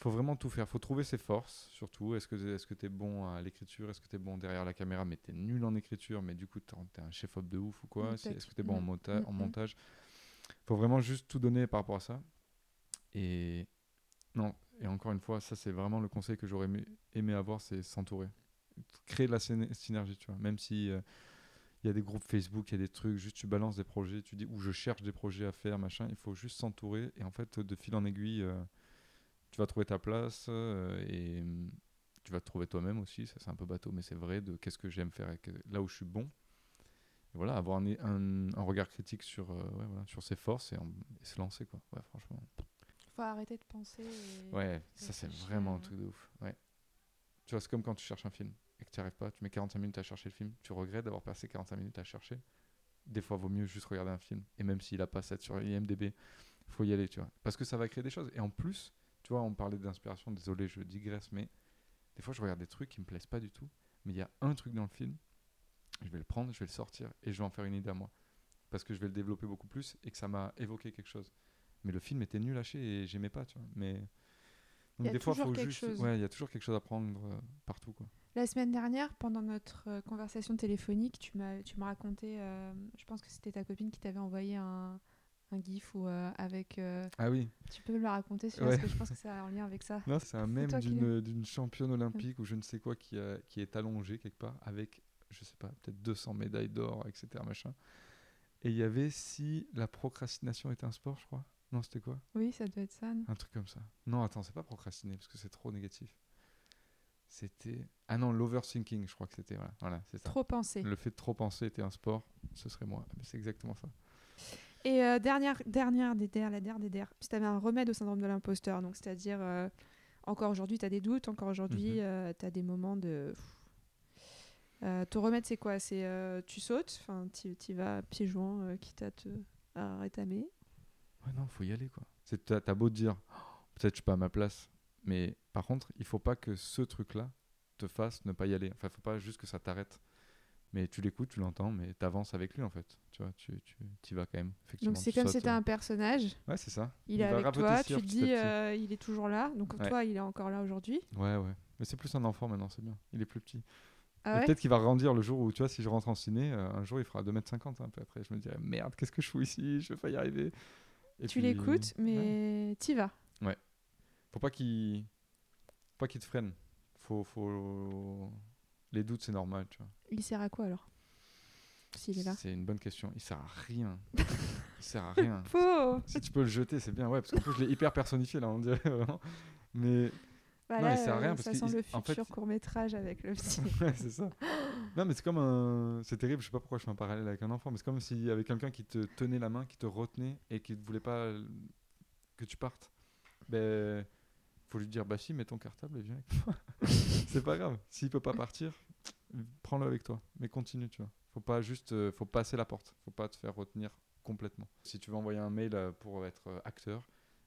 [SPEAKER 2] faut vraiment tout faire. faut trouver ses forces, surtout. Est-ce que tu es bon à l'écriture? Est-ce que tu es bon derrière la caméra, mais tu es nul en écriture, mais du coup, tu es un chef-op de ouf ou quoi?
[SPEAKER 1] Mm,
[SPEAKER 2] Si-. Est-ce que tu es bon en,
[SPEAKER 1] Mm,
[SPEAKER 2] monta-
[SPEAKER 1] mm,
[SPEAKER 2] en
[SPEAKER 1] mm.
[SPEAKER 2] montage? Faut vraiment juste tout donner par rapport à ça. Et non, et encore une fois, ça, c'est vraiment le conseil que j'aurais aimé, avoir c'est s'entourer. Créer de la synergie, tu vois. Même si. euh, il y a des groupes Facebook, il y a des trucs, juste tu balances des projets, tu dis où je cherche des projets à faire, machin. Il faut juste s'entourer et en fait, de fil en aiguille, euh, tu vas trouver ta place euh, et hum, tu vas te trouver toi-même aussi. Ça, c'est un peu bateau, mais c'est vrai de qu'est-ce que j'aime faire, là où je suis bon. Et voilà, avoir un, regard critique sur, sur ses forces et, se lancer, quoi. Franchement.
[SPEAKER 1] Faut arrêter de penser. et-
[SPEAKER 2] Ouais, ça c'est vraiment un
[SPEAKER 1] euh.
[SPEAKER 2] truc de ouf. Ouais. Tu vois, c'est comme quand tu cherches un film et que tu n'y arrives pas, tu mets 45 minutes à chercher le film, tu regrettes d'avoir passé 45 minutes à chercher. Des fois, vaut mieux juste regarder un film. Et même s'il a pas 7 sur IMDB, faut y aller, tu vois. Parce que ça va créer des choses. Et en plus, tu vois, on parlait d'inspiration, désolé, je digresse, mais des fois, je regarde des trucs qui me plaisent pas du tout. Mais il y a un truc dans le film, je vais le prendre, je vais le sortir et je vais en faire une idée à moi. Parce que je vais le développer beaucoup plus et que ça m'a évoqué quelque chose. Mais le film était nul à chier et j'aimais pas, tu vois. Mais donc des fois, faut juste, ouais, il y a toujours quelque chose à prendre euh, partout, quoi.
[SPEAKER 1] La semaine dernière, pendant notre euh, conversation téléphonique, tu m'as tu m'as raconté, euh, je pense que c'était ta copine qui t'avait envoyé un, un gif ou euh, avec. euh,
[SPEAKER 2] Ah oui.
[SPEAKER 1] tu peux me le raconter celui-là,
[SPEAKER 2] Ouais.
[SPEAKER 1] parce que je pense que ça a un lien avec ça.
[SPEAKER 2] Non, c'est un mème d'une championne olympique ou je ne sais quoi qui, qui est allongée quelque part avec, je sais pas, peut-être 200 médailles d'or, etc. Machin. Et il y avait si la procrastination était un sport, je crois. Non, c'était quoi?
[SPEAKER 1] Oui, ça doit être ça. non?
[SPEAKER 2] Un truc comme ça. Non, attends, c'est pas procrastiner parce que c'est trop négatif. C'était. Ah non, l'overthinking, je crois que c'était. Voilà, voilà c'est ça.
[SPEAKER 1] Trop pensé.
[SPEAKER 2] Le fait de trop penser était un sport, ce serait moi. C'est exactement ça.
[SPEAKER 1] Et euh, dernière, dernière des der, la der des der, tu avais un remède au syndrome de l'imposteur, donc c'est-à-dire, euh, encore aujourd'hui, tu as des doutes, encore aujourd'hui,
[SPEAKER 2] Mhm.
[SPEAKER 1] tu as des moments de. Euh, ton remède, c'est quoi? C'est euh, tu sautes, enfin, tu y vas pieds joints, euh, quitte à te à rétamer.
[SPEAKER 2] Ouais, non, faut y aller, quoi. C'est- T'as t'as beau te dire, Oh, peut-être je suis pas à ma place, mais par contre, il faut pas que ce truc-là te fasse ne pas y aller. Enfin, faut pas juste que ça t'arrête. Mais tu l'écoutes, tu l'entends, mais t'avances avec lui, en fait. Tu vois, tu, tu y vas quand même. Effectivement,
[SPEAKER 1] Donc c'est comme si c'était un personnage,
[SPEAKER 2] Ouais, c'est ça.
[SPEAKER 1] il, est
[SPEAKER 2] va
[SPEAKER 1] avec toi, tu te dis, euh, il est toujours là, donc
[SPEAKER 2] Ouais.
[SPEAKER 1] toi, il est encore là aujourd'hui.
[SPEAKER 2] Ouais, ouais. Mais c'est plus un enfant maintenant, c'est bien. Il est plus petit.
[SPEAKER 1] Ah ouais
[SPEAKER 2] Peut-être qu'il va grandir le jour où, tu vois, si je rentre en ciné, euh, un jour il fera 2m50 un peu après. Je me dirais, merde, qu'est-ce que je fous ici? Je vais pas y arriver. Et
[SPEAKER 1] Tu
[SPEAKER 2] puis,
[SPEAKER 1] l'écoutes,
[SPEAKER 2] ouais.
[SPEAKER 1] mais t'y vas.
[SPEAKER 2] Faut pas qu'il faut pas qu'il te freine. Faut, faut... Les doutes, c'est normal, tu vois.
[SPEAKER 1] Il sert à quoi alors? S'il est là.
[SPEAKER 2] C'est une bonne question. Il sert à rien. il sert à rien.
[SPEAKER 1] Faux
[SPEAKER 2] Si tu peux le jeter, c'est bien. Ouais, parce qu'en plus, je l'ai hyper personnifié là, on dirait vraiment. Mais
[SPEAKER 1] Bah
[SPEAKER 2] Non, il sert à rien
[SPEAKER 1] euh,
[SPEAKER 2] parce
[SPEAKER 1] ça sent le
[SPEAKER 2] en fait,
[SPEAKER 1] futur court métrage avec le petit.
[SPEAKER 2] ouais, c'est ça. Non, mais c'est comme un. C'est terrible, je sais pas pourquoi je fais un parallèle avec un enfant, mais c'est comme s'il y avait quelqu'un qui te tenait la main, qui te retenait et qui ne voulait pas que tu partes. Ben. Faut lui dire, bah si, mets ton cartable et viens avec moi. c'est pas grave. S'il peut pas partir, prends-le avec toi. Mais continue, tu vois. Faut pas juste. euh, faut passer la porte. Faut pas te faire retenir complètement. Si tu veux envoyer un mail euh, pour être euh, acteur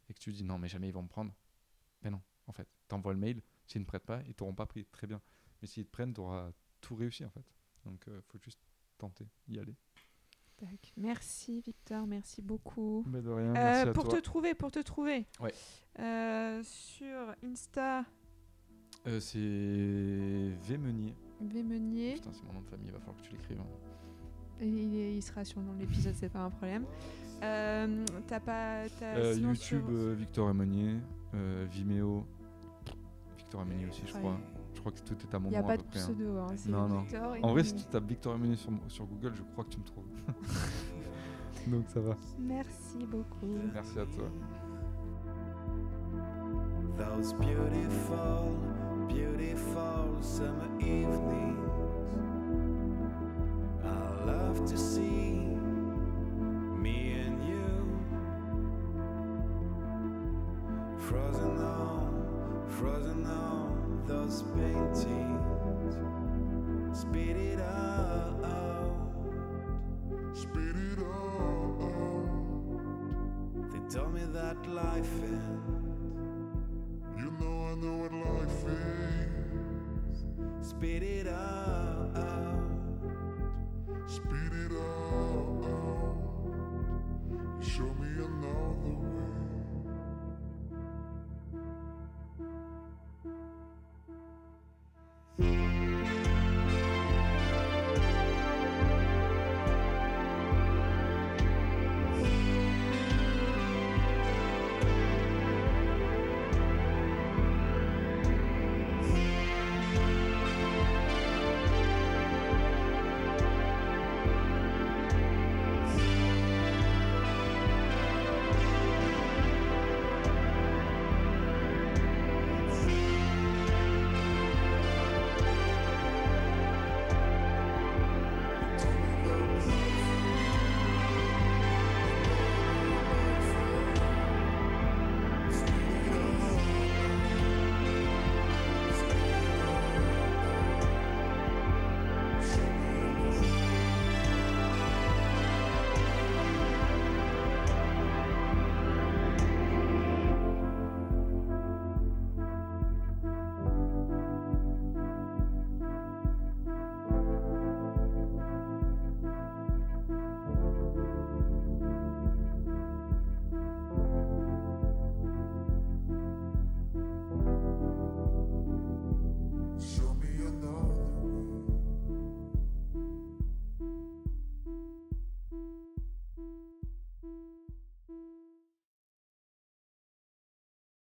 [SPEAKER 2] et que tu dis non, mais jamais ils vont me prendre, ben non, en fait. T'envoies le mail, s'ils ne prêtent pas, ils t'auront pas pris. Très bien. Mais s'ils te prennent, t'auras tout réussi en fait. Donc euh, faut juste tenter, y aller.
[SPEAKER 1] Merci Victor, merci beaucoup.
[SPEAKER 2] Mais de rien,
[SPEAKER 1] Euh,
[SPEAKER 2] à
[SPEAKER 1] pour
[SPEAKER 2] toi.
[SPEAKER 1] te trouver, pour te trouver.
[SPEAKER 2] Ouais.
[SPEAKER 1] Euh, sur Insta,
[SPEAKER 2] Euh, c'est V Meunier.
[SPEAKER 1] Vémenier.
[SPEAKER 2] Putain, c'est mon nom de famille, il va falloir que tu l'écrives. hein.
[SPEAKER 1] Il, il sera sur dans l'épisode, c'est pas un problème. Euh, T'as pas. t'as-
[SPEAKER 2] Euh,
[SPEAKER 1] sinon
[SPEAKER 2] YouTube,
[SPEAKER 1] sur-
[SPEAKER 2] Victor et Meunier. Euh, Vimeo, Victor Meunier aussi, je
[SPEAKER 1] Ouais.
[SPEAKER 2] crois. Je crois que tout est à mon
[SPEAKER 1] Il n'y a pas de
[SPEAKER 2] près. hein.
[SPEAKER 1] pseudo, hein,
[SPEAKER 2] Non, non. En vrai, si tu tapes Victor Meunier sur, sur Google, je crois que tu me trouves. Donc ça va.
[SPEAKER 1] Merci beaucoup.
[SPEAKER 2] Merci à toi.
[SPEAKER 4] Those beautiful, beautiful summer evenings. I love to see me and you frozen Frozen on those paintings. Speed it out. Speed it out. They told me that life ends. You know I know what life is. Speed it out. Speed it out. You show me a. know.